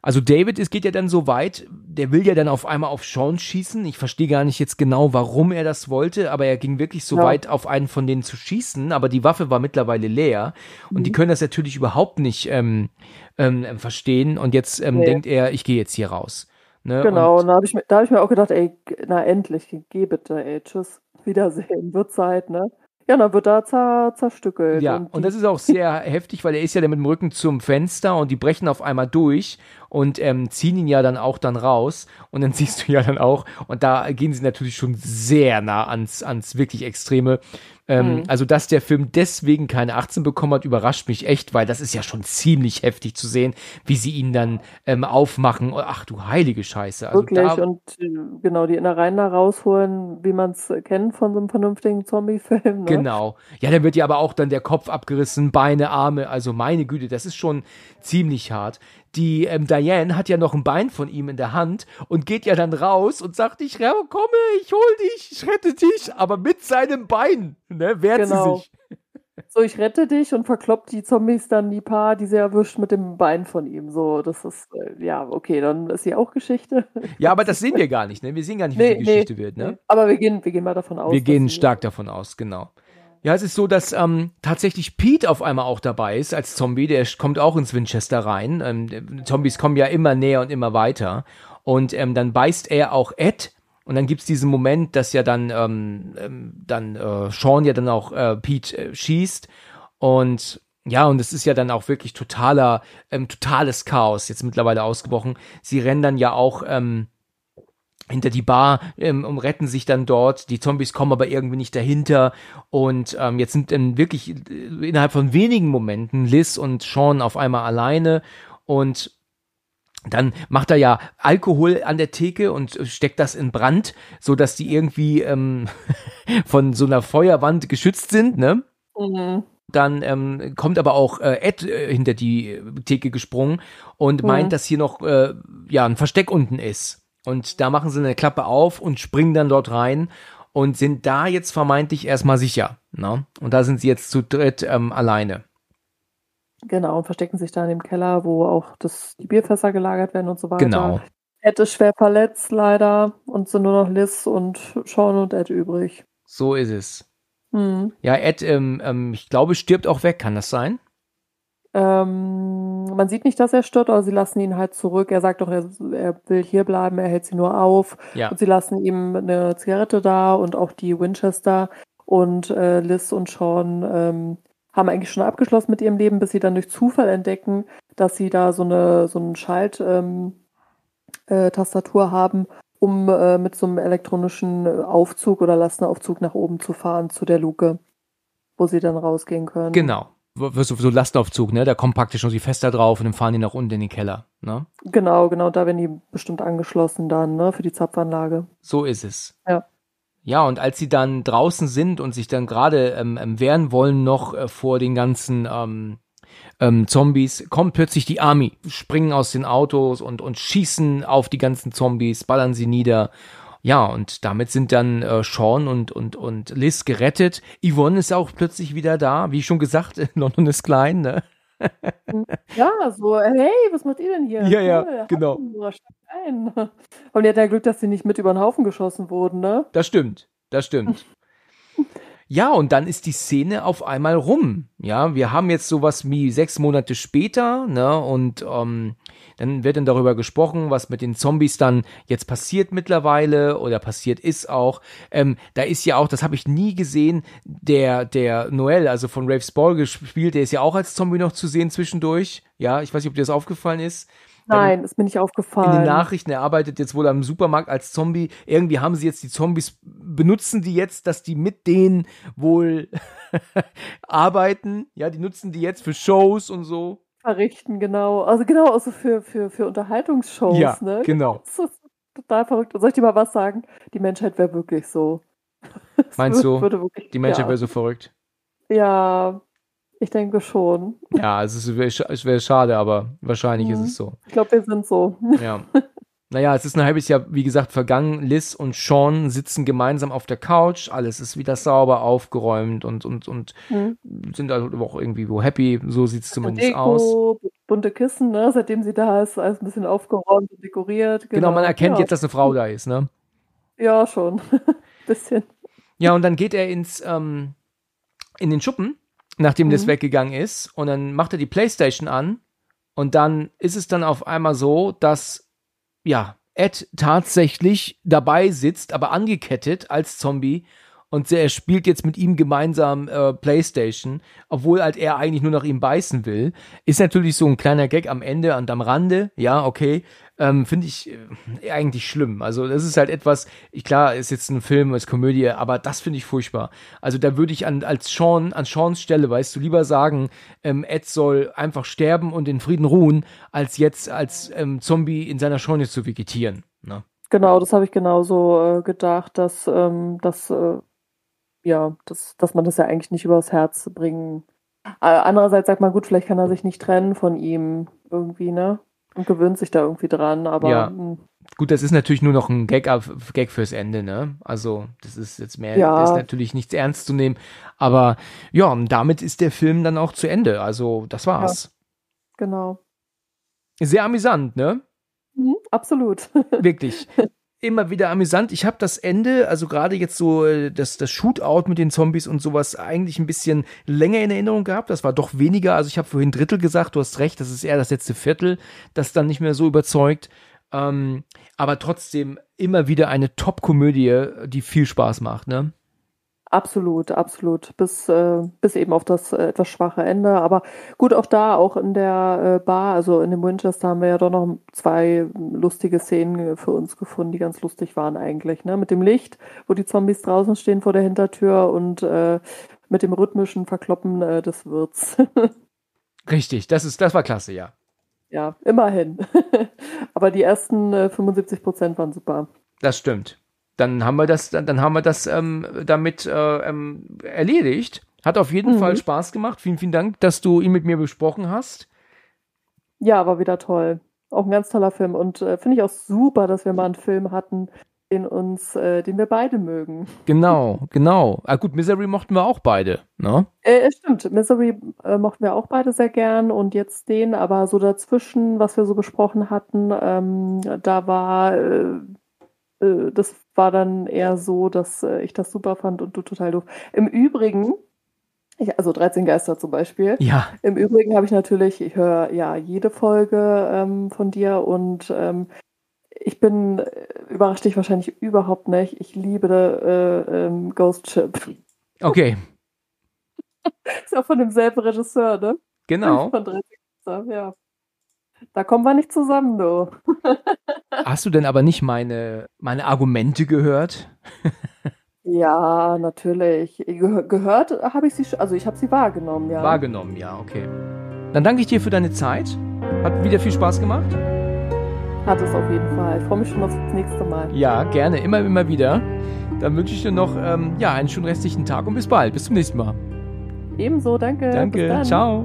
Also David, es geht ja dann so weit, der will ja dann auf einmal auf Sean schießen. Ich verstehe gar nicht jetzt genau, warum er das wollte, aber er ging wirklich so
Ja.
weit, auf einen von denen zu schießen, aber die Waffe war mittlerweile leer und
Mhm.
die können das natürlich überhaupt nicht ähm, ähm, verstehen und jetzt ähm,
Nee.
denkt er, ich gehe jetzt hier raus. Ne?
Genau,
Und,
da habe ich, mir- da hab ich mir auch gedacht, ey, na endlich, geh bitte, ey, tschüss, Wiedersehen, wird Zeit, ne? Ja, dann wird da zer, zerstückelt.
ja, und das ist auch sehr heftig, weil er ist ja dann mit dem Rücken zum Fenster und die brechen auf einmal durch und ähm, ziehen ihn ja dann auch dann raus und dann siehst du ja dann auch und da gehen sie natürlich schon sehr nah ans, ans wirklich Extreme. Ähm,
Mhm.
Also, dass der Film deswegen keine 18 bekommen hat, überrascht mich echt, weil das ist ja schon ziemlich heftig zu sehen, wie sie ihn dann ähm, aufmachen. Ach du heilige Scheiße. Also
Wirklich,
da,
und äh, genau, die Innereien da rausholen, wie man es kennt von so einem vernünftigen Zombie-Film. Ne?
Genau. Ja, dann wird ja aber auch dann der Kopf abgerissen, Beine, Arme. Also meine Güte, das ist schon ziemlich hart. Die ähm, Diane hat ja noch ein Bein von ihm in der Hand und geht ja dann raus und sagt, ich komme, ich hol dich, ich rette dich, aber mit seinem Bein, ne, wehrt
Genau.
sie sich.
So, ich rette dich und verkloppt die Zombies dann die paar, die sie erwischt, mit dem Bein von ihm. So, das ist, äh, ja, okay, dann ist sie auch Geschichte.
Ja, aber das sehen wir gar nicht, ne? Wir sehen gar nicht, wie
Nee,
die
nee,
Geschichte wird, ne?
Nee. Aber wir gehen, wir gehen mal davon aus.
Wir gehen stark davon aus, genau. Ja, es ist so, dass ähm, tatsächlich Pete auf einmal auch dabei ist als Zombie. Der kommt auch ins Winchester rein. Ähm, Zombies kommen ja immer näher und immer weiter. Und ähm, dann beißt er auch Ed. Und dann gibt's diesen Moment, dass ja dann, ähm, ähm, dann äh, Sean ja dann auch äh, Pete äh, schießt. Und ja, und es ist ja dann auch wirklich totaler, ähm, totales Chaos jetzt mittlerweile ausgebrochen. Sie rennen dann ja auch ähm, hinter die Bar ähm, und retten sich dann dort. Die Zombies kommen aber irgendwie nicht dahinter. Und ähm, jetzt sind dann wirklich äh, innerhalb von wenigen Momenten Liz und Sean auf einmal alleine und dann macht er ja Alkohol an der Theke und steckt das in Brand, so dass die irgendwie ähm, von so einer Feuerwand geschützt sind, ne?
Mhm.
Dann ähm, kommt aber auch äh, Ed äh, hinter die Theke gesprungen und
Mhm.
meint, dass hier noch äh, ja ein Versteck unten ist. Und da machen sie eine Klappe auf und springen dann dort rein und sind da jetzt vermeintlich erstmal sicher. Ne? Und da sind sie jetzt zu dritt ähm, alleine.
Genau, und verstecken sich da in dem Keller, wo auch das, die Bierfässer gelagert werden und so weiter.
Genau.
Ed ist schwer verletzt, leider. Und sind nur noch Liz und Sean und Ed übrig.
So ist es.
Hm.
Ja, Ed, ähm, ähm, ich glaube, stirbt auch weg. Kann das sein?
Ähm, man sieht nicht, dass er stirbt, aber sie lassen ihn halt zurück. Er sagt doch, er, er will hier bleiben, er hält sie nur auf.
Ja.
Und sie lassen ihm eine Zigarette da und auch die Winchester. Und äh, Liz und Sean ähm, haben eigentlich schon abgeschlossen mit ihrem Leben, bis sie dann durch Zufall entdecken, dass sie da so eine so einen Schalttastatur ähm, äh, Tastatur haben, um äh, mit so einem elektronischen Aufzug oder Lastenaufzug nach oben zu fahren zu der Luke, wo sie dann rausgehen können.
Genau. So, so Lastaufzug, ne? Da kommt praktisch noch die Fester drauf und dann fahren die nach unten in den Keller. Ne?
Genau, genau, da werden die bestimmt angeschlossen dann, ne, für die Zapfanlage.
So ist es.
Ja.
Ja, und als sie dann draußen sind und sich dann gerade ähm, ähm, wehren wollen noch äh, vor den ganzen ähm, ähm, Zombies, kommt plötzlich die Army, springen aus den Autos und, und schießen auf die ganzen Zombies, ballern sie nieder. Ja, und damit sind dann äh, Sean und, und, und Liz gerettet. Yvonne ist auch plötzlich wieder da. Wie schon gesagt, London ist klein, ne?
Ja, so, hey, was macht ihr denn hier?
Ja, ja,
Cool,
genau.
steigt ein. Und die hat ja Glück, dass sie nicht mit über den Haufen geschossen wurden, ne?
Das stimmt, das stimmt. Ja, und dann ist die Szene auf einmal rum. Ja, wir haben jetzt sowas wie sechs Monate später, ne, und ähm, dann wird dann darüber gesprochen, was mit den Zombies dann jetzt passiert mittlerweile oder passiert ist auch. Ähm, da ist ja auch, das habe ich nie gesehen, der der Noel, also von Rafe Spall gespielt, der ist ja auch als Zombie noch zu sehen zwischendurch. Ja, ich weiß nicht, ob dir das aufgefallen ist.
Nein, ist mir nicht
In
aufgefallen.
den Nachrichten, er arbeitet jetzt wohl am Supermarkt als Zombie. Irgendwie haben sie jetzt die Zombies, benutzen die jetzt, dass die mit denen wohl arbeiten. Ja, die nutzen die jetzt für Shows und so.
Verrichten, genau. Also genau, also für, für, für Unterhaltungsshows,
Ja,
ne?
genau.
Das ist total verrückt. Und soll ich dir mal was sagen? Die Menschheit wäre wirklich so.
Meinst
wür-
du,
Würde wirklich,
Die Menschheit
ja.
wäre so verrückt.
Ja, ich denke schon.
Ja, es wäre es wär schade, aber wahrscheinlich ist
Mhm.
es so.
Ich glaube, wir sind so.
Ja. Naja, es ist ein halbes Jahr, wie gesagt, vergangen. Liz und Sean sitzen gemeinsam auf der Couch. Alles ist wieder sauber aufgeräumt und, und, und
Mhm.
sind also auch irgendwie wo happy. So sieht es zumindest aus.
Deko, bunte Kissen, ne? Seitdem sie da ist, alles ein bisschen aufgeräumt und dekoriert.
Genau, man erkennt
ja.
jetzt, dass eine Frau da ist, ne?
Ja, schon. bisschen.
Ja, und dann geht er ins, ähm, in den Schuppen, nachdem Liz
Mhm.
weggegangen ist. Und dann macht er die Playstation an. Und dann ist es dann auf einmal so, dass, ja, Ed tatsächlich dabei sitzt, aber angekettet als Zombie. Und er spielt jetzt mit ihm gemeinsam äh, Playstation, obwohl halt er eigentlich nur nach ihm beißen will. Ist natürlich so ein kleiner Gag am Ende und am Rande. Ja, okay. Ähm, Finde ich äh, eigentlich schlimm. Also das ist halt etwas, ich, klar, ist jetzt ein Film, ist Komödie, aber das finde ich furchtbar. Also da würde ich an, als Sean, an Seans Stelle, weißt du, lieber sagen, ähm, Ed soll einfach sterben und in Frieden ruhen, als jetzt als ähm, Zombie in seiner Scheune zu vegetieren. Ne?
Genau, das habe ich genauso äh, gedacht, dass, ähm, dass, äh, ja, dass, dass man das ja eigentlich nicht übers Herz bringen. Äh, andererseits sagt man, gut, vielleicht kann er sich nicht trennen von ihm irgendwie, ne? Und gewöhnt sich da irgendwie dran, aber
Ja.
mh,
Gut, das ist natürlich nur noch ein Gag, Gag fürs Ende, ne? Also, das ist jetzt mehr,
Ja.
das ist natürlich nichts ernst zu nehmen. Aber ja, und damit ist der Film dann auch zu Ende. Also, das war's.
genau.
Sehr amüsant, ne?
Mhm, absolut.
Wirklich. Immer wieder amüsant. Ich habe das Ende, also gerade jetzt so äh, das, das Shootout mit den Zombies und sowas, eigentlich ein bisschen länger in Erinnerung gehabt. Das war doch weniger. Also ich habe vorhin Drittel gesagt, du hast recht, das ist eher das letzte Viertel, das dann nicht mehr so überzeugt. Ähm, aber trotzdem immer wieder eine Top-Komödie, die viel Spaß macht, ne?
Absolut, absolut. Bis, äh, bis eben auf das äh, etwas schwache Ende. Aber gut, auch da, auch in der äh, Bar, also in dem Winchester, haben wir ja doch noch zwei lustige Szenen für uns gefunden, die ganz lustig waren eigentlich. Ne? Mit dem Licht, wo die Zombies draußen stehen vor der Hintertür und äh, mit dem rhythmischen Verkloppen äh, des Wirts.
Richtig, das ist, das war klasse, ja.
ja, immerhin. Aber die ersten äh, 75 Prozent waren super.
Das stimmt. Dann haben wir das, dann, dann haben wir das ähm, damit äh, ähm, erledigt. Hat auf jeden
Mhm.
Fall Spaß gemacht. Vielen, vielen Dank, dass du ihn mit mir besprochen hast.
Ja, war wieder toll. Auch ein ganz toller Film. Und äh, finde ich auch super, dass wir mal einen Film hatten, den uns, äh, den wir beide mögen.
Genau, genau. Ah, gut, Misery mochten wir auch beide, ne?
Äh, stimmt, Misery äh, mochten wir auch beide sehr gern und jetzt den, aber so dazwischen, was wir so besprochen hatten, ähm, da war, äh, das war dann eher so, dass äh, ich das super fand und du total doof. Im Übrigen, ich, also 13 Geister zum Beispiel,
Ja,
Im Übrigen habe ich natürlich, ich höre ja jede Folge ähm, von dir und ähm, ich bin, äh, überrascht dich wahrscheinlich überhaupt nicht. Ich liebe äh, ähm, Ghost Ship.
okay,
Ist ja von demselben Regisseur, ne?
genau.
Von 13 Geister, ja. Da kommen wir nicht zusammen, du.
Hast du denn aber nicht meine, meine Argumente gehört?
Ja, natürlich. Ge gehört habe ich sie, also ich habe sie wahrgenommen, ja.
Wahrgenommen, ja, okay. Dann danke ich dir für deine Zeit. Hat wieder viel Spaß gemacht.
Hat es auf jeden Fall. Ich freue mich schon aufs nächste Mal.
Ja, gerne, immer, immer wieder. Dann wünsche ich dir noch ähm, ja, einen schönen restlichen Tag und bis bald. Bis zum nächsten Mal.
Ebenso, danke.
Danke, ciao.